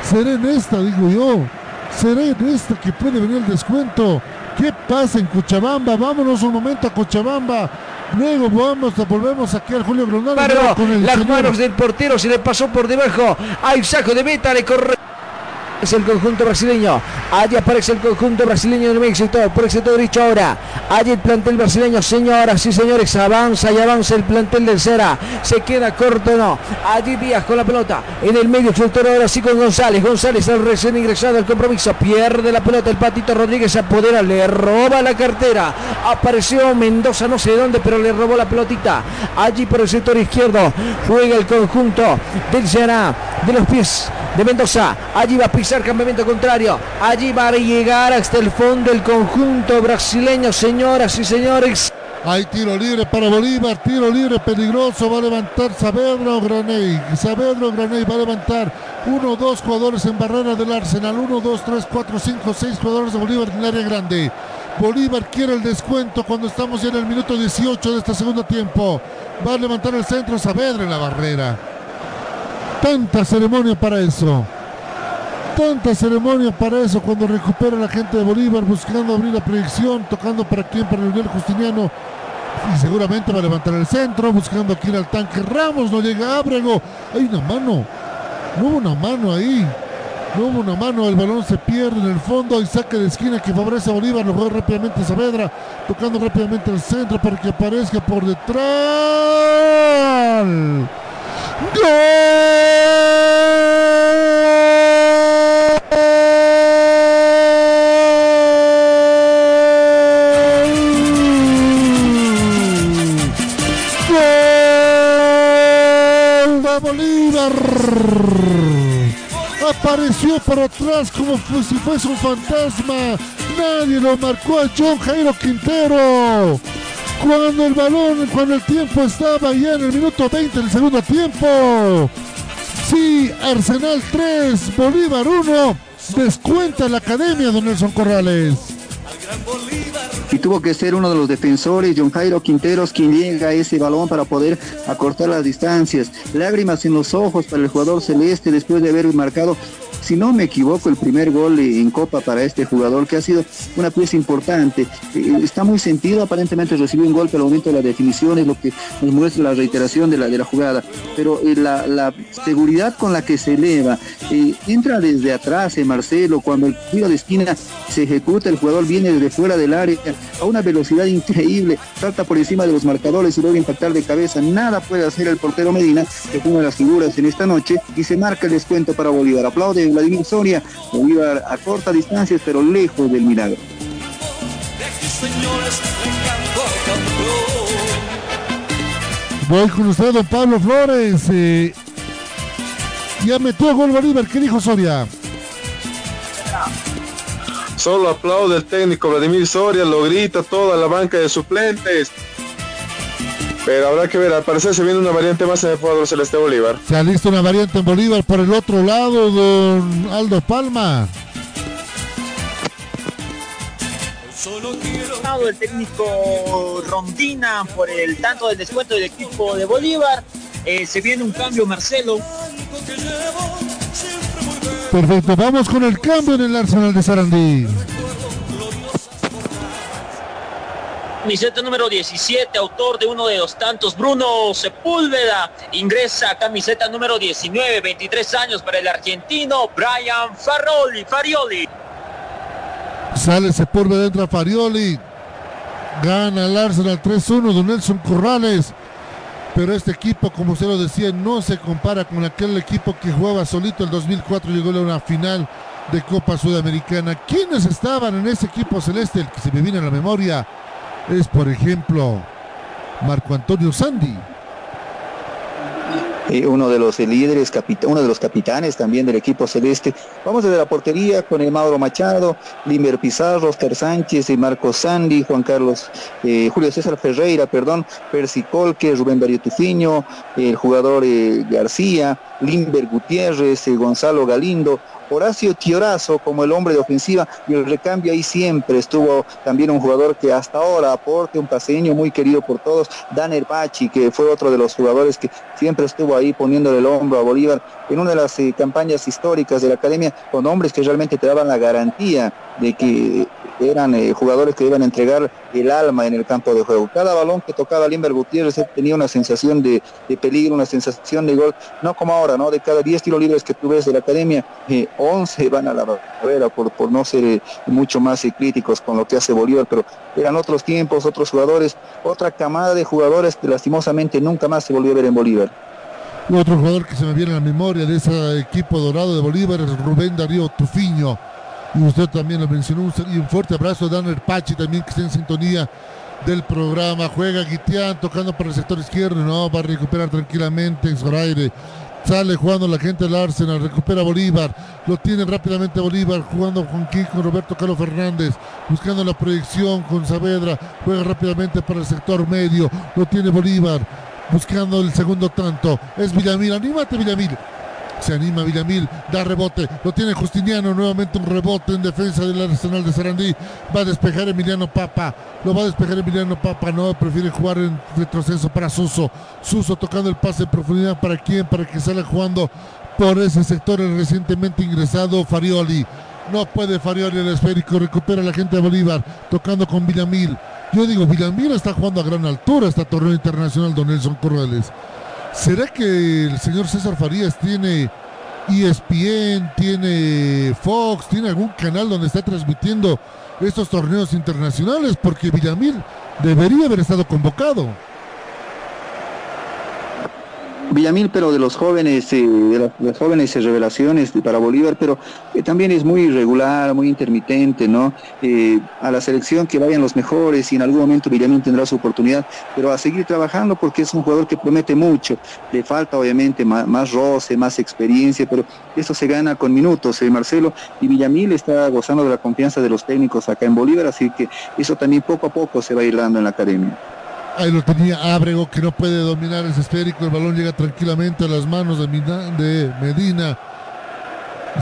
Será en esta, digo yo. Será en esta que puede venir el descuento. ¿Qué pasa en Cochabamba? Vámonos un momento a Cochabamba. Luego vamos, volvemos aquí al Julio Grondona. las manos del portero se le pasó por debajo. Hay saco de meta, le corre es el conjunto brasileño. Allí aparece el conjunto brasileño del sector, por el sector derecho ahora. Allí el plantel brasileño, señoras y señores, avanza y avanza el plantel del Cera. Se queda corto, no. Allí Díaz con la pelota. En el medio sector ahora sí con González. González el recién ingresado al compromiso. Pierde la pelota el Patito Rodríguez. Apodera, le roba la cartera. Apareció Mendoza, no sé de dónde, pero le robó la pelotita. Allí por el sector izquierdo juega el conjunto del Ceará. De los pies de Mendoza. Allí va a pisar campamento contrario. Allí va a llegar hasta el fondo el conjunto brasileño, señoras y señores. Hay tiro libre para Bolívar, tiro libre peligroso, va a levantar Saavedra o Graney. Saavedra Graney va a levantar uno, dos jugadores en barrera del Arsenal, uno, dos, tres, cuatro, cinco, seis jugadores de Bolívar en área grande. Bolívar quiere el descuento cuando estamos ya en el minuto 18 de este segundo tiempo. Va a levantar el centro Saavedra en la barrera. Tanta ceremonia para eso. Tanta ceremonia para eso cuando recupera la gente de Bolívar buscando abrir la predicción, tocando para quién, para Leonel Justiniano. Y seguramente va a levantar el centro, buscando aquí al tanque. Ramos no llega Ábrego. Hay una mano. No hubo una mano ahí. No hubo una mano, el balón se pierde en el fondo y saque de esquina que favorece a Bolívar. Lo juega rápidamente Saavedra, tocando rápidamente el centro para que aparezca por detrás. ¡Gol! Apareció por atrás como si fuese un fantasma. Nadie lo marcó a John Jairo Quintero. Cuando el balón, cuando el tiempo estaba ya en el minuto 20 del segundo tiempo. Sí, Arsenal 3, Bolívar 1. Descuenta la academia de Nelson Corrales. Tuvo que ser uno de los defensores, John Jairo Quinteros, quien llega a ese balón para poder acortar las distancias. Lágrimas en los ojos para el jugador celeste después de haber marcado, si no me equivoco, el primer gol en Copa para este jugador, que ha sido una pieza importante. Eh, está muy sentido, aparentemente recibió un golpe al momento de la definición, es lo que nos muestra la reiteración de la, de la jugada. Pero eh, la, seguridad con la que se eleva, eh, entra desde atrás Marcelo, cuando el tiro de esquina se ejecuta, el jugador viene desde fuera del área a una velocidad increíble, salta por encima de los marcadores y logra impactar de cabeza. Nada puede hacer el portero Medina, que fue una de las figuras en esta noche, y se marca el descuento para Bolívar. Aplaude Vladimir Soria, Bolívar a corta distancia, pero lejos del milagro. Voy con usted, don Pablo Flores. eh, ya metió gol Bolívar. ¿Qué dijo Soria? Solo aplaude el técnico Vladimir Soria, lo grita toda la banca de suplentes. Pero habrá que ver, al parecer se viene una variante más en el jugador Celeste Bolívar. Se ha listo una variante en Bolívar por el otro lado, don Aldo Palma. El técnico Rondina por el tanto del descuento del equipo de Bolívar. Eh, se viene un cambio, Marcelo. Perfecto, vamos con el cambio en el Arsenal de Sarandí. Camiseta número 17, autor de uno de los tantos, Bruno Sepúlveda, ingresa a camiseta número 19, 23 años para el argentino Brian Faroli, Farioli. Sale Sepúlveda, entra Farioli. Gana el Arsenal 3-1 de Nelson Corrales. Pero este equipo, como usted lo decía, no se compara con aquel equipo que jugaba solito el 2004 y llegó a una final de Copa Sudamericana. ¿Quiénes estaban en ese equipo celeste? El que se me viene a la memoria es, por ejemplo, Marco Antonio Sandi. eh, uno de los líderes, uno de los capitanes también del equipo celeste. Vamos desde la portería con el Mauro Machado, Limber Pizarro, Oscar Sánchez, eh, Marco Sandi, Juan Carlos, eh, Julio César Ferreira, perdón, Percy Colque, Rubén Darío Tufiño, el jugador eh, García, Limber Gutiérrez, Gonzalo Galindo, Horacio Tiorazo como el hombre de ofensiva y el recambio ahí siempre estuvo también un jugador que hasta ahora aporte un paseño muy querido por todos, Danner Pachi, que fue otro de los jugadores que siempre estuvo ahí poniéndole el hombro a Bolívar en una de las eh, campañas históricas de la academia con hombres que realmente te daban la garantía de que eran eh, jugadores que iban a entregar el alma en el campo de juego. Cada balón que tocaba Limber Gutiérrez tenía una sensación de, de peligro, una sensación de gol, no como ahora, ¿no? De cada 10 tiros libres que tú ves de la academia, eh, 11 van a la barrera por, por no ser eh, mucho más eh, críticos con lo que hace Bolívar, pero eran otros tiempos, otros jugadores, otra camada de jugadores que lastimosamente nunca más se volvió a ver en Bolívar. Otro jugador que se me viene a la memoria de ese equipo dorado de Bolívar es Rubén Darío Tufiño. Y usted también lo mencionó. Y un fuerte abrazo a Danner Pachi también que está en sintonía del programa. Juega Guitián tocando por el sector izquierdo. No, va a recuperar tranquilamente en Zoraire. Sale jugando la gente del Arsenal, recupera Bolívar, lo tiene rápidamente Bolívar, jugando con King, con Roberto Carlos Fernández, buscando la proyección con Saavedra, juega rápidamente para el sector medio, lo tiene Bolívar, buscando el segundo tanto, es Villamil, anímate Villamil, se anima Villamil, da rebote, lo tiene Justiniano, nuevamente un rebote en defensa del Arsenal de Sarandí, va a despejar Emiliano Papa, lo va a despejar Emiliano Papa, no, prefiere jugar en retroceso para Suso, Suso tocando el pase en profundidad para quién, para que salga jugando por ese sector el recientemente ingresado Farioli, no puede Farioli el esférico, recupera la gente de Bolívar, tocando con Villamil, yo digo, Villamil está jugando a gran altura este torneo internacional, don Nelson Corrales. ¿Será que el señor César Farías tiene ESPN, tiene Fox, tiene algún canal donde está transmitiendo estos torneos internacionales, porque Villamil debería haber estado convocado. Villamil, pero de los jóvenes, eh, de las, jóvenes revelaciones para Bolívar, pero eh, también es muy irregular, muy intermitente, ¿no? Eh, a la selección que vayan los mejores y en algún momento Villamil tendrá su oportunidad, pero a seguir trabajando porque es un jugador que promete mucho. Le falta obviamente más, más roce, más experiencia, pero eso se gana con minutos, Marcelo, y Villamil está gozando de la confianza de los técnicos acá en Bolívar, así que eso también poco a poco se va a ir dando en la academia. Ahí lo tenía Ábrego que no puede dominar ese esférico. El balón llega tranquilamente a las manos de, de Medina.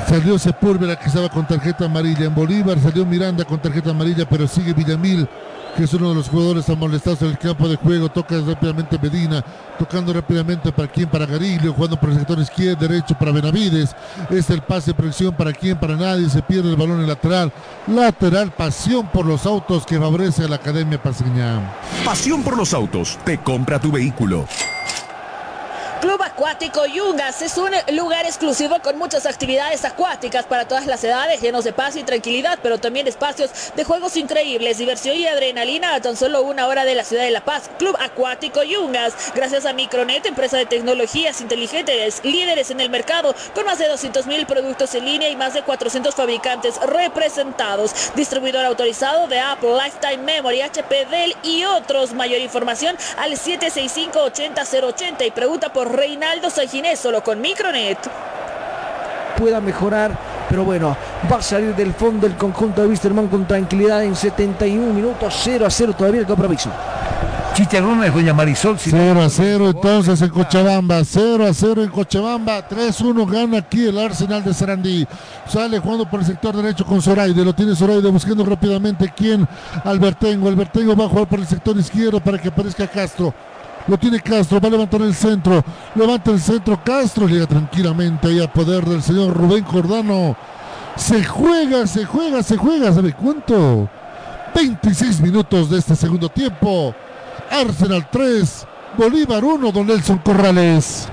Salió Sepúlveda que estaba con tarjeta amarilla en Bolívar. Salió Miranda con tarjeta amarilla, pero sigue Villamil que es uno de los jugadores amolestados en el campo de juego. Toca rápidamente Medina, tocando rápidamente para quien, para Garillo, jugando por el sector izquierdo, derecho para Benavides. Es el pase de presión para quien, para nadie. Se pierde el balón en lateral. Lateral, pasión por los autos que favorece a la Academia Paseña. Pasión por los autos, te compra tu vehículo. Club Acuático Yungas es un lugar exclusivo con muchas actividades acuáticas para todas las edades, llenos de paz y tranquilidad, pero también espacios de juegos increíbles, diversión y adrenalina a tan solo una hora de la ciudad de La Paz. Club Acuático Yungas, gracias a Micronet, empresa de tecnologías inteligentes, líderes en el mercado, con más de 200 mil productos en línea y más de 400 fabricantes representados. Distribuidor autorizado de Apple, Lifetime Memory, HP, Dell y otros. Mayor información al 765 80 080 y pregunta por Reinaldo Saginés, solo con Micronet. Pueda mejorar, pero bueno, va a salir del fondo el conjunto de Wisterman con tranquilidad en 71 minutos, 0 a 0 todavía el compromiso. Chicharrones, doña Marisol. 0 a 0 entonces en Cochabamba, 0 a 0 en Cochabamba, 3-1 gana aquí el Arsenal de Sarandí. Sale jugando por el sector derecho con Zoraide, lo tiene Zoraide buscando rápidamente quién, Albertengo. Albertengo va a jugar por el sector izquierdo para que aparezca Castro. Lo tiene Castro, va a levantar el centro. Levanta el centro. Castro llega tranquilamente ahí a poder del señor Rubén Jordano. Se juega, se juega, se juega. ¿Sabe cuánto? 26 minutos de este segundo tiempo. Arsenal 3, Bolívar 1, don Nelson Corrales.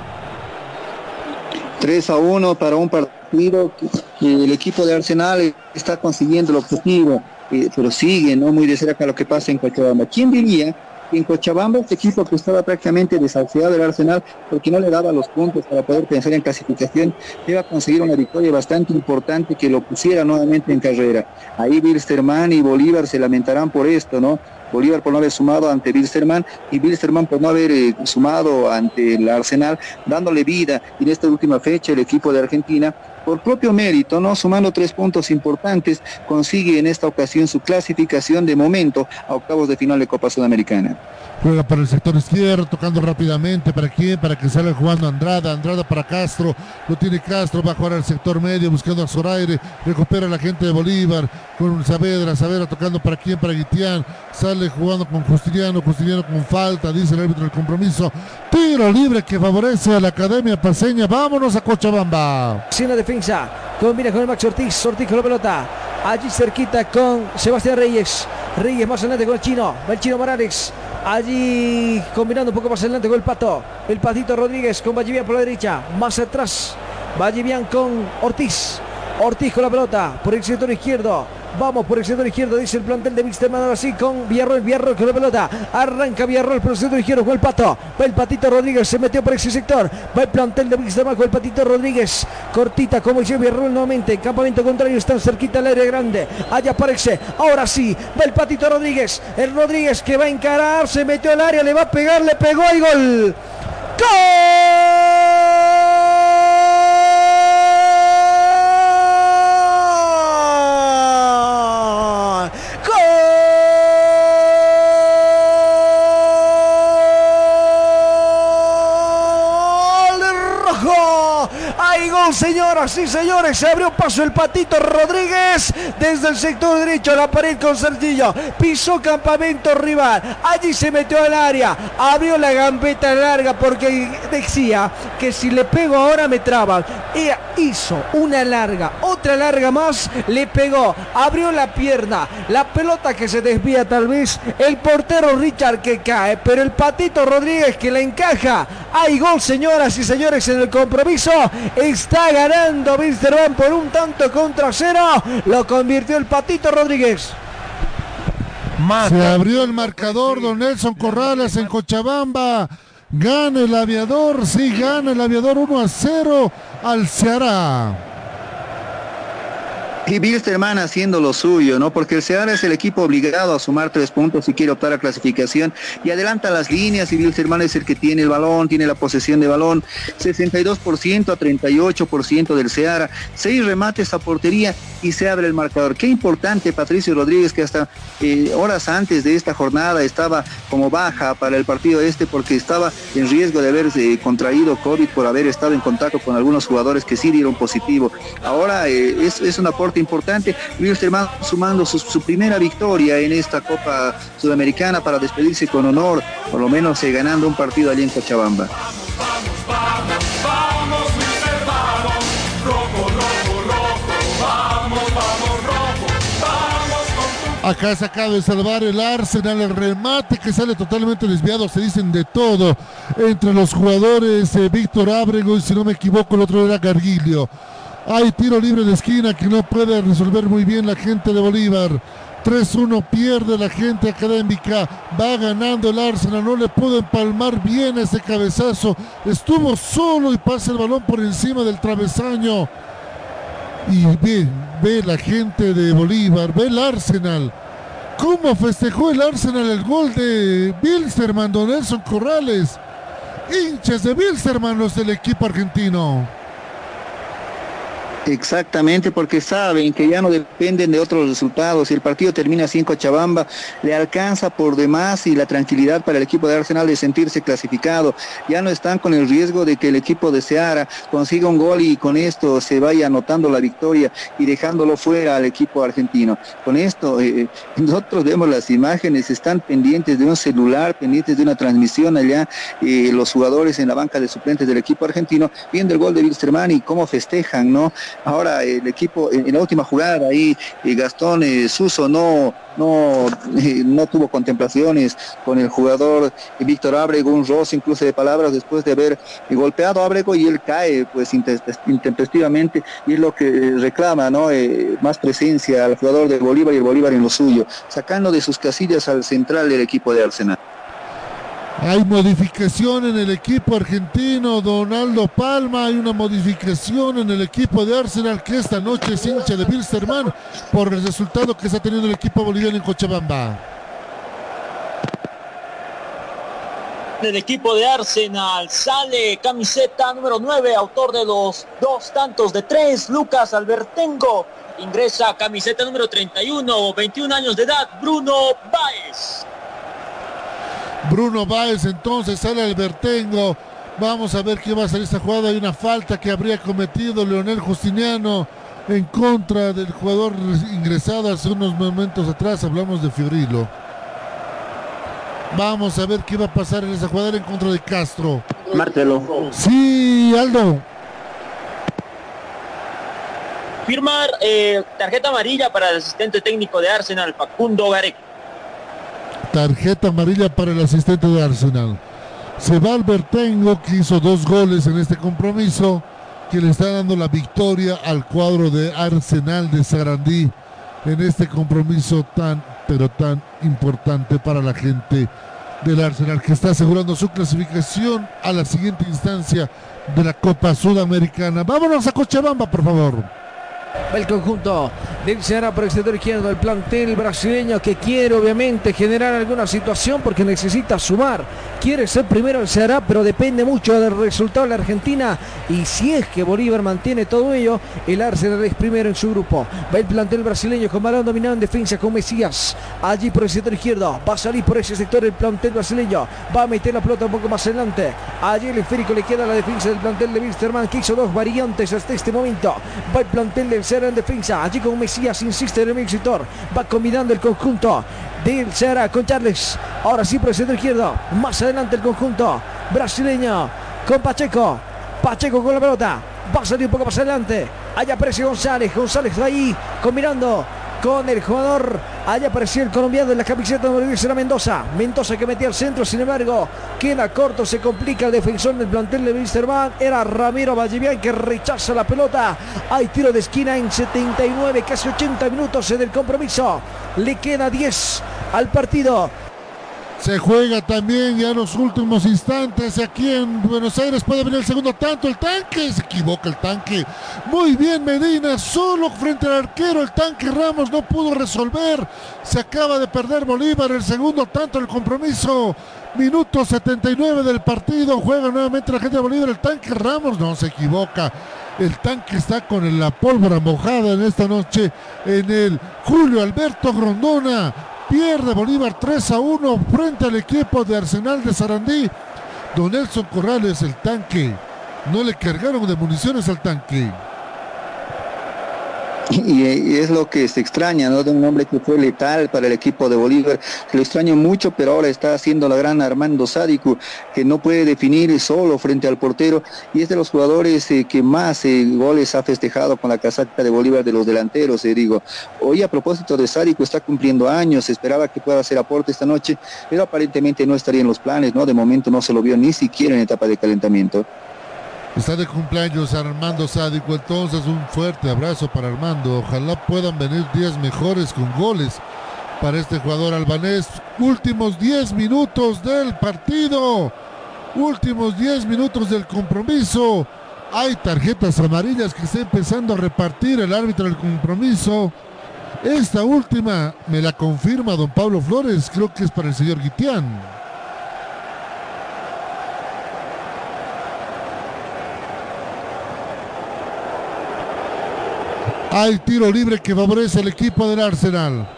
3 a 1 para un partido que el equipo de Arsenal está consiguiendo el objetivo, eh, pero sigue no muy de cerca lo que pasa en Cochabamba. ¿Quién diría en Cochabamba, este equipo que estaba prácticamente desahuciado del Arsenal porque no le daba los puntos para poder pensar en clasificación, iba a conseguir una victoria bastante importante que lo pusiera nuevamente en carrera. Ahí Bilsterman y Bolívar se lamentarán por esto, ¿no? Bolívar por no haber sumado ante Bilsterman y Bilsterman por no haber eh, sumado ante el Arsenal, dándole vida en esta última fecha el equipo de Argentina por propio mérito, ¿no? Sumando tres puntos importantes, consigue en esta ocasión su clasificación de momento a octavos de final de Copa Sudamericana. Juega para el sector izquierdo, tocando rápidamente. ¿Para quién? Para que salga jugando Andrada. Andrada para Castro. Lo tiene Castro. Va a jugar al sector medio buscando a Zoraire. Recupera la gente de Bolívar con Saavedra. Saavedra tocando para quién? Para Guitián. Sale jugando con Justiniano. Justiniano con falta. Dice el árbitro del compromiso. Tiro libre que favorece a la Academia Paseña. Vámonos a Cochabamba. Sin la defensa. Combina con el Max Ortiz. Ortiz con la pelota. Allí cerquita con Sebastián Reyes. Reyes más adelante con el chino. Va el chino Morales. Allí combinando un poco más adelante con el pato. El patito Rodríguez con Vallivian por la derecha. Más atrás. Vallivian con Ortiz. Ortiz con la pelota por el sector izquierdo. Vamos por el sector izquierdo, dice el plantel de Mixterman ahora sí con Villarroel, Villarroel con la pelota. Arranca Villarroel por el sector izquierdo con el pato. Va el patito Rodríguez, se metió por ese sector. Va el plantel de Mixterman con el patito Rodríguez. Cortita como dice Villarroel nuevamente. Campamento contrario, están cerquita al área grande. Allá aparece. Ahora sí, va el patito Rodríguez. El Rodríguez que va a encarar, se metió al área, le va a pegar, le pegó y gol. ¡Gol! Y señores! Se abrió paso el patito Rodríguez desde el sector derecho a la pared con Sergillo. Pisó campamento rival. Allí se metió al área. Abrió la gambeta larga porque decía que si le pego ahora me traban. Hizo una larga, otra larga más. Le pegó. Abrió la pierna. La pelota que se desvía tal vez. El portero Richard que cae. Pero el patito Rodríguez que la encaja Hay gol, señoras y señores, en el compromiso. Está ganando Wilstermann por un tanto contra cero. Lo convirtió el Patito Rodríguez. Se abrió el marcador, don Nelson Corrales en Cochabamba. Gana el aviador, sí, gana el aviador 1 a 0 al Ceará. Y Bilsterman haciendo lo suyo, ¿no? Porque el Ceará es el equipo obligado a sumar tres puntos si quiere optar a clasificación y adelanta las líneas y Bilsterman es el que tiene el balón, tiene la posesión de balón, 62% a 38% del Ceará, seis remates a portería y se abre el marcador. Qué importante Patricio Rodríguez que hasta eh, horas antes de esta jornada estaba como baja para el partido este porque estaba en riesgo de haberse contraído COVID por haber estado en contacto con algunos jugadores que sí dieron positivo. Ahora eh, es, es un aporte importante. Wilstermann sumando su, primera victoria en esta Copa Sudamericana para despedirse con honor, por lo menos eh, ganando un partido allí en Cochabamba. Acá se acaba de salvar el Arsenal, el remate que sale totalmente desviado, se dicen de todo entre los jugadores eh, Víctor Ábrego y si no me equivoco el otro era Garguilio. Hay tiro libre de esquina que no puede resolver muy bien la gente de Bolívar. 3-1 pierde la gente académica. Va ganando el Arsenal. No le pudo empalmar bien ese cabezazo. Estuvo solo y pasa el balón por encima del travesaño. Y ve, ve la gente de Bolívar. Ve el Arsenal. ¿Cómo festejó el Arsenal el gol de Bilsterman, Don Nelson Corrales? Hinchas de Bilsterman los del equipo argentino. Exactamente, porque saben que ya no dependen de otros resultados. Si el partido termina así en Cochabamba, le alcanza por demás y la tranquilidad para el equipo de Arsenal de sentirse clasificado. Ya no están con el riesgo de que el equipo de Seara consiga un gol y con esto se vaya anotando la victoria y dejándolo fuera al equipo argentino. Con esto, eh, nosotros vemos las imágenes, están pendientes de un celular, pendientes de una transmisión allá, eh, los jugadores en la banca de suplentes del equipo argentino, viendo el gol de Wilstermann y cómo festejan, ¿no? Ahora el equipo, en, la última jugada ahí, eh, Gastón eh, Suso no, no, eh, no tuvo contemplaciones con el jugador Víctor Abrego, un roce incluso de palabras después de haber golpeado a Abrego y él cae pues intempestivamente y es lo que reclama, ¿no? más presencia al jugador del Bolívar y el Bolívar en lo suyo, sacando de sus casillas al central del equipo de Arsenal. Hay modificación en el equipo argentino, Donaldo Palma. Hay una modificación en el equipo de Arsenal que esta noche es hincha de Bilsterman por el resultado que está teniendo el equipo boliviano en Cochabamba. El equipo de Arsenal sale camiseta número 9, autor de los dos tantos de tres, Lucas Albertengo. Ingresa camiseta número 31, 21 años de edad, Bruno Baez. Bruno Báez entonces sale al Vertengo. Vamos a ver qué va a ser esta jugada. Hay una falta que habría cometido Leonel Justiniano en contra del jugador ingresado hace unos momentos atrás. Hablamos de Fibrilo. Vamos a ver qué va a pasar en esa jugada en contra de Castro. Martelo. Sí, Aldo. Firmar eh, tarjeta amarilla para el asistente técnico de Arsenal, Facundo Garek tarjeta amarilla para el asistente de Arsenal. Se va que hizo dos goles en este compromiso, que le está dando la victoria al cuadro de Arsenal de Sarandí en este compromiso tan, pero tan importante para la gente del Arsenal, que está asegurando su clasificación a la siguiente instancia de la Copa Sudamericana. Vámonos a Cochabamba, por favor el conjunto del Ceará por el sector izquierdo, el plantel brasileño que quiere obviamente generar alguna situación porque necesita sumar. Quiere ser primero el Ceará, pero depende mucho del resultado de la Argentina. Y si es que Bolívar mantiene todo ello, el Arsenal es primero en su grupo. Va el plantel brasileño con balón dominado en defensa con Mesías. Allí por el sector izquierdo. Va a salir por ese sector el plantel brasileño. Va a meter la pelota un poco más adelante. Allí el esférico le queda la defensa del plantel de Wilstermann que hizo dos variantes hasta este momento. Va el plantel del Ceará en defensa. Allí con Mesías insiste en el exhibitor. Va combinando el conjunto del Ceará con Charles. Ahora sí por el centro izquierdo. Más adelante el conjunto brasileño con Pacheco. Pacheco con la pelota. Va a salir un poco más adelante. Allá aparece González. González va ahí combinando con el jugador. Allá apareció el colombiano de la camiseta 10, era Mendoza. Mendoza que metía al centro, sin embargo, queda corto, se complica el defensor del plantel de Wisterman. Era Ramiro Vallevian que rechaza la pelota. Hay tiro de esquina en 79, casi 80 minutos en el compromiso. Le queda 10 al partido. Se juega también ya en los últimos instantes aquí en Buenos Aires. Puede venir el segundo tanto. El tanque se equivoca el tanque. Muy bien Medina. Solo frente al arquero. El tanque Ramos no pudo resolver. Se acaba de perder Bolívar. El segundo tanto el compromiso. Minuto 79 del partido. Juega nuevamente la gente de Bolívar. El tanque Ramos no se equivoca. El tanque está con la pólvora mojada en esta noche en el Julio Alberto Grondona. Pierde Bolívar 3 a 1 frente al equipo de Arsenal de Sarandí. Don Nelson Corrales, el tanque. No le cargaron de municiones al tanque. [laughs] Y, es lo que se extraña, ¿no? De un hombre que fue letal para el equipo de Bolívar. Lo extraño mucho, pero ahora está haciendo la gran Armando Sádico, que no puede definir solo frente al portero. Y es de los jugadores eh, que más eh, goles ha festejado con la casaca de Bolívar de los delanteros, eh, digo. Hoy a propósito de Sádico, está cumpliendo años, esperaba que pueda hacer aporte esta noche, pero aparentemente no estaría en los planes, ¿no? De momento no se lo vio ni siquiera en etapa de calentamiento. Está de cumpleaños Armando Sádico, entonces un fuerte abrazo para Armando. Ojalá puedan venir días mejores con goles para este jugador albanés. Últimos 10 minutos del partido. Últimos 10 minutos del compromiso. Hay tarjetas amarillas que está empezando a repartir el árbitro del compromiso. Esta última me la confirma don Pablo Flores, creo que es para el señor Guitián. Hay tiro libre que favorece al equipo del Arsenal.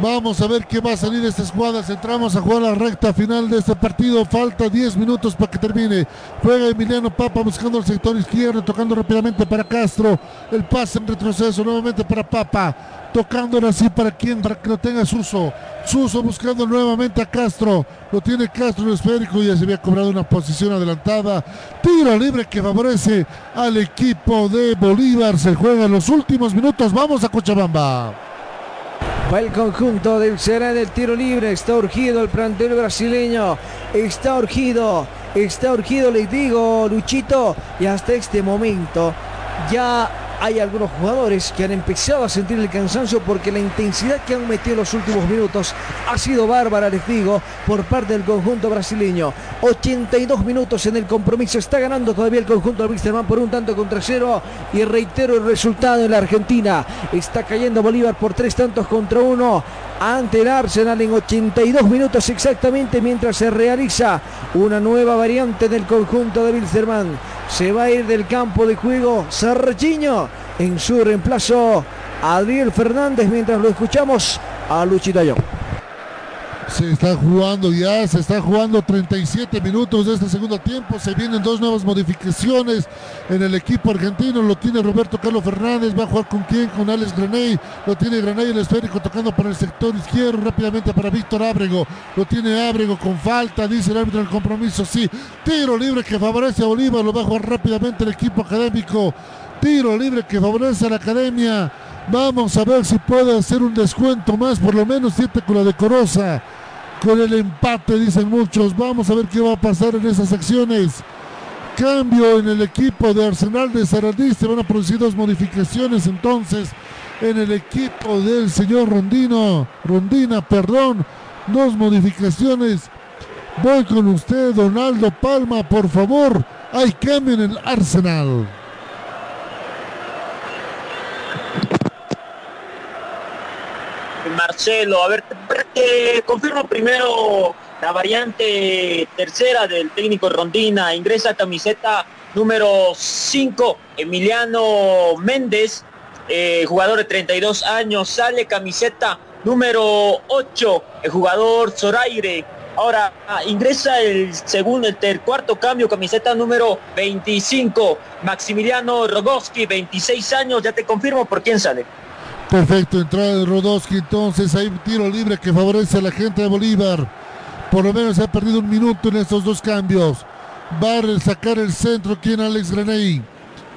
Vamos a ver qué va a salir de estas jugadas. Entramos a jugar la recta final de este partido. Falta 10 minutos para que termine. Juega Emiliano Papa buscando el sector izquierdo, tocando rápidamente para Castro. El pase en retroceso nuevamente para Papa. Tocando así para quien, para que lo tenga Suso. Suso buscando nuevamente a Castro. Lo tiene Castro en el esférico. Ya se había cobrado una posición adelantada. Tiro libre que favorece al equipo de Bolívar. Se juega en los últimos minutos. Vamos a Cochabamba. Va el conjunto del Será del tiro libre. Está urgido el plantel brasileño. Está urgido. Está urgido, les digo, Luchito. Y hasta este momento ya hay algunos jugadores que han empezado a sentir el cansancio porque la intensidad que han metido en los últimos minutos ha sido bárbara, les digo, por parte del conjunto brasileño. 82 minutos en el compromiso, está ganando todavía el conjunto de Wisterman por un tanto contra cero y reitero el resultado en la Argentina. Está cayendo Bolívar por tres tantos contra uno ante el Arsenal en 82 minutos exactamente mientras se realiza una nueva variante del conjunto de Wilstermann. Se va a ir del campo de juego Sarchiño en su reemplazo Adriel Fernández mientras lo escuchamos a Luchito se está jugando ya, se está jugando 37 minutos de este segundo tiempo. Se vienen dos nuevas modificaciones en el equipo argentino. Lo tiene Roberto Carlos Fernández. Va a jugar con quién? Con Alex Graney. Lo tiene Graney el esférico tocando para el sector izquierdo rápidamente para Víctor Ábrego. Lo tiene Ábrego con falta, dice el árbitro del compromiso. Sí, tiro libre que favorece a Bolívar. Lo va a jugar rápidamente el equipo académico. Tiro libre que favorece a la academia. Vamos a ver si puede hacer un descuento más, por lo menos siete con la decorosa. Con el empate, dicen muchos. Vamos a ver qué va a pasar en esas acciones. Cambio en el equipo de Arsenal de Sarandí. Se van a producir dos modificaciones entonces en el equipo del señor Rondino. Rondina, perdón. Dos modificaciones. Voy con usted, Donaldo Palma, por favor. Hay cambio en el Arsenal. Marcelo. A ver, confirmo primero la variante tercera del técnico Rondina. Ingresa camiseta número 5, Emiliano Méndez, eh, jugador de 32 años. Sale camiseta número 8, el jugador Zoraire. Ahora ingresa el segundo, el cuarto cambio, camiseta número 25, Maximiliano Rogoski, 26 años. Ya te confirmo por quién sale. Perfecto, entrada de Rodowski, entonces hay un tiro libre que favorece a la gente de Bolívar. Por lo menos ha perdido un minuto en estos dos cambios. Va a sacar el centro quien Alex Graney.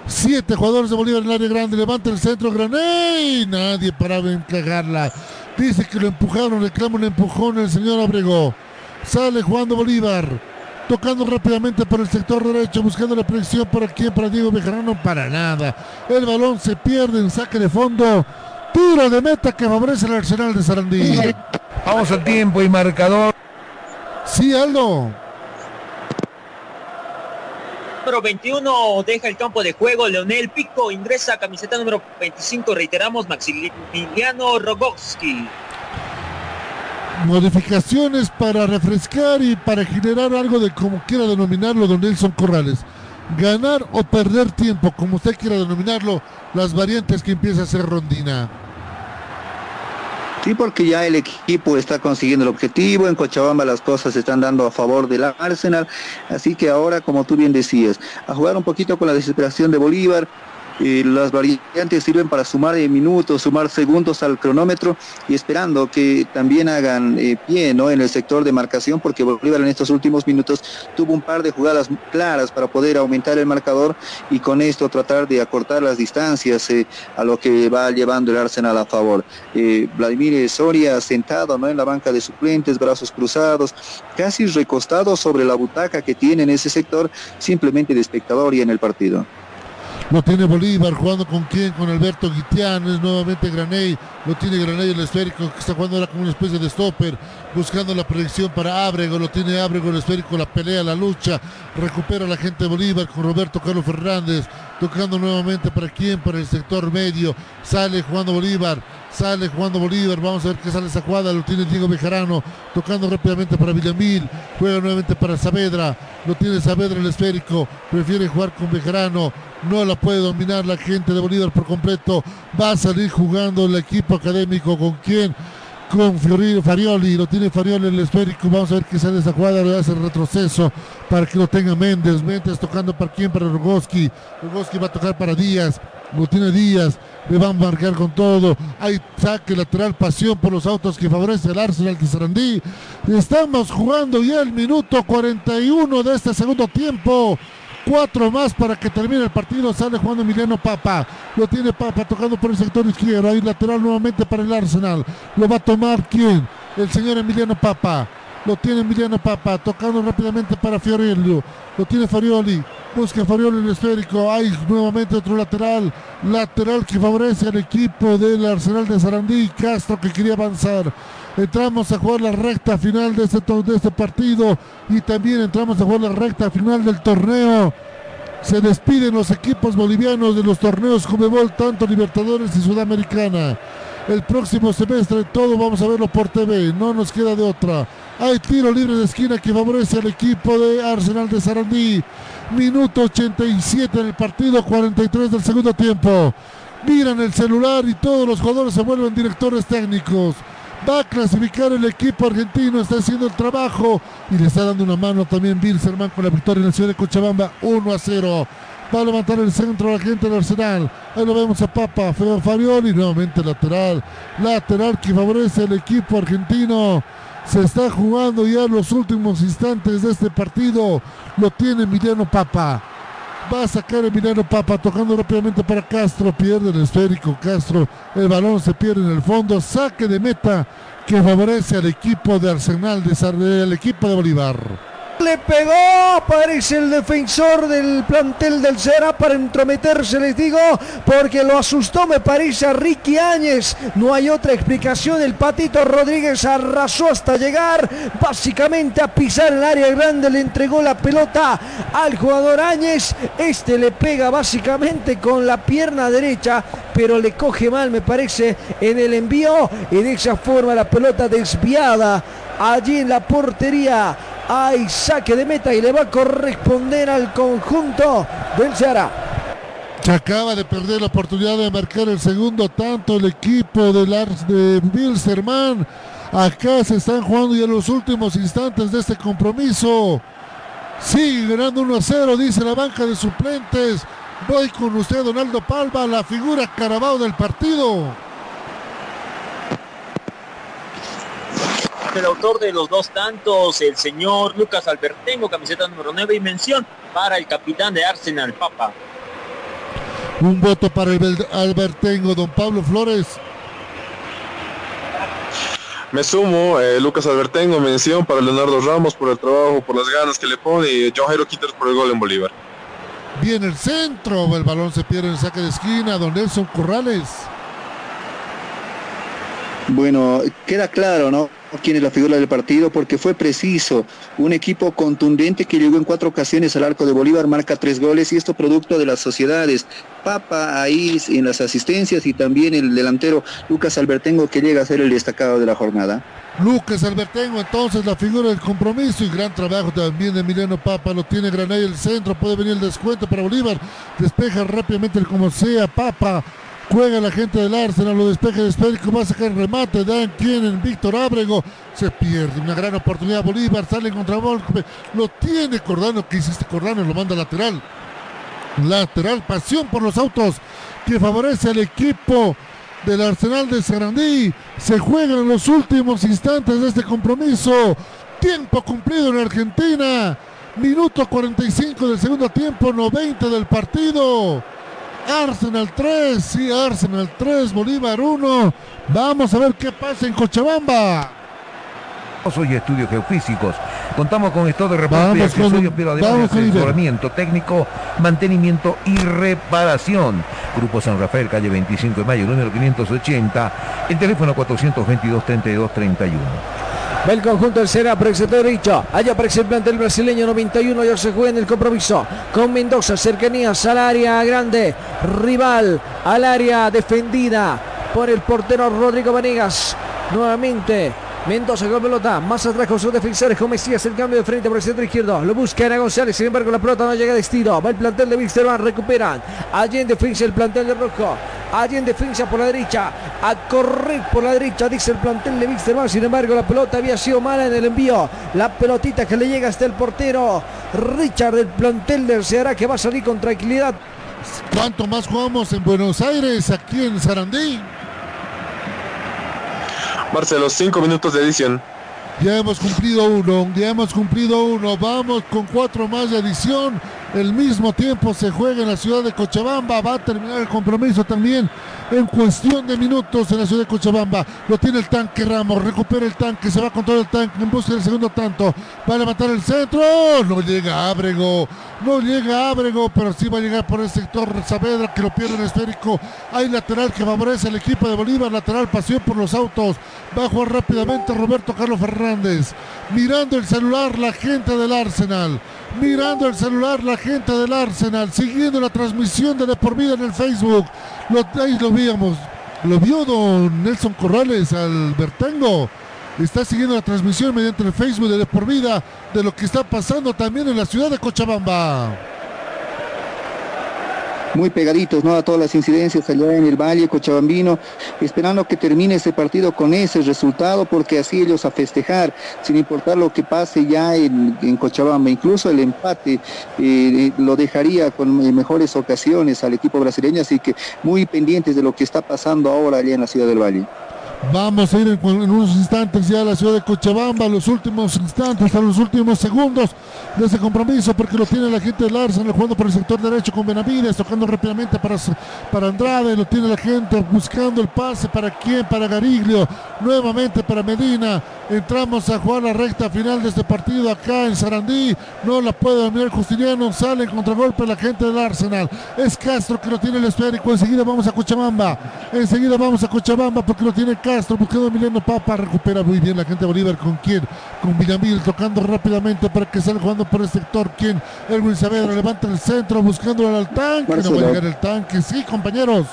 Siete jugadores de Bolívar en el área grande. Levanta el centro. Graney. Nadie paraba en cagarla. Dice que lo empujaron. Reclama un empujón el señor Abrego. Sale jugando Bolívar. Tocando rápidamente por el sector derecho. Buscando la presión para quién. Para Diego Bejarano. Para nada. El balón se pierde en saque de fondo. Tiro de meta que favorece el Arsenal de Sarandí. Vamos al tiempo y marcador. Sí, Aldo. Número 21 deja el campo de juego. Leonel Pico ingresa a camiseta número 25. Reiteramos, Maximiliano Rogowski. Modificaciones para refrescar y para generar algo de como quiera denominarlo Don Nelson Corrales. Ganar o perder tiempo, como usted quiera denominarlo, las variantes que empieza a hacer Rondina. Sí, porque ya el equipo está consiguiendo el objetivo, en Cochabamba las cosas se están dando a favor del Arsenal, así que ahora, como tú bien decías, a jugar un poquito con la desesperación de Bolívar, las variantes sirven para sumar eh, minutos, sumar segundos al cronómetro y esperando que también hagan eh, pie ¿no? en el sector de marcación, porque Bolívar en estos últimos minutos tuvo un par de jugadas claras para poder aumentar el marcador y con esto tratar de acortar las distancias eh, a lo que va llevando el Arsenal a favor. Vladimir Soria sentado ¿no? en la banca de suplentes, brazos cruzados, casi recostado sobre la butaca que tiene en ese sector, simplemente de espectador y en el partido. Lo tiene Bolívar jugando con quién, con Alberto Guitián, es nuevamente Graney, lo tiene Graney el esférico que está jugando ahora como una especie de stopper, buscando la proyección para Ábrego, lo tiene Ábrego el esférico, la pelea, la lucha, recupera la gente Bolívar con Roberto Carlos Fernández, tocando nuevamente para quién, para el sector medio, sale jugando Bolívar, sale jugando Bolívar, vamos a ver qué sale esa jugada, lo tiene Diego Bejarano, tocando rápidamente para Villamil, juega nuevamente para Saavedra, lo tiene Saavedra el esférico, prefiere jugar con Bejarano, no la puede dominar la gente de Bolívar por completo, va a salir jugando el equipo académico. Con quién, con Farioli, lo tiene Farioli el esférico, vamos a ver qué sale esa jugada, le hace el retroceso para que lo tenga Méndez, Méndez tocando para quién, para Rogoski, Rogoski va a tocar para Díaz, lo tiene Díaz, le van a marcar con todo. Hay saque lateral, pasión por los autos que favorece el Arsenal de. Estamos jugando ya el minuto 41 de este segundo tiempo. Cuatro más para que termine el partido. Sale jugando Emiliano Papa. Lo tiene Papa tocando por el sector izquierdo. Ahí lateral nuevamente para el Arsenal. Lo va a tomar quién? El señor Emiliano Papa. Lo tiene Emiliano Papa. Tocando rápidamente para Fiorello. Lo tiene Farioli. Busca Farioli el esférico. Hay nuevamente otro lateral. Lateral que favorece al equipo del Arsenal de Sarandí. Castro que quería avanzar. Entramos a jugar la recta final de este, de este partido y también entramos a jugar la recta final del torneo. Se despiden los equipos bolivianos de los torneos Jumebol, tanto Libertadores y Sudamericana. El próximo semestre todo vamos a verlo por TV, no nos queda de otra. Hay tiro libre de esquina que favorece al equipo de Arsenal de Sarandí. Minuto 87 en el partido, 43 del segundo tiempo. Miran el celular y todos los jugadores se vuelven directores técnicos. Va a clasificar el equipo argentino, está haciendo el trabajo y le está dando una mano también Bilzerman con la victoria en la ciudad de Cochabamba 1 a 0. Va a levantar el centro la gente del Arsenal. Ahí lo vemos a Papa, Feo Farioli, nuevamente lateral. Lateral que favorece al equipo argentino. Se está jugando ya los últimos instantes de este partido. Lo tiene Emiliano Papa. Va a sacar Emiliano Papa tocando rápidamente para Castro. Pierde el esférico Castro. El balón se pierde en el fondo. Saque de meta que favorece al equipo de Arsenal, de, al equipo de Bolívar. Le pegó, parece el defensor del plantel del Cera para entrometerse, les digo, porque lo asustó, me parece, a Ricky Áñez. No hay otra explicación. El Patito Rodríguez arrasó hasta llegar, básicamente a pisar el área grande, le entregó la pelota al jugador Áñez. Este le pega básicamente con la pierna derecha, pero le coge mal, me parece, en el envío. Y de esa forma la pelota desviada allí en la portería hay saque de meta y le va a corresponder al conjunto del Ceará. Se acaba de perder la oportunidad de marcar el segundo tanto el equipo de, Lars de Bilzerman. Acá se están jugando ya los últimos instantes de este compromiso. Sigue ganando 1 a 0, dice la banca de suplentes. Voy con usted, Donaldo Palma, la figura Carabao del partido. El autor de los dos tantos, el señor Lucas Albertengo, camiseta número 9 y mención para el capitán de Arsenal, Papa. Un voto para el Albertengo, don Pablo Flores. Me sumo, eh, Lucas Albertengo, mención para Leonardo Ramos por el trabajo, por las ganas que le pone y John Jairo Quinters por el gol en Bolívar. Viene el centro, el balón se pierde en el saque de esquina, don Nelson Corrales. Bueno, queda claro, ¿no? quién es la figura del partido porque fue preciso. Un equipo contundente que llegó en cuatro ocasiones al arco de Bolívar, marca tres goles y esto producto de las sociedades. Papa ahí en las asistencias y también el delantero Lucas Albertengo que llega a ser el destacado de la jornada. Lucas Albertengo, entonces la figura del compromiso y gran trabajo también de Emiliano Papa, lo tiene Granay el centro, puede venir el descuento para Bolívar, despeja rápidamente el como sea, Papa Juega la gente del Arsenal, lo despeja de Espérico, va a sacar remate, Dan en Víctor Ábrego, se pierde una gran oportunidad, Bolívar sale en contragolpe, lo tiene Cordano, que hiciste Cordano, lo manda lateral, lateral, pasión por los autos, que favorece al equipo del Arsenal de Sarandí, se juegan en los últimos instantes de este compromiso, tiempo cumplido en Argentina, minuto 45 del segundo tiempo, 90 del partido. Arsenal 3, sí, Arsenal 3, Bolívar 1. Vamos a ver qué pasa en Cochabamba. Soy estudios geofísicos. Contamos con esto de reporte y accesorios, pero además de asesoramiento técnico, mantenimiento y reparación. Grupo San Rafael, calle 25 de mayo, número 580, el teléfono 422-3231. Va el conjunto del Será por el sector derecho. Allá aparece el plantel brasileño 91. Ya se juega en el compromiso con Mendoza. Cercanías al área grande. Rival al área defendida por el portero Rodrigo Vanegas. Nuevamente Mendoza con pelota, más atrás con sus defensores con Mesías, el cambio de frente por el centro izquierdo, lo busca Ana González, sin embargo la pelota no llega a destino, va el plantel de Wilstermann, recuperan, allí en defensa el plantel de Rojo, allí en defensa por la derecha, a correr por la derecha, dice el plantel de Wilstermann, sin embargo la pelota había sido mala en el envío, la pelotita que le llega hasta el portero Richard del plantel del Ceará que va a salir con tranquilidad. ¿Cuánto más jugamos en Buenos Aires, aquí en Sarandí? Marcelo, cinco minutos de edición. Ya hemos cumplido uno, ya hemos cumplido uno. Vamos con cuatro más de edición. El mismo tiempo se juega en la ciudad de Cochabamba. Va a terminar el compromiso también en cuestión de minutos en la ciudad de Cochabamba. Lo tiene el tanque Ramos. Recupera el tanque. Se va con todo el tanque en busca del segundo tanto. Va a levantar el centro. No llega Ábrego. No llega Ábrego, pero sí va a llegar por el sector Saavedra que lo pierde en esférico. Hay lateral que favorece al equipo de Bolívar. Lateral pasión por los autos. Va a jugar rápidamente Roberto Carlos Fernández. Mirando el celular la gente del Arsenal mirando el celular la gente del Arsenal, siguiendo la transmisión de De Por Vida en el Facebook. Lo, ahí lo víamos. Lo vio don Nelson Corrales Albertango. Está siguiendo la transmisión mediante el Facebook de De Por Vida de lo que está pasando también en la ciudad de Cochabamba muy pegaditos ¿no? a todas las incidencias allá en el Valle Cochabambino, esperando que termine ese partido con ese resultado, porque así ellos a festejar, sin importar lo que pase ya en, Cochabamba, incluso el empate eh, lo dejaría con eh, mejores ocasiones al equipo brasileño, así que muy pendientes de lo que está pasando ahora allá en la ciudad del Valle. Vamos a ir en, unos instantes ya a la ciudad de Cochabamba, los últimos instantes, a los últimos segundos de ese compromiso, porque lo tiene la gente del Arsenal jugando por el sector derecho con Benavides, tocando rápidamente para, para Andrade, lo tiene la gente buscando el pase para quién, para Gariglio, nuevamente para Medina. Entramos a jugar la recta final de este partido acá en Sarandí, no la puede dominar Justiniano, sale en contragolpe la gente del Arsenal. Es Castro que lo tiene el esférico, enseguida vamos a Cochabamba, enseguida vamos a Cochabamba porque lo tiene buscando a Emiliano Papa, recupera muy bien la gente de Bolívar con quién, con Villamil tocando rápidamente para que salga jugando por el sector, quien, Erwin Saavedra levanta el centro buscando al tanque, no va a llegar el tanque, sí compañeros.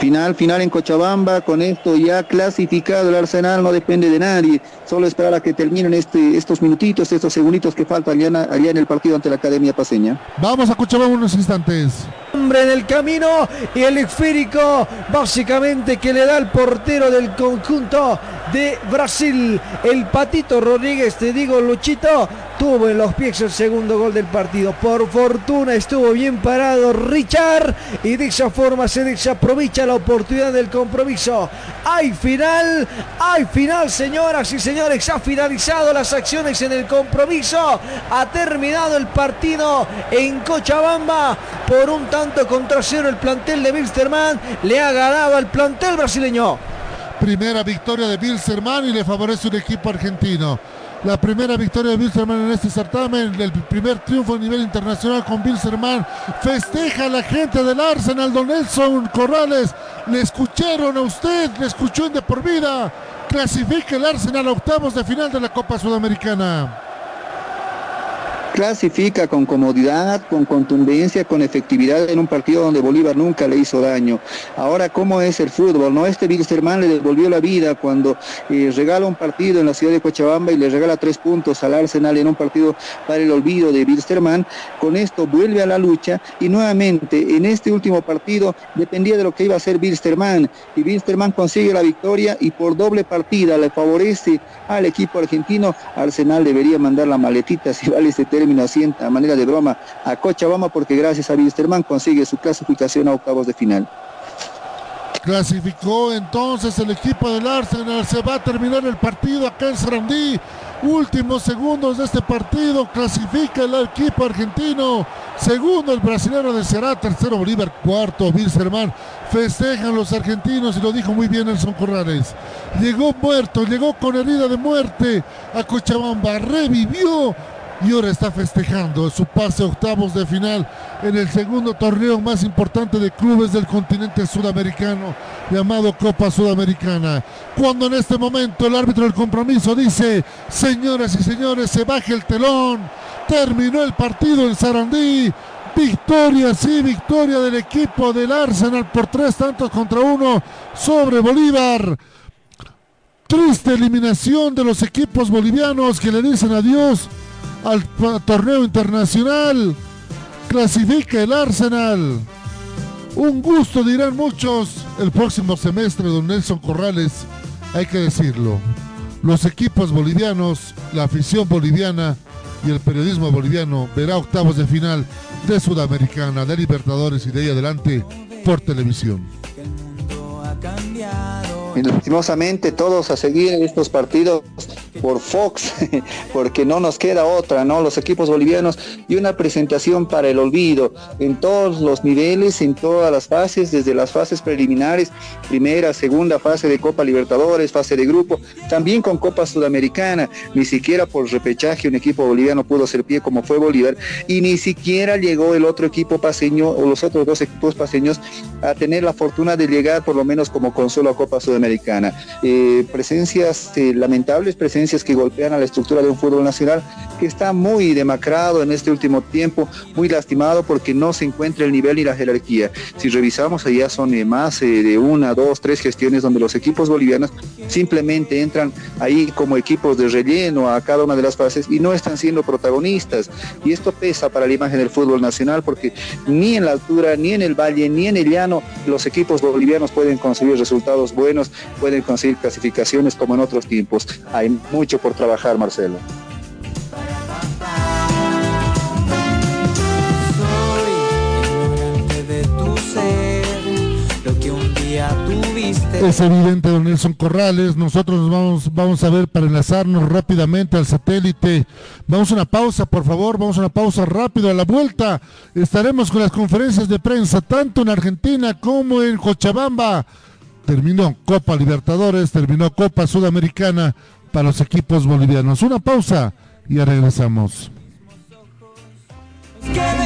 Final, final en Cochabamba, con esto ya clasificado el Arsenal, no depende de nadie, solo esperar a que terminen este, estos minutitos, estos segunditos que faltan allá, allá en el partido ante la Academia Paseña. Vamos a Cochabamba unos instantes. Hombre en el camino y el esférico básicamente que le da el portero del conjunto de Brasil. El Patito Rodríguez, te digo, Luchito, tuvo en los pies el segundo gol del partido. Por fortuna estuvo bien parado Richard y de esa forma se desaprovecha la oportunidad del compromiso. Hay final, hay final, señoras y señores. Ha finalizado las acciones en el compromiso. Ha terminado el partido en Cochabamba por un tanto contra cero. El plantel de Wilstermann le ha ganado al plantel brasileño. Primera victoria de Wilstermann y le favorece un equipo argentino. La primera victoria de Wilstermann en este certamen, el primer triunfo a nivel internacional con Wilstermann. Festeja la gente del Arsenal, Don Nelson Corrales. Le escucharon a usted, le escuchó de por vida. Clasifica el Arsenal a octavos de final de la Copa Sudamericana clasifica con comodidad, con contundencia, con efectividad en un partido donde Bolívar nunca le hizo daño. Ahora, ¿cómo es el fútbol? No, este Wilstermann le devolvió la vida cuando eh, regala un partido en la ciudad de Cochabamba y le regala tres puntos al Arsenal en un partido para el olvido de Wilstermann. Con esto vuelve a la lucha y nuevamente en este último partido dependía de lo que iba a hacer Wilstermann y Wilstermann consigue la victoria y por doble partida le favorece al equipo argentino. Arsenal debería mandar la maletita si vale este término a manera de broma a Cochabamba porque gracias a Wilstermann consigue su clasificación a octavos de final. Clasificó entonces el equipo del Arsenal. Se va a terminar el partido acá en Sarandí. Últimos segundos de este partido. Clasifica el equipo argentino. Segundo el brasileño de Ceará. Tercero Bolívar. Cuarto Wilstermann. Festejan los argentinos y lo dijo muy bien Nelson Corrales. Llegó muerto, llegó con herida de muerte a Cochabamba. Revivió y ahora está festejando su pase a octavos de final en el segundo torneo más importante de clubes del continente sudamericano llamado Copa Sudamericana. Cuando en este momento el árbitro del compromiso dice, señoras y señores, se baje el telón, terminó el partido en Sarandí. Victoria, sí, victoria del equipo del Arsenal por tres tantos contra uno sobre Bolívar. Triste eliminación de los equipos bolivianos que le dicen adiós al torneo internacional. Clasifica el Arsenal. Un gusto, dirán muchos. El próximo semestre, don Nelson Corrales, hay que decirlo. Los equipos bolivianos, la afición boliviana y el periodismo boliviano verá octavos de final de Sudamericana, de Libertadores y de ahí adelante por televisión. Lastimosamente todos a seguir estos partidos por Fox, [laughs] porque no nos queda otra, ¿no? Los equipos bolivianos y una presentación para el olvido en todos los niveles, en todas las fases, desde las fases preliminares, primera, segunda fase de Copa Libertadores, fase de grupo, también con Copa Sudamericana, ni siquiera por repechaje un equipo boliviano pudo hacer pie como fue Bolívar, y ni siquiera llegó el otro equipo paseño o los otros dos equipos paseños a tener la fortuna de llegar por lo menos como consuelo a Copa Sudamericana. Eh, presencias eh, lamentables, presencias que golpean a la estructura de un fútbol nacional que está muy demacrado en este último tiempo, muy lastimado porque no se encuentra el nivel y la jerarquía. Si revisamos allá son eh, más eh, de una, dos, tres gestiones donde los equipos bolivianos simplemente entran ahí como equipos de relleno a cada una de las fases y no están siendo protagonistas. Y esto pesa para la imagen del fútbol nacional porque ni en la altura, ni en el valle, ni en el llano los equipos bolivianos pueden conseguir resultados buenos, pueden conseguir clasificaciones como en otros tiempos. Hay mucho por trabajar, Marcelo. Es evidente, don Nelson Corrales. Nosotros nos vamos, vamos a ver para enlazarnos rápidamente al satélite. Vamos a una pausa, por favor. Vamos a una pausa rápido. A la vuelta estaremos con las conferencias de prensa, tanto en Argentina como en Cochabamba. Terminó Copa Libertadores, terminó Copa Sudamericana para los equipos bolivianos. Una pausa y regresamos.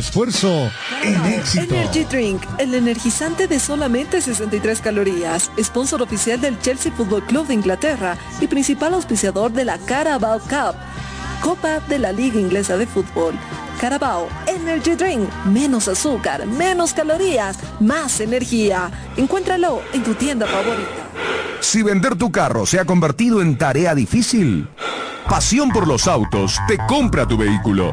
esfuerzo en éxito. Energy Drink, el energizante de solamente 63 calorías. Sponsor oficial del Chelsea Football Club de Inglaterra y principal auspiciador de la Carabao Cup, Copa de la Liga Inglesa de Fútbol. Carabao Energy Drink. Menos azúcar, menos calorías, más energía. Encuéntralo en tu tienda favorita. Si vender tu carro se ha convertido en tarea difícil, Pasión por los autos te compra tu vehículo.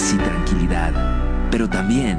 paz y tranquilidad, pero también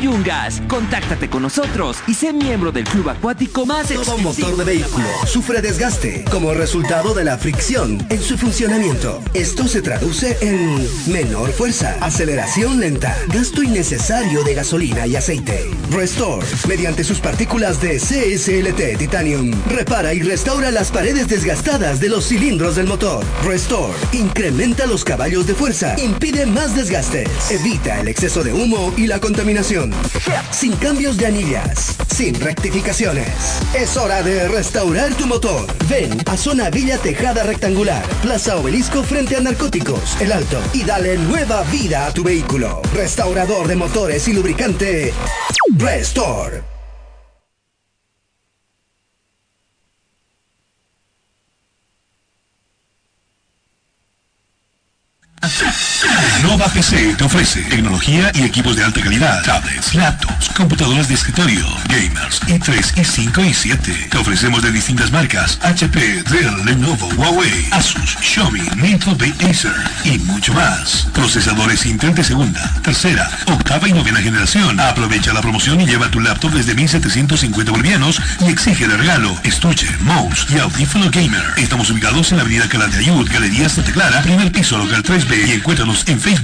Yungas. Contáctate con nosotros y sé miembro del club acuático más Todo motor de vehículo sufre desgaste como resultado de la fricción en su funcionamiento. Esto se traduce en menor fuerza, aceleración lenta, gasto innecesario de gasolina y aceite. Restore, mediante sus partículas de CSLT Titanium, repara y restaura las paredes desgastadas de los cilindros del motor. Restore, incrementa los caballos de fuerza, impide más desgastes, evita el exceso de humo y la contaminación. Sin cambios de anillas, sin rectificaciones. Es hora de restaurar tu motor. Ven a Zona Villa Tejada Rectangular, Plaza Obelisco frente a Narcóticos, El Alto, y dale nueva vida a tu vehículo. Restaurador de motores y lubricante, Restore. Nova PC te ofrece tecnología y equipos de alta calidad, tablets, laptops, computadoras de escritorio, gamers, i3, i5 y 7. Te ofrecemos de distintas marcas, HP, Dell, Lenovo, Huawei, Asus, Xiaomi, Nintendo, Acer y mucho más. Procesadores Intel de segunda, tercera, octava y novena generación. Aprovecha la promoción y lleva tu laptop desde 1750 bolivianos y exige de regalo estuche, mouse y audífono gamer. Estamos ubicados en la avenida Calatayud, Galería Santa Clara, primer piso local 3B y encuéntranos en Facebook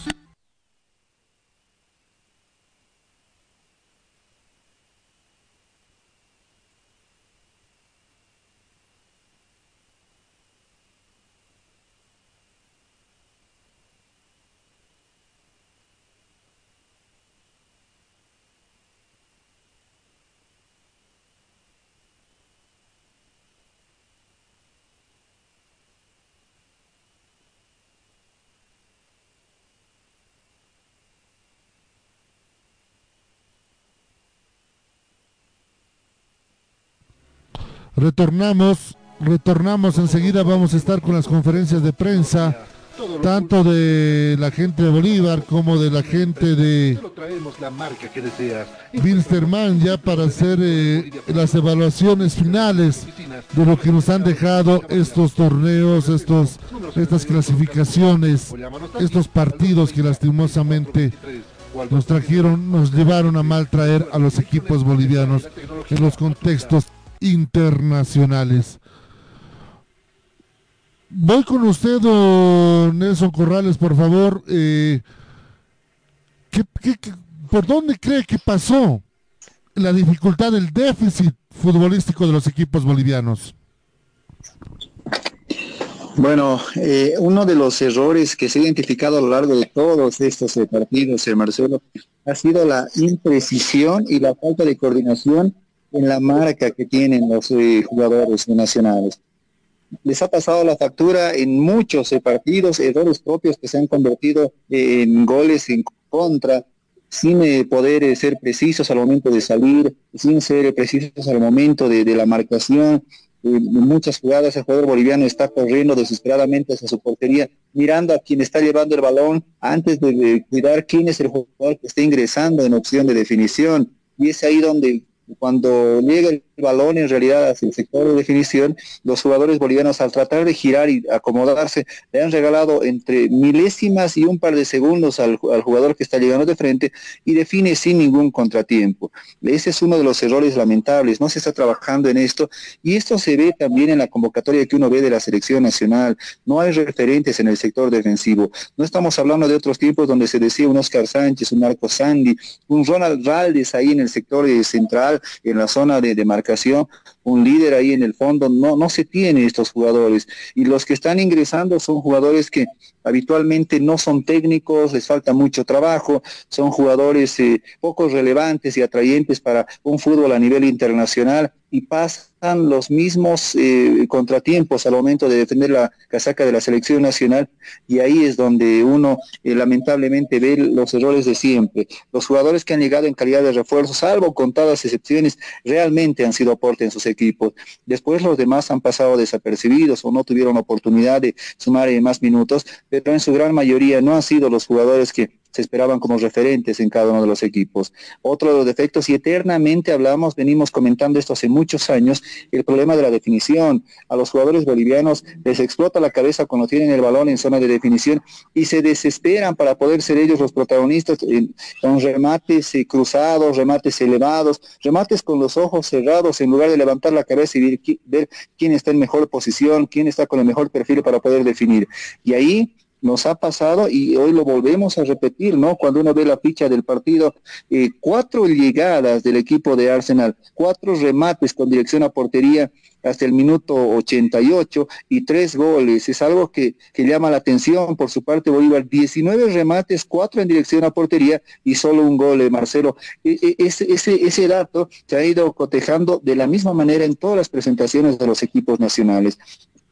Retornamos, retornamos enseguida, vamos a estar con las conferencias de prensa, tanto de la gente de Bolívar como de la gente de Wilstermann, ya para hacer eh, las evaluaciones finales de lo que nos han dejado estos torneos, estos, estas clasificaciones, estos partidos que lastimosamente nos trajeron, nos llevaron a mal traer a los equipos bolivianos en los contextos internacionales. Voy con usted, don Nelson Corrales, por favor. Eh, ¿qué, qué, qué, por dónde cree que pasó la dificultad del déficit futbolístico de los equipos bolivianos? Bueno, eh, uno de los errores que se ha identificado a lo largo de todos estos eh, partidos, eh, Marcelo, ha sido la imprecisión y la falta de coordinación en la marca que tienen los eh, jugadores nacionales. les ha pasado la factura en muchos partidos, errores propios que se han convertido en goles en contra, sin eh, poder eh, ser precisos al momento de salir, sin ser precisos al momento de, la marcación. Eh, en muchas jugadas el jugador boliviano está corriendo desesperadamente hacia su portería, mirando a quien está llevando el balón antes de cuidar quién es el jugador que está ingresando en opción de definición. Y es ahí donde cuando llega el balón en realidad hacia el sector de definición, los jugadores bolivianos al tratar de girar y acomodarse, le han regalado entre milésimas y un par de segundos al, jugador que está llegando de frente y define sin ningún contratiempo. Ese es uno de los errores lamentables, no se está trabajando en esto y esto se ve también en la convocatoria que uno ve de la selección nacional. No hay referentes en el sector defensivo. No estamos hablando de otros tiempos donde se decía un Oscar Sánchez, un Marco Sandy, un Ronald Valdes ahí en el sector central, en la zona de, de marcación un líder ahí en el fondo, no, no se tiene estos jugadores. Y los que están ingresando son jugadores que habitualmente no son técnicos, les falta mucho trabajo, son jugadores eh, poco relevantes y atrayentes para un fútbol a nivel internacional y pasan los mismos eh, contratiempos al momento de defender la casaca de la selección nacional y ahí es donde uno eh, lamentablemente ve los errores de siempre. Los jugadores que han llegado en calidad de refuerzo, salvo contadas excepciones, realmente han sido aporte en sus equipos. Después los demás han pasado desapercibidos o no tuvieron oportunidad de sumar más minutos, pero en su gran mayoría no han sido los jugadores que se esperaban como referentes en cada uno de los equipos. Otro de los defectos, y eternamente hablamos, venimos comentando esto hace muchos años, el problema de la definición. A los jugadores bolivianos les explota la cabeza cuando tienen el balón en zona de definición y se desesperan para poder ser ellos los protagonistas con remates eh, cruzados, remates elevados, remates con los ojos cerrados en lugar de levantar la cabeza y ver, ver quién está en mejor posición, quién está con el mejor perfil para poder definir. Y ahí nos ha pasado y hoy lo volvemos a repetir, ¿no? Cuando uno ve la ficha del partido, eh, cuatro llegadas del equipo de Arsenal, cuatro remates con dirección a portería hasta el minuto 88 y tres goles. Es algo que, llama la atención por su parte Bolívar. 19 remates, cuatro en dirección a portería y solo un gol, de Marcelo. E, e, ese, ese, ese dato se ha ido cotejando de la misma manera en todas las presentaciones de los equipos nacionales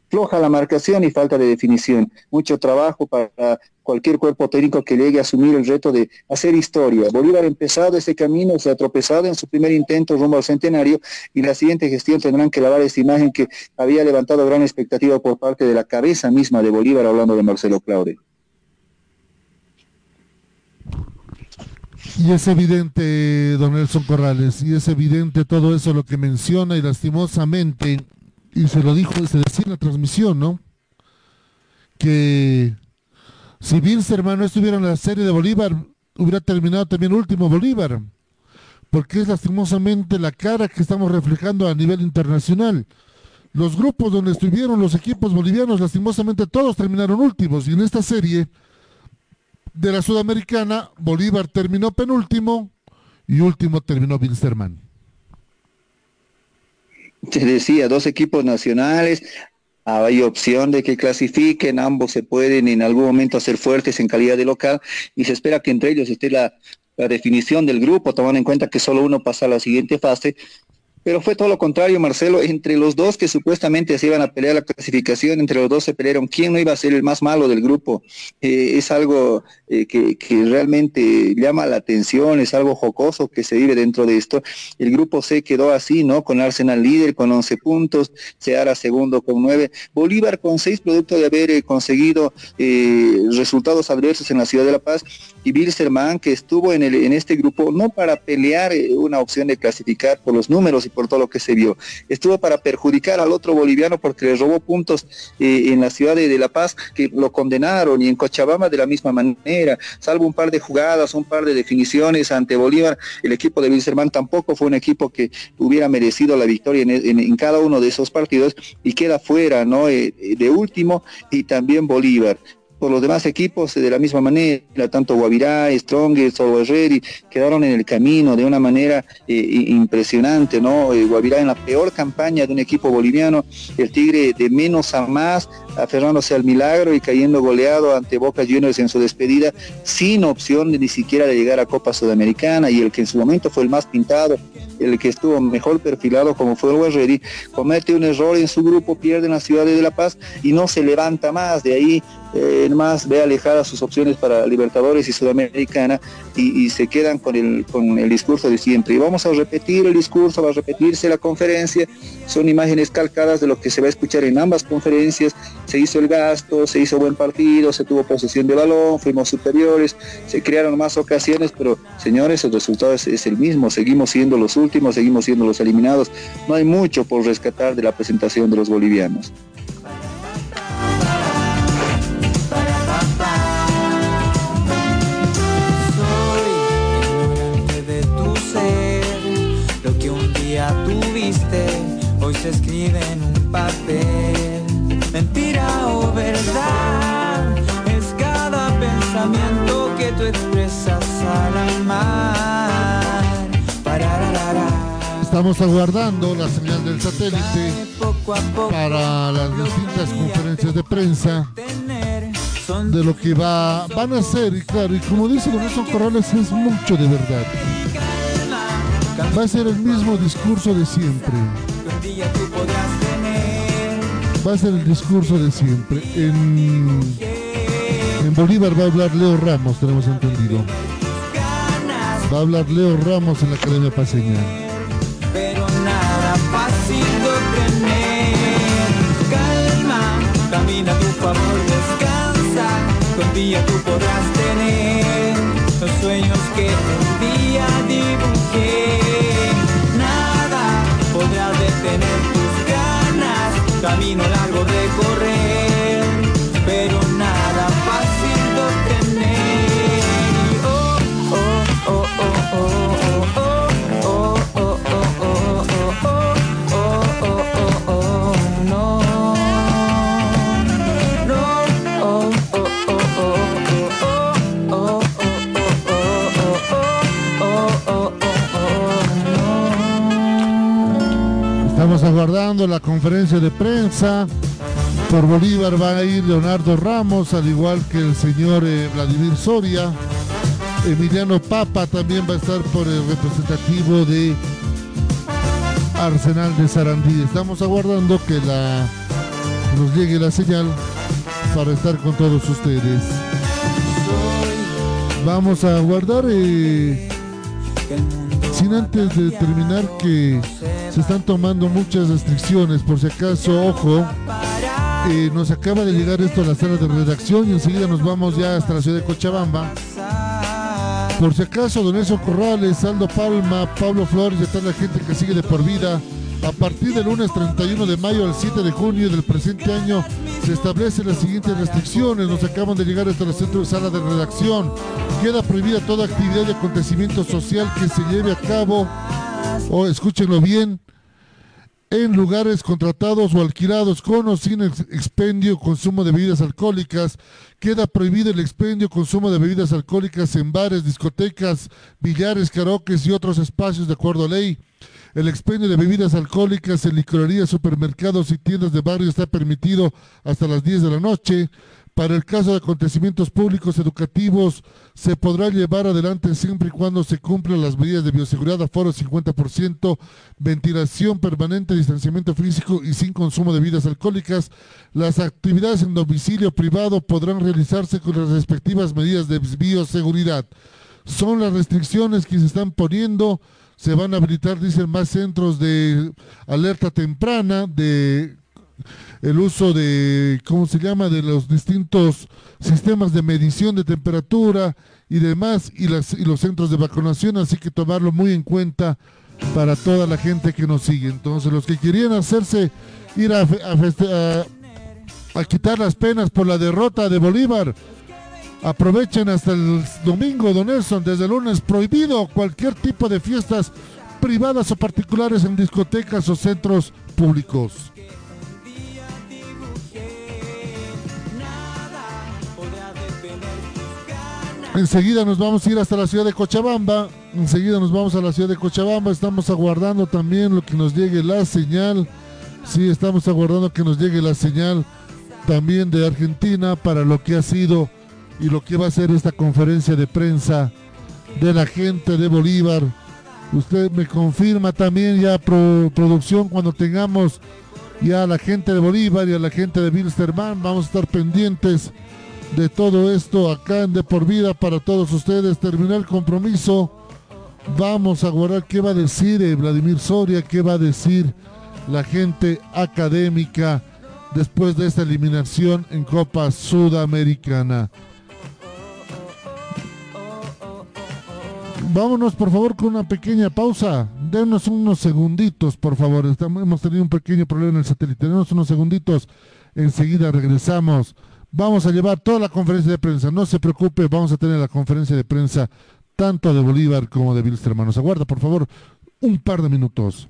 floja la marcación y falta de definición. Mucho trabajo para cualquier cuerpo técnico que llegue a asumir el reto de hacer historia. Bolívar ha empezado ese camino, se ha tropezado en su primer intento rumbo al centenario y la siguiente gestión tendrán que lavar esa imagen que había levantado gran expectativa por parte de la cabeza misma de Bolívar, hablando de Marcelo Claude. Y es evidente, don Nelson Corrales, y es evidente todo eso lo que menciona y lastimosamente y se lo dijo, se decía en la transmisión, ¿no? Que si Wilstermann no estuviera en la serie de Bolívar, hubiera terminado también último Bolívar, porque es lastimosamente la cara que estamos reflejando a nivel internacional. Los grupos donde estuvieron los equipos bolivianos, lastimosamente todos terminaron últimos, y en esta serie de la Sudamericana, Bolívar terminó penúltimo y último terminó Wilstermann te decía, dos equipos nacionales, hay opción de que clasifiquen, ambos se pueden en algún momento hacer fuertes en calidad de local y se espera que entre ellos esté la, la definición del grupo, tomando en cuenta que solo uno pasa a la siguiente fase pero fue todo lo contrario, Marcelo. Entre los dos que supuestamente se iban a pelear la clasificación, entre los dos se pelearon quién no iba a ser el más malo del grupo. Eh, es algo eh, que, realmente llama la atención, es algo jocoso que se vive dentro de esto. El grupo C quedó así, ¿no? Con Arsenal líder con 11 puntos, Seara segundo con 9, Bolívar con 6 producto de haber eh, conseguido resultados adversos en la ciudad de La Paz y Bilsterman que estuvo en este grupo no para pelear una opción de clasificar por los números, por todo lo que se vio. Estuvo para perjudicar al otro boliviano porque le robó puntos eh, en la ciudad de, La Paz que lo condenaron y en Cochabamba de la misma manera, salvo un par de jugadas, un par de definiciones ante Bolívar, el equipo de Wilserman tampoco fue un equipo que hubiera merecido la victoria en, cada uno de esos partidos y queda fuera, ¿no? Eh, de último y también Bolívar por los demás equipos de la misma manera, tanto Guavirá, Strongest o Herreri quedaron en el camino de una manera eh, impresionante, ¿no? Eh, Guavirá en la peor campaña de un equipo boliviano, el Tigre de menos a más, aferrándose al milagro y cayendo goleado ante Boca Juniors en su despedida, sin opción de ni siquiera de llegar a Copa Sudamericana y el que en su momento fue el más pintado el que estuvo mejor perfilado como fue el Guerreri, comete un error en su grupo, pierde en la ciudad de La Paz y no se levanta más. De ahí eh, más ve alejadas sus opciones para Libertadores y Sudamericana y, se quedan con el, con el discurso de siempre. Y vamos a repetir el discurso, va a repetirse la conferencia, son imágenes calcadas de lo que se va a escuchar en ambas conferencias, se hizo el gasto, se hizo buen partido, se tuvo posesión de balón, fuimos superiores, se crearon más ocasiones, pero señores, el resultado es, el mismo, seguimos siendo los últimos, seguimos siendo los eliminados, no hay mucho por rescatar de la presentación de los bolivianos. hoy se escribe en un papel. Pensamiento que tú expresas al amar. Estamos aguardando la señal del satélite para las distintas conferencias de prensa de lo que va, van a hacer. Y claro, y como dice Don Corrales, es mucho de verdad. Va a ser el mismo discurso de siempre. Va a ser el discurso de siempre. En, en Bolívar va a hablar Leo Ramos, tenemos entendido. Va a hablar Leo Ramos en la Academia Paseña. Pero nada fácil tener. Calma, camina tu favor, descansa. Un día tú podrás tener los sueños que un día dibujé. Tener tus ganas, camino largo aguardando la conferencia de prensa. Por Bolívar va a ir Leonardo Ramos, al igual que el señor eh, Vladimir Soria. Emiliano Papa también va a estar por el representativo de Arsenal de Sarandí. Estamos aguardando que la, nos llegue la señal para estar con todos ustedes. Vamos a aguardar, eh, sin antes de terminar, que se están tomando muchas restricciones, por si acaso, ojo, eh, nos acaba de llegar esto a la sala de redacción y enseguida nos vamos ya hasta la ciudad de Cochabamba. Por si acaso, Don Eso Corrales, Aldo Palma, Pablo Flores y toda la gente que sigue de por vida, a partir del lunes 31 de mayo al 7 de junio del presente año se establecen las siguientes restricciones. Nos acaban de llegar hasta el centro de sala de redacción. Queda prohibida toda actividad y acontecimiento social que se lleve a cabo o escúchenlo bien, en lugares contratados o alquilados con o sin expendio consumo de bebidas alcohólicas. Queda prohibido el expendio consumo de bebidas alcohólicas en bares, discotecas, billares, karaokes y otros espacios de acuerdo a ley. El expendio de bebidas alcohólicas en licorerías, supermercados y tiendas de barrio está permitido hasta las 10 de la noche. Para el caso de acontecimientos públicos educativos, se podrá llevar adelante siempre y cuando se cumplan las medidas de bioseguridad, aforo 50%, ventilación permanente, distanciamiento físico y sin consumo de bebidas alcohólicas. Las actividades en domicilio privado podrán realizarse con las respectivas medidas de bioseguridad. Son las restricciones que se están poniendo. Se van a habilitar, dicen, más centros de alerta temprana, de el uso de, ¿cómo se llama?, de los distintos sistemas de medición de temperatura y demás, y, los centros de vacunación, así que tomarlo muy en cuenta para toda la gente que nos sigue. Entonces, los que querían hacerse ir a, a, quitar las penas por la derrota de Bolívar, aprovechen hasta el domingo, don Nelson, desde el lunes prohibido cualquier tipo de fiestas privadas o particulares en discotecas o centros públicos. Enseguida nos vamos a ir hasta la ciudad de Cochabamba. Enseguida nos vamos a la ciudad de Cochabamba. Estamos aguardando también lo que nos llegue la señal. Sí, estamos aguardando que nos llegue la señal también de Argentina para lo que ha sido y lo que va a ser esta conferencia de prensa de la gente de Bolívar Usted me confirma también ya producción cuando tengamos ya a la gente de Bolívar y a la gente de Bilsterman. Vamos a estar pendientes de todo esto acá en De Por Vida para todos ustedes. Terminó el compromiso. Vamos a guardar qué va a decir eh, Vladimir Soria, qué va a decir la gente académica después de esta eliminación en Copa Sudamericana. Vámonos por favor con una pequeña pausa. Denos unos segunditos, por favor. Hemos tenido un pequeño problema en el satélite. Denos unos segunditos. Enseguida regresamos. Vamos a llevar toda la conferencia de prensa. No se preocupe, vamos a tener la conferencia de prensa tanto de Bolívar como de Bilster, hermanos. Aguarda, por favor, un par de minutos.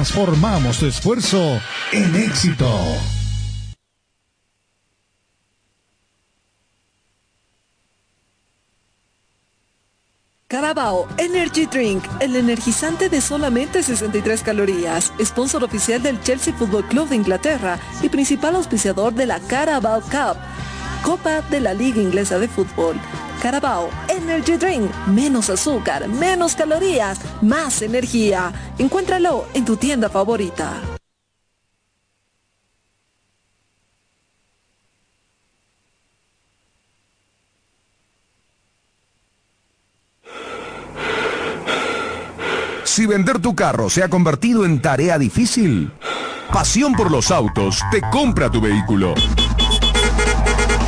Transformamos tu esfuerzo en éxito. Carabao Energy Drink, el energizante de solamente 63 calorías, sponsor oficial del Chelsea Football Club de Inglaterra y principal auspiciador de la Carabao Cup, Copa de la Liga Inglesa de Fútbol. Carabao Energy Drink. Menos azúcar, menos calorías, más energía. Encuéntralo en tu tienda favorita. Si vender tu carro se ha convertido en tarea difícil, Pasión por los autos te compra tu vehículo.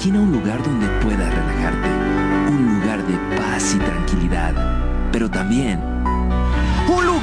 Imagina un lugar donde puedas relajarte, un lugar de paz y tranquilidad, pero también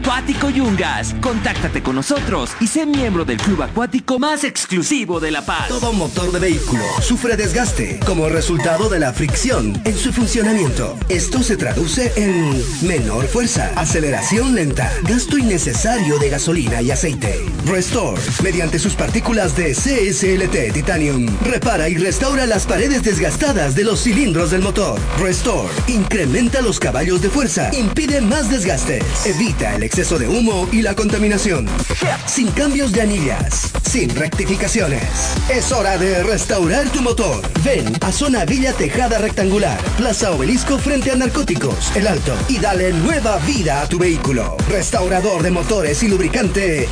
Acuático Yungas. Contáctate con nosotros y sé miembro del club acuático más exclusivo de La Paz. Todo motor de vehículo sufre desgaste como resultado de la fricción en su funcionamiento. Esto se traduce en menor fuerza, aceleración lenta, gasto innecesario de gasolina y aceite. Restore, mediante sus partículas de CSLT Titanium, repara y restaura las paredes desgastadas de los cilindros del motor. Restore, incrementa los caballos de fuerza, impide más desgastes, Evita el exceso de humo y la contaminación. Sin cambios de anillas, sin rectificaciones. Es hora de restaurar tu motor. Ven a Zona Villa Tejada Rectangular, Plaza Obelisco frente a Narcóticos, El Alto, y dale nueva vida a tu vehículo. Restaurador de motores y lubricante.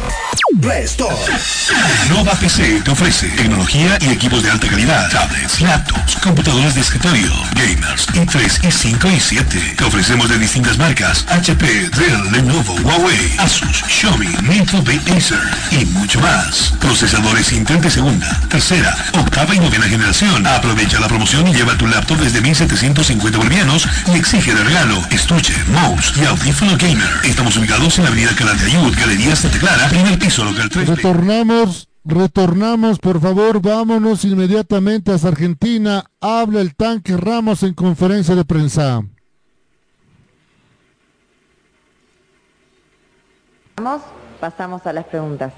Restore. Nova PC te ofrece tecnología y equipos de alta calidad, tablets, laptops, computadoras de escritorio, gamers, i3, i5 y 7. Te ofrecemos de distintas marcas, HP, Dell, Lenovo, Huawei, Asus, Xiaomi, Microsoft Acer y mucho más. Procesadores Intel de segunda, tercera, octava y novena generación. Aprovecha la promoción y lleva tu laptop desde 1750 bolivianos y exige de regalo estuche, mouse y audífono gamer. Estamos ubicados en la avenida Canal de Ayud, Galería Santa Clara, primer piso local 3. Retornamos, retornamos, por favor, vámonos inmediatamente a Argentina. Habla el tanque Ramos en conferencia de prensa. Pasamos a las preguntas.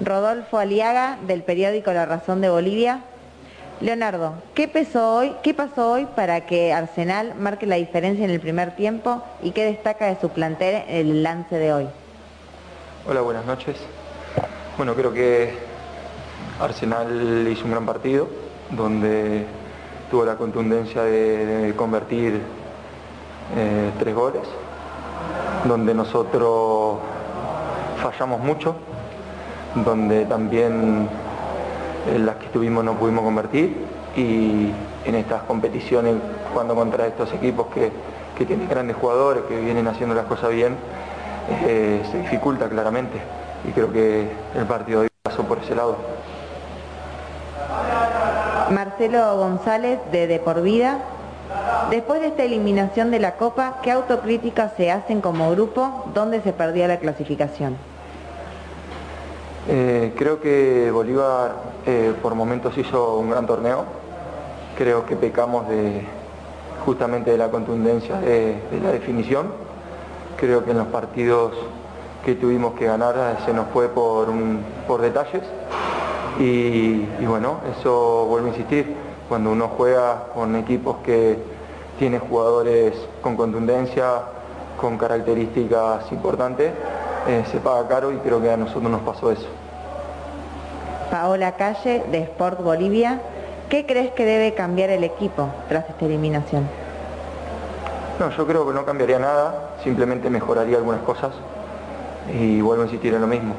Rodolfo Aliaga, del periódico La Razón de Bolivia. Leonardo, ¿qué, hoy, ¿qué pasó hoy para que Arsenal marque la diferencia en el primer tiempo y qué destaca de su plantel en el lance de hoy? Hola, buenas noches. Bueno, creo que Arsenal hizo un gran partido donde tuvo la contundencia de, convertir eh, tres goles, donde nosotros fallamos mucho, donde también en las que estuvimos no pudimos convertir y en estas competiciones cuando contra estos equipos que, tienen grandes jugadores, que vienen haciendo las cosas bien, eh, se dificulta claramente y creo que el partido de hoy pasó por ese lado. Marcelo González de De Por Vida, después de esta eliminación de la Copa, ¿qué autocríticas se hacen como grupo? ¿Dónde se perdió la clasificación? Eh, creo que Bolívar eh, por momentos hizo un gran torneo. Creo que pecamos de justamente de la contundencia de, la definición. Creo que en los partidos que tuvimos que ganar eh, se nos fue por, por detalles. Y, bueno, eso vuelvo a insistir, cuando uno juega con equipos que tienen jugadores con contundencia, con características importantes, eh, se paga caro y creo que a nosotros nos pasó eso. Paola Calle, de Sport Bolivia, ¿qué crees que debe cambiar el equipo tras esta eliminación? No, yo creo que no cambiaría nada, simplemente mejoraría algunas cosas y vuelvo a insistir en lo mismo,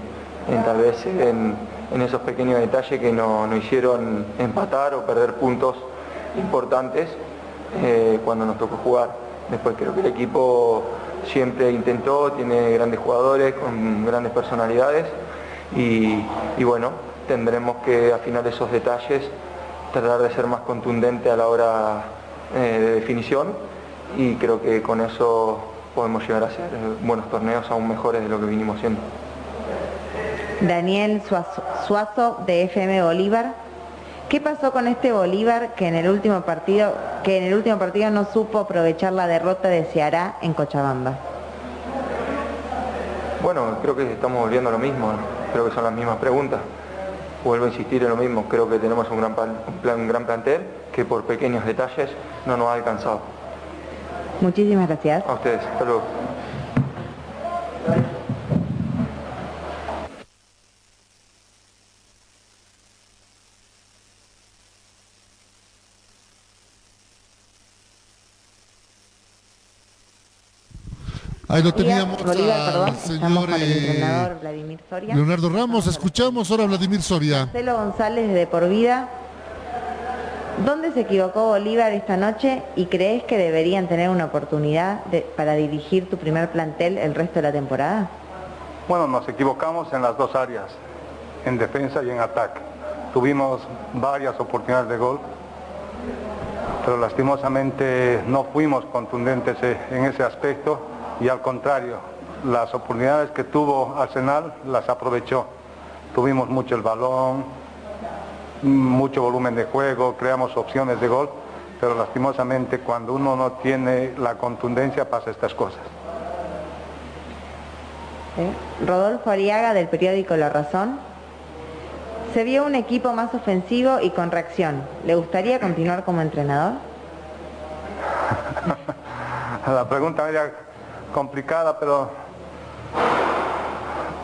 en tal vez en, esos pequeños detalles que nos no hicieron empatar o perder puntos importantes eh, cuando nos tocó jugar. Después creo que el equipo siempre intentó, tiene grandes jugadores con grandes personalidades y, bueno, tendremos que afinar esos detalles, tratar de ser más contundente a la hora eh, de definición y creo que con eso podemos llegar a hacer buenos torneos aún mejores de lo que vinimos haciendo. Daniel Suazo de FM Bolívar. ¿Qué pasó con este Bolívar que en el último partido, que en el último partido no supo aprovechar la derrota de Ceará en Cochabamba? Bueno, creo que estamos volviendo a lo mismo, creo que son las mismas preguntas. Vuelvo a insistir en lo mismo, creo que tenemos un gran, un gran plantel que por pequeños detalles no nos ha alcanzado. Muchísimas gracias. A ustedes, hasta luego. Ahí lo teníamos al señor eh, Vladimir Soria. Leonardo Ramos. Escuchamos ahora a Vladimir Soria. Marcelo González de Por Vida. ¿Dónde se equivocó Bolívar esta noche y crees que deberían tener una oportunidad para dirigir tu primer plantel el resto de la temporada? Bueno, nos equivocamos en las dos áreas, en defensa y en ataque. Tuvimos varias oportunidades de gol, pero lastimosamente no fuimos contundentes en ese aspecto y al contrario, las oportunidades que tuvo Arsenal las aprovechó. Tuvimos mucho el balón, mucho volumen de juego, creamos opciones de gol, pero lastimosamente cuando uno no tiene la contundencia pasa estas cosas. Rodolfo Ariaga del periódico La Razón. Se vio un equipo más ofensivo y con reacción. ¿Le gustaría continuar como entrenador? [laughs] la pregunta era complicada, pero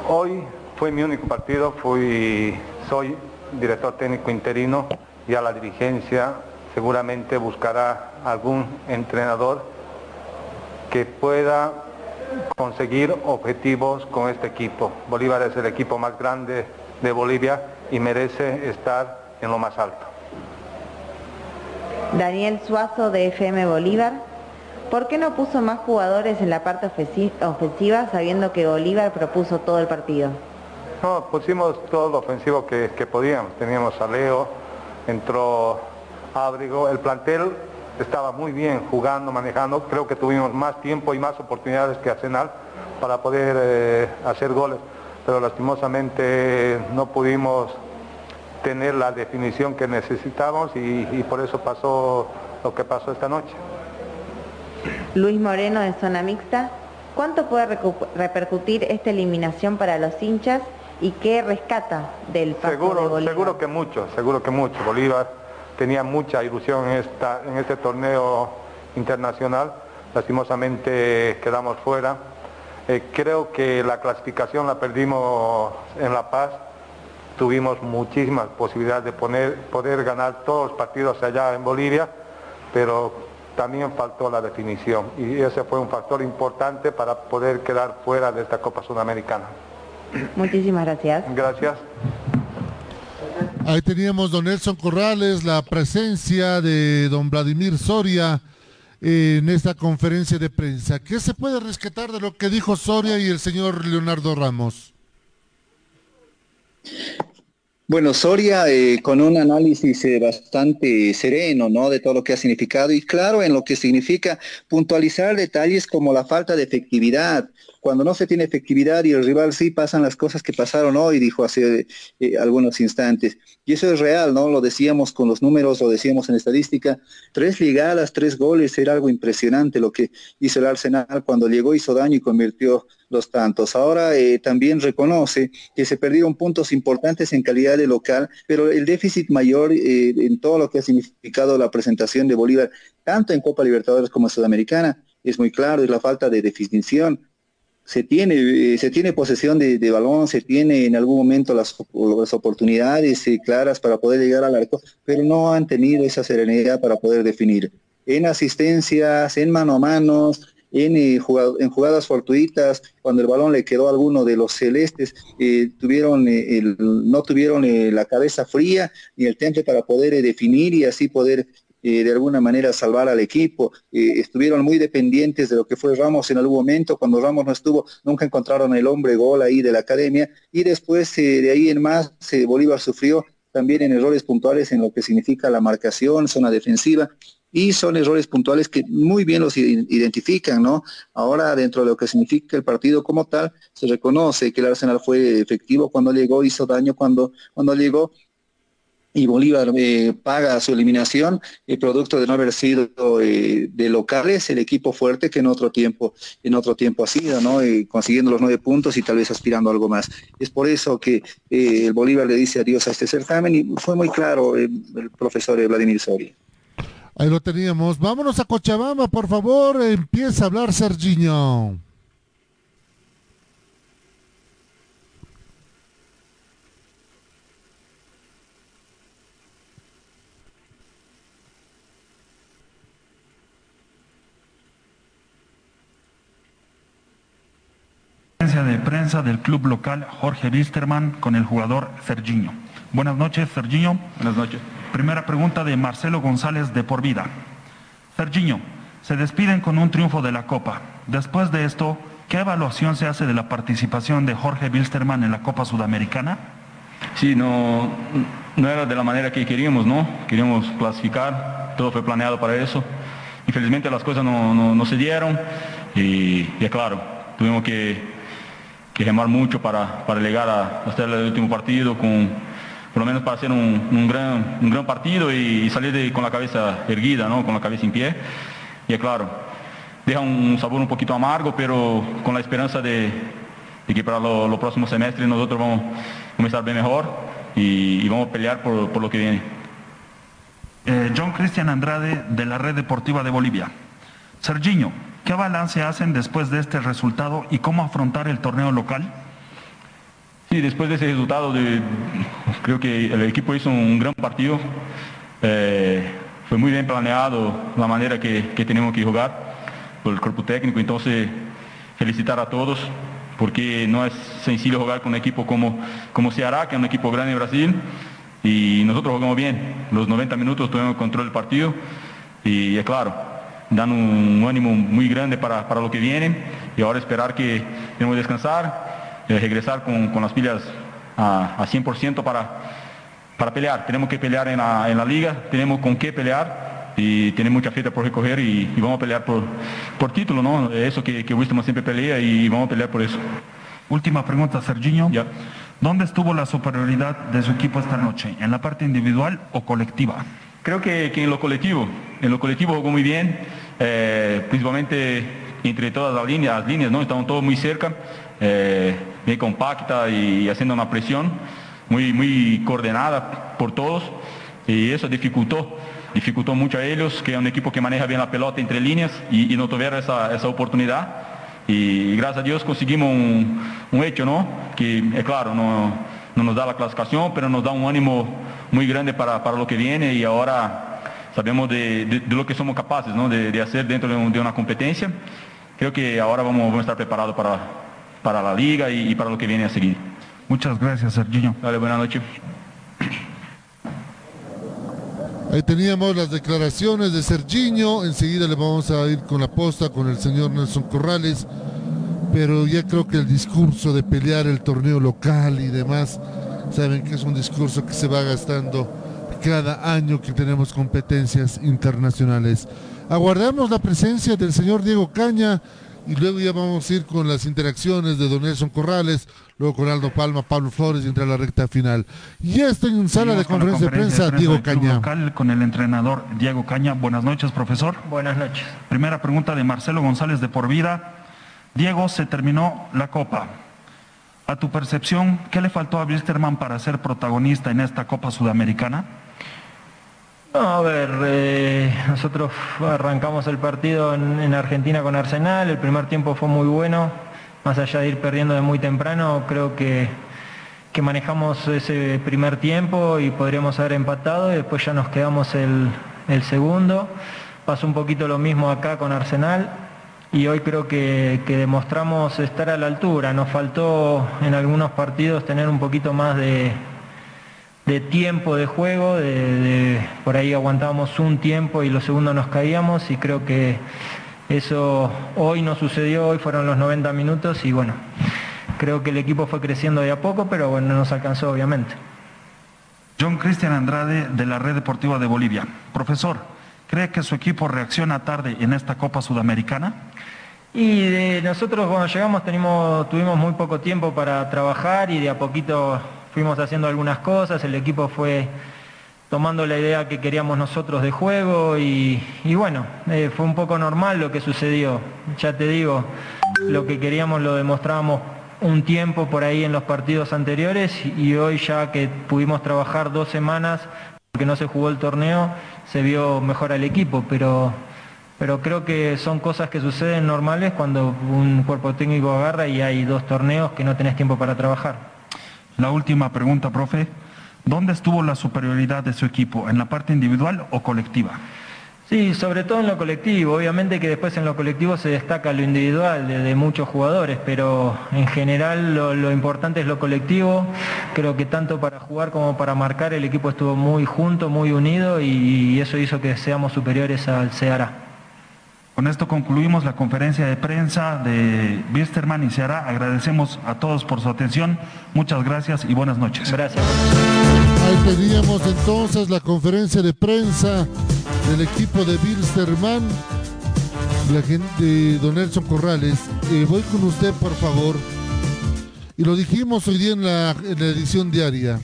hoy fue mi único partido, soy director técnico interino y a la dirigencia seguramente buscará algún entrenador que pueda conseguir objetivos con este equipo. Bolívar es el equipo más grande de Bolivia y merece estar en lo más alto. Daniel Suazo de FM Bolívar. ¿Por qué no puso más jugadores en la parte ofensiva sabiendo que Bolívar propuso todo el partido? No, pusimos todo lo ofensivo que, podíamos. Teníamos a Leo, entró Abrigo, el plantel estaba muy bien jugando, manejando. Creo que tuvimos más tiempo y más oportunidades que Arsenal para poder eh, hacer goles, pero lastimosamente no pudimos tener la definición que necesitábamos y por eso pasó lo que pasó esta noche. Luis Moreno de Zona Mixta. ¿Cuánto puede repercutir esta eliminación para los hinchas y qué rescata del seguro, Seguro que mucho, seguro que mucho. Bolívar tenía mucha ilusión en, esta, en este torneo internacional. Lastimosamente quedamos fuera. Eh, creo que la clasificación la perdimos en La Paz. Tuvimos muchísimas posibilidades de poder ganar todos los partidos allá en Bolivia, pero también faltó la definición y ese fue un factor importante para poder quedar fuera de esta Copa Sudamericana. Muchísimas gracias. Gracias. Ahí teníamos don Nelson Corrales, la presencia de don Vladimir Soria en esta conferencia de prensa. ¿Qué se puede rescatar de lo que dijo Soria y el señor Leonardo Ramos? Bueno, Soria eh, con un análisis eh, bastante sereno, ¿no? De todo lo que ha significado y claro en lo que significa puntualizar detalles como la falta de efectividad, cuando no se tiene efectividad y el rival sí pasan las cosas que pasaron hoy, dijo hace eh, algunos instantes. Y eso es real, ¿no? Lo decíamos con los números, lo decíamos en estadística. Tres ligadas, tres goles, era algo impresionante lo que hizo el Arsenal cuando llegó, hizo daño y convirtió los tantos. Ahora eh, también reconoce que se perdieron puntos importantes en calidad de local, pero el déficit mayor eh, en todo lo que ha significado la presentación de Bolívar, tanto en Copa Libertadores como en Sudamericana, es muy claro, es la falta de definición se tiene, eh, se tiene posesión de, balón, se tiene en algún momento las, oportunidades eh, claras para poder llegar al arco, pero no han tenido esa serenidad para poder definir. En asistencias, en mano a manos, en, eh, en jugadas fortuitas, cuando el balón le quedó a alguno de los celestes, tuvieron no tuvieron la cabeza fría ni el temple para poder definir y así poder eh, de alguna manera salvar al equipo. Eh, estuvieron muy dependientes de lo que fue Ramos en algún momento. Cuando Ramos no estuvo, nunca encontraron el hombre gol ahí de la academia. Y después eh, de ahí en más, Bolívar sufrió también en errores puntuales en lo que significa la marcación, zona defensiva. Y son errores puntuales que muy bien los identifican, ¿no? Ahora, dentro de lo que significa el partido como tal, se reconoce que el Arsenal fue efectivo cuando llegó, hizo daño cuando, cuando llegó, y Bolívar eh, paga su eliminación el producto de no haber sido eh, de locales el equipo fuerte que en otro tiempo en otro tiempo ha sido no eh, consiguiendo los nueve puntos y tal vez aspirando a algo más. Es por eso que el Bolívar le dice adiós a este certamen y fue muy claro el profesor Vladimir Soria. Ahí lo teníamos. Vámonos a Cochabamba por favor. Empieza a hablar Serginho de prensa del club local Jorge Wisterman con el jugador Serginho. Buenas noches, Serginho. Buenas noches. Primera pregunta de Marcelo González de Por Vida. Serginho, se despiden con un triunfo de la Copa. Después de esto, ¿qué evaluación se hace de la participación de Jorge Wilstermann en la Copa Sudamericana? Sí, no, no era de la manera que queríamos, ¿no? Queríamos clasificar, todo fue planeado para eso. Infelizmente las cosas no, se dieron y, y claro, tuvimos que que remar mucho para, para llegar a hacer el último partido, con, por lo menos para hacer un, gran, un gran partido y, salir con la cabeza erguida, ¿no? con la cabeza en pie. Y claro, deja un sabor un poquito amargo, pero con la esperanza de, que para los próximos semestres nosotros vamos a comenzar bien mejor y, vamos a pelear por, por lo que viene. Eh, John Cristian Andrade de la Red Deportiva de Bolivia. Serginho, ¿Qué balance hacen después de este resultado y cómo afrontar el torneo local? Sí, después de ese resultado, creo que el equipo hizo un gran partido. Eh, fue muy bien planeado la manera que, tenemos que jugar por el cuerpo técnico. Entonces, felicitar a todos porque no es sencillo jugar con un equipo como, como Ceará, que es un equipo grande en Brasil. Y nosotros jugamos bien. Los 90 minutos tuvimos control del partido. Y es claro, dan un, ánimo muy grande para, lo que viene y ahora esperar que tenemos que descansar, eh, regresar con, las pilas a, 100% para, para pelear. Tenemos que pelear en la, liga, tenemos con qué pelear y tenemos mucha fiesta por recoger y, vamos a pelear por, por título, ¿no? Eso que, que siempre pelea y vamos a pelear por eso. Última pregunta, Serginho. Ya. ¿Dónde estuvo la superioridad de su equipo esta noche? ¿En la parte individual o colectiva? Creo que, en lo colectivo. En lo colectivo jugó muy bien. Eh, principalmente entre todas las líneas, las líneas, ¿no? Estaban todos muy cerca, eh, bien compacta y haciendo una presión muy, muy coordinada por todos. Y eso dificultó, dificultó mucho a ellos, que es un equipo que maneja bien la pelota entre líneas y, no tuvieron esa, esa oportunidad. Y, gracias a Dios conseguimos un, hecho, ¿no? Que es claro, no, no, nos da la clasificación, pero nos da un ánimo muy grande para, para lo que viene y ahora sabemos de, de, lo que somos capaces ¿no? de, de, hacer dentro de, una competencia. Creo que ahora vamos, vamos a estar preparados para, para la liga y, y, para lo que viene a seguir. Muchas gracias, Sergio. Dale, buenas noches. Ahí teníamos las declaraciones de Serginho, enseguida le vamos a ir con la posta con el señor Nelson Corrales, pero ya creo que el discurso de pelear el torneo local y demás, saben que es un discurso que se va gastando cada año que tenemos competencias internacionales. Aguardamos la presencia del señor Diego Caña, y luego ya vamos a ir con las interacciones de Don Nelson Corrales, luego con Aldo Palma, Pablo Flores y entre la recta final. Y ya estoy en sala de conferencia, de prensa, Diego Caña. Local con el entrenador Diego Caña. Buenas noches, profesor. Buenas noches. Primera pregunta de Marcelo González de Por Vida. Diego, se terminó la Copa. A tu percepción, ¿qué le faltó a Wilstermann para ser protagonista en esta Copa Sudamericana? A ver, eh, nosotros arrancamos el partido en, Argentina con Arsenal, el primer tiempo fue muy bueno, más allá de ir perdiendo de muy temprano, creo que, que manejamos ese primer tiempo y podríamos haber empatado y después ya nos quedamos el, segundo. Pasó un poquito lo mismo acá con Arsenal y hoy creo que, que demostramos estar a la altura, nos faltó en algunos partidos tener un poquito más de de tiempo de juego, de, por ahí aguantábamos un tiempo y los segundos nos caíamos y creo que eso hoy no sucedió, hoy fueron los 90 minutos y bueno, creo que el equipo fue creciendo de a poco, pero bueno, no nos alcanzó obviamente. John Cristian Andrade de la Red Deportiva de Bolivia. Profesor, ¿cree que su equipo reacciona tarde en esta Copa Sudamericana? Y de nosotros cuando llegamos tuvimos muy poco tiempo para trabajar y de a poquito fuimos haciendo algunas cosas, el equipo fue tomando la idea que queríamos nosotros de juego y, bueno, eh, fue un poco normal lo que sucedió. Ya te digo, lo que queríamos lo demostrábamos un tiempo por ahí en los partidos anteriores y hoy ya que pudimos trabajar dos semanas porque no se jugó el torneo, se vio mejor al equipo, pero, pero creo que son cosas que suceden normales cuando un cuerpo técnico agarra y hay dos torneos que no tenés tiempo para trabajar. La última pregunta, profe. ¿Dónde estuvo la superioridad de su equipo? ¿En la parte individual o colectiva? Sí, sobre todo en lo colectivo. Obviamente que después en lo colectivo se destaca lo individual de, muchos jugadores, pero en general lo, importante es lo colectivo. Creo que tanto para jugar como para marcar el equipo estuvo muy junto, muy unido y, eso hizo que seamos superiores al Ceará. Con esto concluimos la conferencia de prensa de Bisterman y Ceará. Agradecemos a todos por su atención. Muchas gracias y buenas noches. Gracias. Ahí teníamos entonces la conferencia de prensa del equipo de Bilsterman, la gente de Don Nelson Corrales. Eh, voy con usted, por favor. Y lo dijimos hoy día en la, en la edición diaria.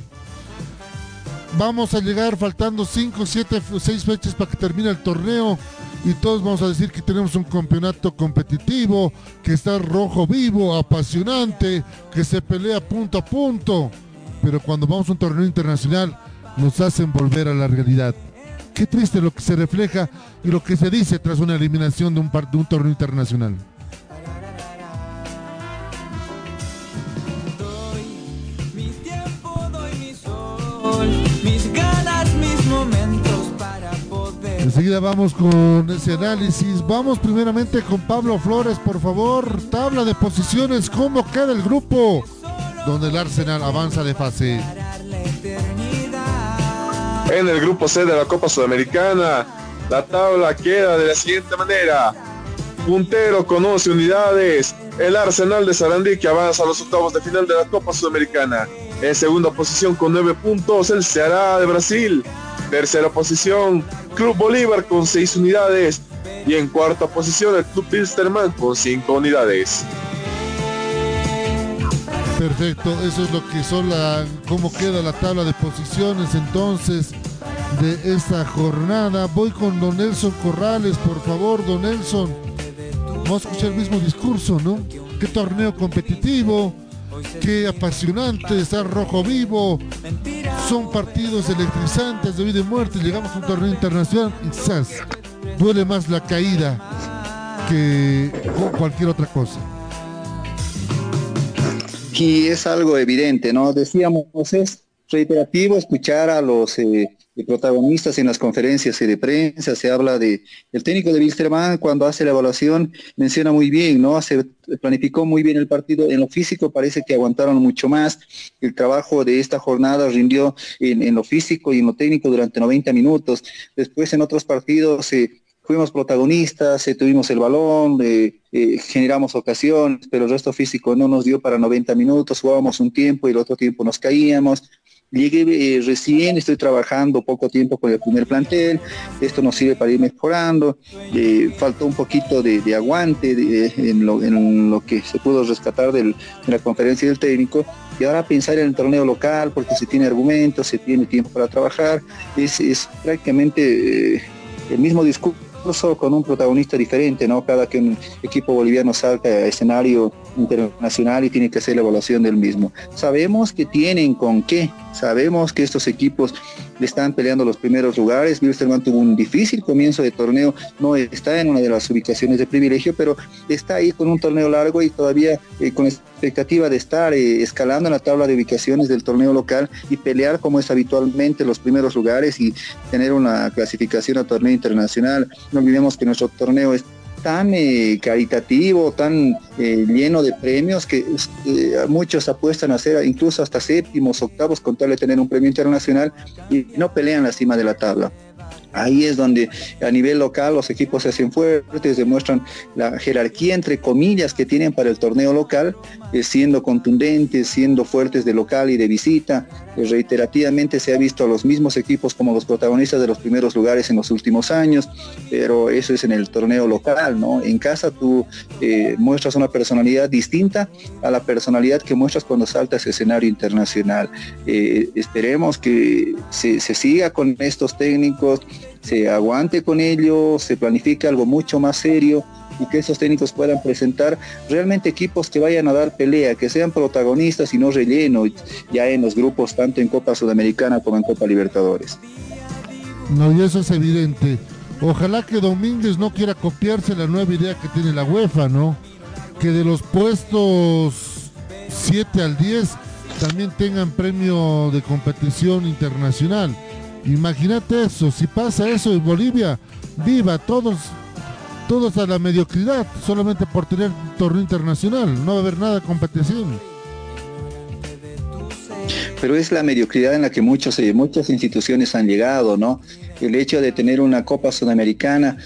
Vamos a llegar faltando 5, 7, 6 fechas para que termine el torneo y todos vamos a decir que tenemos un campeonato competitivo, que está rojo vivo, apasionante, que se pelea punto a punto. Pero cuando vamos a un torneo internacional nos hacen volver a la realidad. Qué triste lo que se refleja y lo que se dice tras una eliminación de un, torneo internacional. Enseguida vamos con ese análisis. Vamos primeramente con Pablo Flores, por favor. Tabla de posiciones, ¿cómo queda el grupo? Donde el Arsenal avanza de fase. En el grupo C de la Copa Sudamericana, la tabla queda de la siguiente manera. Puntero con 11 unidades, el Arsenal de Sarandí que avanza a los octavos de final de la Copa Sudamericana. En segunda posición con 9 puntos, el Ceará de Brasil. Tercera posición, Club Bolívar con 6 unidades. Y en cuarta posición, el Club Pilsterman con 5 unidades. Perfecto, eso es lo que son la, cómo queda la tabla de posiciones entonces de esta jornada. Voy con Don Nelson Corrales, por favor, Don Nelson. Vamos a escuchar el mismo discurso, ¿no? Qué torneo competitivo, qué apasionante estar rojo vivo. Son partidos electrizantes de vida y muerte. Llegamos a un torneo internacional y quizás duele más la caída que cualquier otra cosa. Y es algo evidente, ¿no? Decíamos, es reiterativo escuchar a los eh, protagonistas en las conferencias de prensa, se habla de el técnico de Wilstermann cuando hace la evaluación menciona muy bien, ¿no? Se planificó muy bien el partido, en lo físico parece que aguantaron mucho más, el trabajo de esta jornada rindió en, lo físico y en lo técnico durante 90 minutos, después en otros partidos eh, fuimos protagonistas, eh, tuvimos el balón, eh, eh, generamos ocasiones, pero el resto físico no nos dio para 90 minutos, jugábamos un tiempo y el otro tiempo nos caíamos. Llegué recién, estoy trabajando poco tiempo con el primer plantel, esto nos sirve para ir mejorando, faltó un poquito de, aguante en, lo, que se pudo rescatar de la conferencia del técnico y ahora pensar en el torneo local porque se tiene argumentos, se tiene tiempo para trabajar, es, prácticamente el mismo discurso incluso con un protagonista diferente, ¿no? Cada que un equipo boliviano salta a escenario internacional y tiene que hacer la evaluación del mismo. Sabemos que tienen con qué, sabemos que estos equipos están peleando los primeros lugares. Wilstermann tuvo un difícil comienzo de torneo, no está en una de las ubicaciones de privilegio, pero está ahí con un torneo largo y todavía eh, con expectativa de estar eh, escalando en la tabla de ubicaciones del torneo local y pelear como es habitualmente los primeros lugares y tener una clasificación a torneo internacional. No olvidemos que nuestro torneo es tan eh, caritativo, tan eh, lleno de premios que muchos apuestan a ser incluso hasta séptimos, octavos con tal de tener un premio internacional y no pelean la cima de la tabla. Ahí es donde a nivel local los equipos se hacen fuertes, demuestran la jerarquía entre comillas que tienen para el torneo local, eh, siendo contundentes, siendo fuertes de local y de visita. Eh, reiterativamente se ha visto a los mismos equipos como los protagonistas de los primeros lugares en los últimos años, pero eso es en el torneo local, ¿no? En casa tú eh, muestras una personalidad distinta a la personalidad que muestras cuando saltas escenario internacional. esperemos que se siga con estos técnicos se aguante con ello, se planifique algo mucho más serio y que esos técnicos puedan presentar realmente equipos que vayan a dar pelea, que sean protagonistas y no relleno ya en los grupos tanto en Copa Sudamericana como en Copa Libertadores. No, y eso es evidente. Ojalá que Domínguez no quiera copiarse la nueva idea que tiene la UEFA, ¿no? Que de los puestos 7 al 10 también tengan premio de competición internacional Imagínate eso, si pasa eso en Bolivia, viva todos, todos a la mediocridad, solamente por tener torneo internacional, no va a haber nada de competición. Pero es la mediocridad en la que muchos, eh, muchas instituciones han llegado, ¿no? El hecho de tener una Copa Sudamericana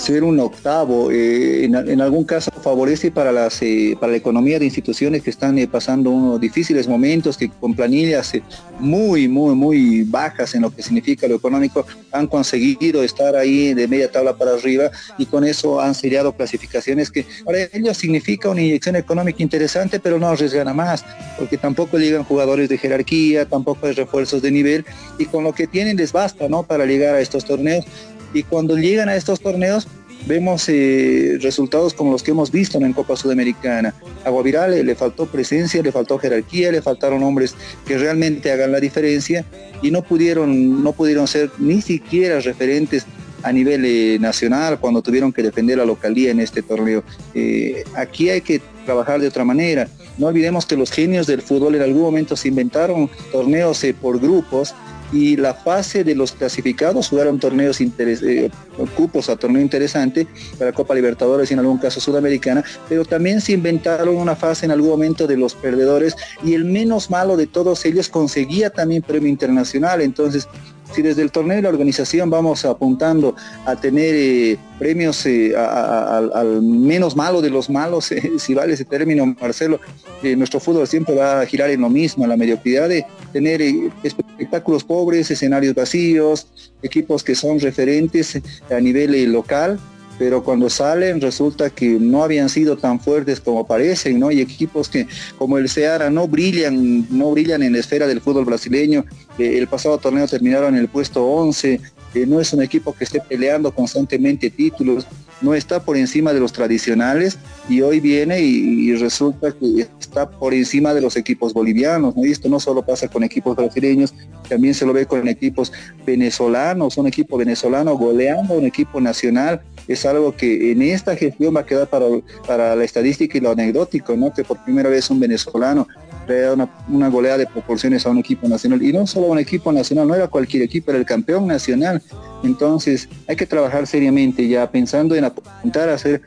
ser un octavo, eh, en, algún caso favorece eh, para la economía de instituciones que están eh, pasando unos difíciles momentos, que con planillas muy, muy, muy bajas en lo que significa lo económico, han conseguido estar ahí de media tabla para arriba y con eso han sellado clasificaciones que para ellos significa una inyección económica interesante, pero no arriesgan a más, porque tampoco llegan jugadores de jerarquía, tampoco hay refuerzos de nivel y con lo que tienen les basta, ¿no? Para llegar a estos torneos y cuando llegan a estos torneos vemos eh, resultados como los que hemos visto en Copa Sudamericana. A Guavirá le, faltó presencia, le faltó jerarquía, le faltaron hombres que realmente hagan la diferencia y no pudieron, no pudieron ser ni siquiera referentes a nivel eh, nacional cuando tuvieron que defender la localía en este torneo. Eh, aquí hay que trabajar de otra manera. No olvidemos que los genios del fútbol en algún momento se inventaron torneos por grupos y la fase de los clasificados jugaron torneos eh, cupos a torneo interesante para Copa Libertadores y en algún caso Sudamericana, pero también se inventaron una fase en algún momento de los perdedores y el menos malo de todos ellos conseguía también premio internacional, entonces si desde el torneo de la organización vamos apuntando a tener eh, premios eh, al menos malo de los malos, [laughs] eh, si vale ese término, Marcelo, nuestro fútbol siempre va a girar en lo mismo, la mediocridad de tener espectáculos pobres, escenarios vacíos, equipos que son referentes a nivel local, pero cuando salen resulta que no habían sido tan fuertes como parecen, ¿no? Y equipos que como el Ceará no brillan, no brillan en la esfera del fútbol brasileño. Eh, el pasado torneo terminaron en el puesto 11, eh, no es un equipo que esté peleando constantemente títulos, no está por encima de los tradicionales y hoy viene y, resulta que está por encima de los equipos bolivianos, ¿no? Y esto no solo pasa con equipos brasileños, también se lo ve con equipos venezolanos, un equipo venezolano goleando un equipo nacional, es algo que en esta gestión va a quedar para, para la estadística y lo anecdótico, ¿no? Que por primera vez un venezolano crea una, una, goleada de proporciones a un equipo nacional. Y no solo un equipo nacional, no era cualquier equipo, era el campeón nacional. Entonces hay que trabajar seriamente ya pensando en apuntar a ser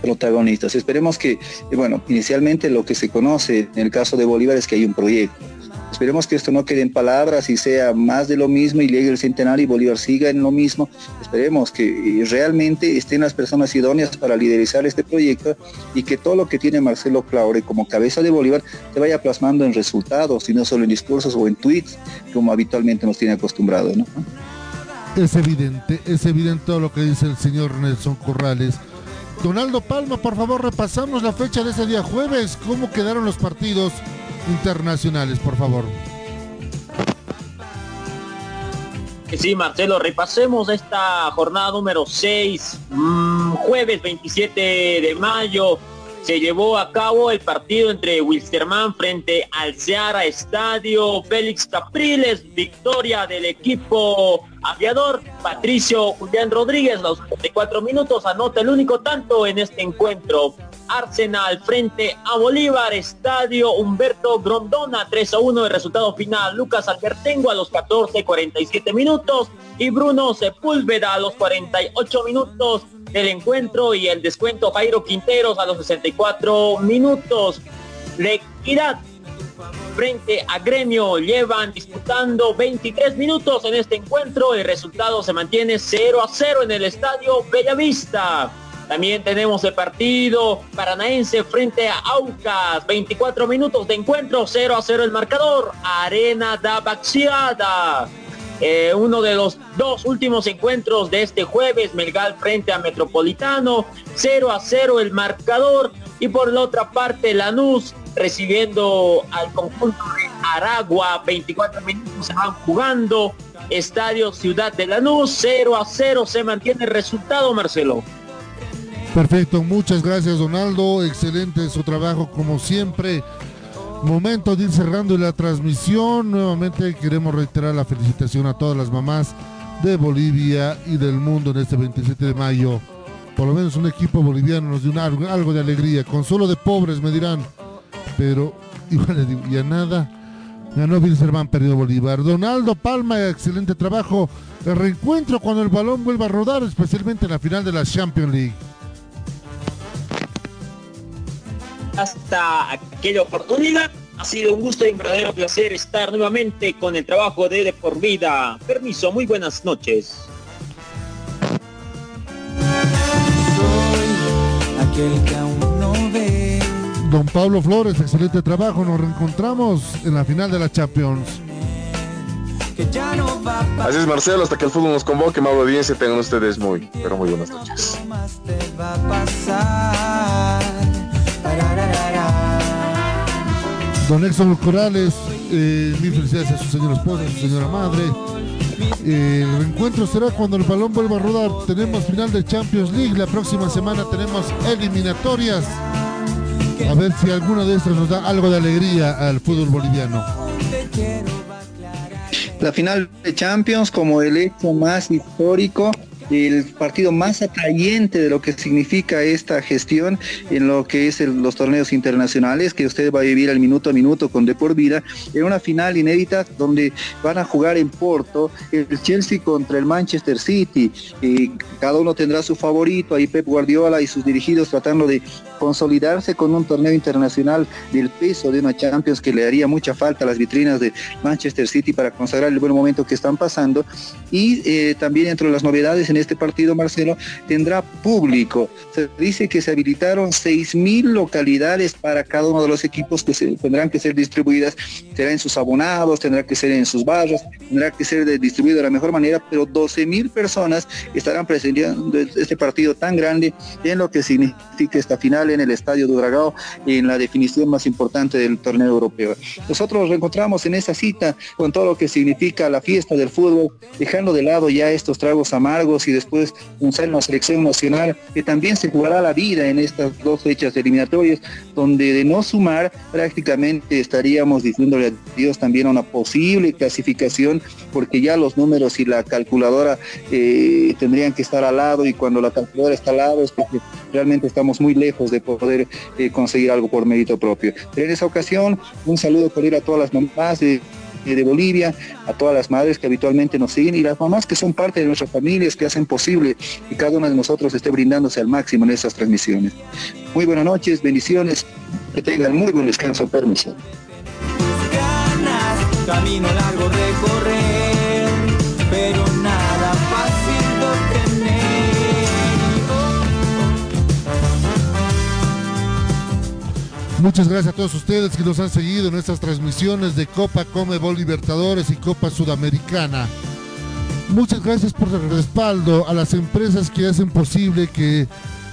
protagonistas. Esperemos que, bueno, inicialmente lo que se conoce en el caso de Bolívar es que hay un proyecto. Esperemos que esto no quede en palabras y sea más de lo mismo y llegue el centenario y Bolívar siga en lo mismo. Esperemos que realmente estén las personas idóneas para liderizar este proyecto y que todo lo que tiene Marcelo Claure como cabeza de Bolívar se vaya plasmando en resultados y no solo en discursos o en tweets como habitualmente nos tiene acostumbrados. ¿no? Es evidente, es evidente todo lo que dice el señor Nelson Corrales. Donaldo Palma, por favor, repasamos la fecha de ese día jueves. ¿Cómo quedaron los partidos internacionales, por favor? Sí, Marcelo, repasemos esta jornada número 6, mmm, jueves 27 de mayo, se llevó a cabo el partido entre Wilstermann frente al Seara Estadio Félix Capriles, victoria del equipo aviador. Patricio Julián Rodríguez, los 44 minutos, anota el único tanto en este encuentro. Arsenal frente a Bolívar, Estadio Humberto Grondona, 3 a 1 el resultado final. Lucas Albertengo a los 14, 47 minutos y Bruno Sepúlveda a los 48 minutos del encuentro y el descuento Jairo Quinteros a los 64 minutos. La equidad frente a Gremio llevan disputando 23 minutos en este encuentro. El resultado se mantiene 0 a 0 en el estadio Bellavista. También tenemos el partido paranaense frente a Aucas. 24 minutos de encuentro, 0 a 0 el marcador. Arena da Baxiada. Eh, uno de los dos últimos encuentros de este jueves, Melgal frente a Metropolitano, 0 a 0 el marcador. Y por la otra parte, Lanús recibiendo al conjunto de Aragua, 24 minutos se van jugando. Estadio Ciudad de Lanús, 0 a 0 se mantiene el resultado, Marcelo. Perfecto, muchas gracias Donaldo, excelente su trabajo como siempre. Momento de ir cerrando la transmisión. Nuevamente queremos reiterar la felicitación a todas las mamás de Bolivia y del mundo en este 27 de mayo. Por lo menos un equipo boliviano nos dio algo, de alegría. Consuelo de pobres me dirán. Pero igual y a nada. Ganó Wilserman, perdió Bolívar. Donaldo Palma, excelente trabajo. El reencuentro cuando el balón vuelva a rodar, especialmente en la final de la Champions League. hasta aquella oportunidad. Ha sido un gusto y un verdadero placer estar nuevamente con el trabajo de De Por Vida. Permiso, muy buenas noches. Don Pablo Flores, excelente trabajo. Nos reencontramos en la final de la Champions. Así es, Marcelo, hasta que el fútbol nos convoque, más audiencia, tengan ustedes muy, pero muy buenas noches. Don Exxon Corales, eh, mil felicidades a su señora esposa, a su señora madre. El reencuentro será cuando el balón vuelva a rodar. Tenemos final de Champions League. La próxima semana tenemos eliminatorias. A ver si alguna de estas nos da algo de alegría al fútbol boliviano. La final de Champions como el hecho más histórico el partido más atrayente de lo que significa esta gestión en lo que es los torneos internacionales que usted va a vivir al minuto a minuto con De por vida en una final inédita donde van a jugar en Porto el Chelsea contra el Manchester City y cada uno tendrá su favorito ahí Pep Guardiola y sus dirigidos tratando de consolidarse con un torneo internacional del peso de una Champions que le haría mucha falta a las vitrinas de Manchester City para consagrar el buen momento que están pasando. Y eh, también entre las novedades en este partido Marcelo tendrá público se dice que se habilitaron mil localidades para cada uno de los equipos que se, tendrán que ser distribuidas será en sus abonados tendrá que ser en sus barrios tendrá que ser distribuido de la mejor manera pero mil personas estarán presenciando este partido tan grande en lo que significa esta final en el Estadio Dudragao en la definición más importante del torneo europeo. Nosotros nos reencontramos en esa cita con todo lo que significa la fiesta del fútbol, dejando de lado ya estos tragos amargos y después un salto a selección nacional que también se jugará la vida en estas dos fechas eliminatorias, donde de no sumar prácticamente estaríamos diciéndole adiós también a una posible clasificación, porque ya los números y la calculadora eh, tendrían que estar al lado y cuando la calculadora está al lado es porque realmente estamos muy lejos de poder eh, conseguir algo por mérito propio. Pero en esa ocasión, un saludo ir a todas las mamás de Bolivia, a todas las madres que habitualmente nos siguen y las mamás que son parte de nuestras familias, que hacen posible que cada uno de nosotros esté brindándose al máximo en estas transmisiones. Muy buenas noches, bendiciones, que tengan muy buen descanso, permiso. Muchas gracias a todos ustedes que nos han seguido en estas transmisiones de Copa Comebol Libertadores y Copa Sudamericana. Muchas gracias por el respaldo a las empresas que hacen posible que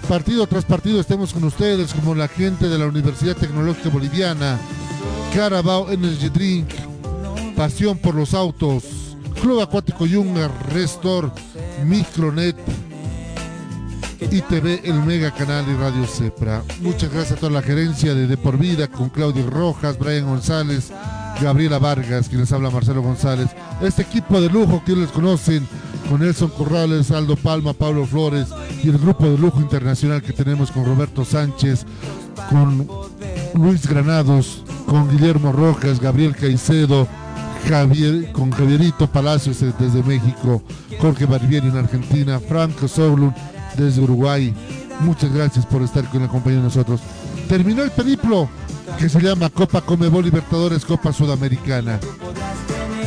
partido tras partido estemos con ustedes, como la gente de la Universidad Tecnológica Boliviana, Carabao Energy Drink, Pasión por los Autos, Club Acuático Yunga, Restor, Micronet, y TV El Mega Canal y Radio Cepra. Muchas gracias a toda la gerencia de De Por Vida con Claudio Rojas, Brian González, Gabriela Vargas, quienes habla Marcelo González. Este equipo de lujo que les conocen con Nelson Corrales, Aldo Palma, Pablo Flores y el grupo de lujo internacional que tenemos con Roberto Sánchez, con Luis Granados, con Guillermo Rojas, Gabriel Caicedo, con Javierito Palacios desde México, Jorge Barbieri en Argentina, Franco Soblun desde Uruguay. Muchas gracias por estar con la compañía de nosotros. Terminó el periplo que se llama Copa Comebol Libertadores Copa Sudamericana.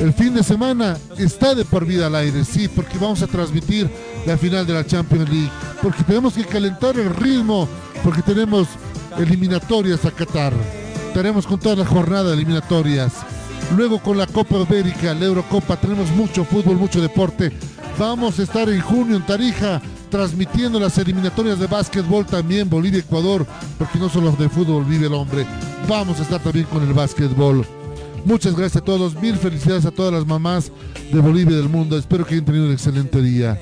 El fin de semana está de por vida al aire, sí, porque vamos a transmitir la final de la Champions League, porque tenemos que calentar el ritmo, porque tenemos eliminatorias a Qatar. Estaremos con toda la jornada de eliminatorias. Luego con la Copa América, la Eurocopa, tenemos mucho fútbol, mucho deporte. Vamos a estar en junio en Tarija transmitiendo las eliminatorias de básquetbol también Bolivia-Ecuador, porque no solo de fútbol vive el hombre, vamos a estar también con el básquetbol. Muchas gracias a todos, mil felicidades a todas las mamás de Bolivia y del mundo, espero que hayan tenido un excelente día.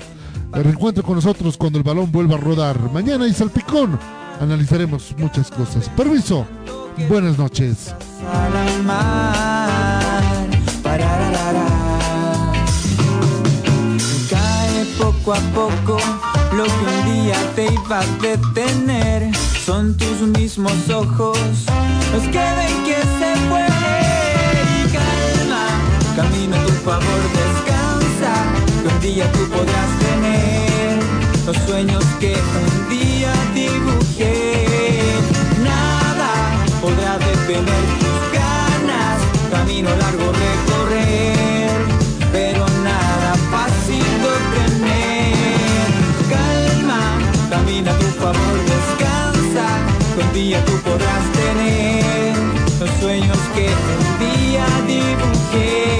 El reencuentro con nosotros cuando el balón vuelva a rodar. Mañana y Salpicón analizaremos muchas cosas. Permiso, buenas noches. poco a poco lo que un día te iba a detener. Son tus mismos ojos los que ven que se puede. Y calma camino a tu favor descansa. Que un día tú podrás tener los sueños que un día dibujé. Nada podrá detener tus ganas. Camino largo tú podrás tener los sueños que un día dibujé.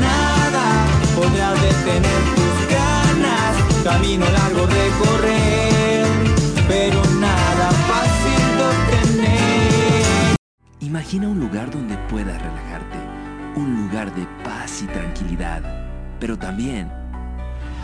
Nada podrá detener tus ganas, camino largo recorrer, pero nada fácil de tener. Imagina un lugar donde puedas relajarte, un lugar de paz y tranquilidad, pero también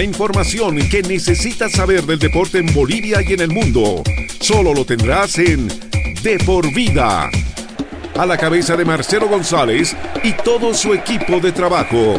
La información que necesitas saber del deporte en Bolivia y en el mundo, solo lo tendrás en De por Vida. A la cabeza de Marcelo González y todo su equipo de trabajo.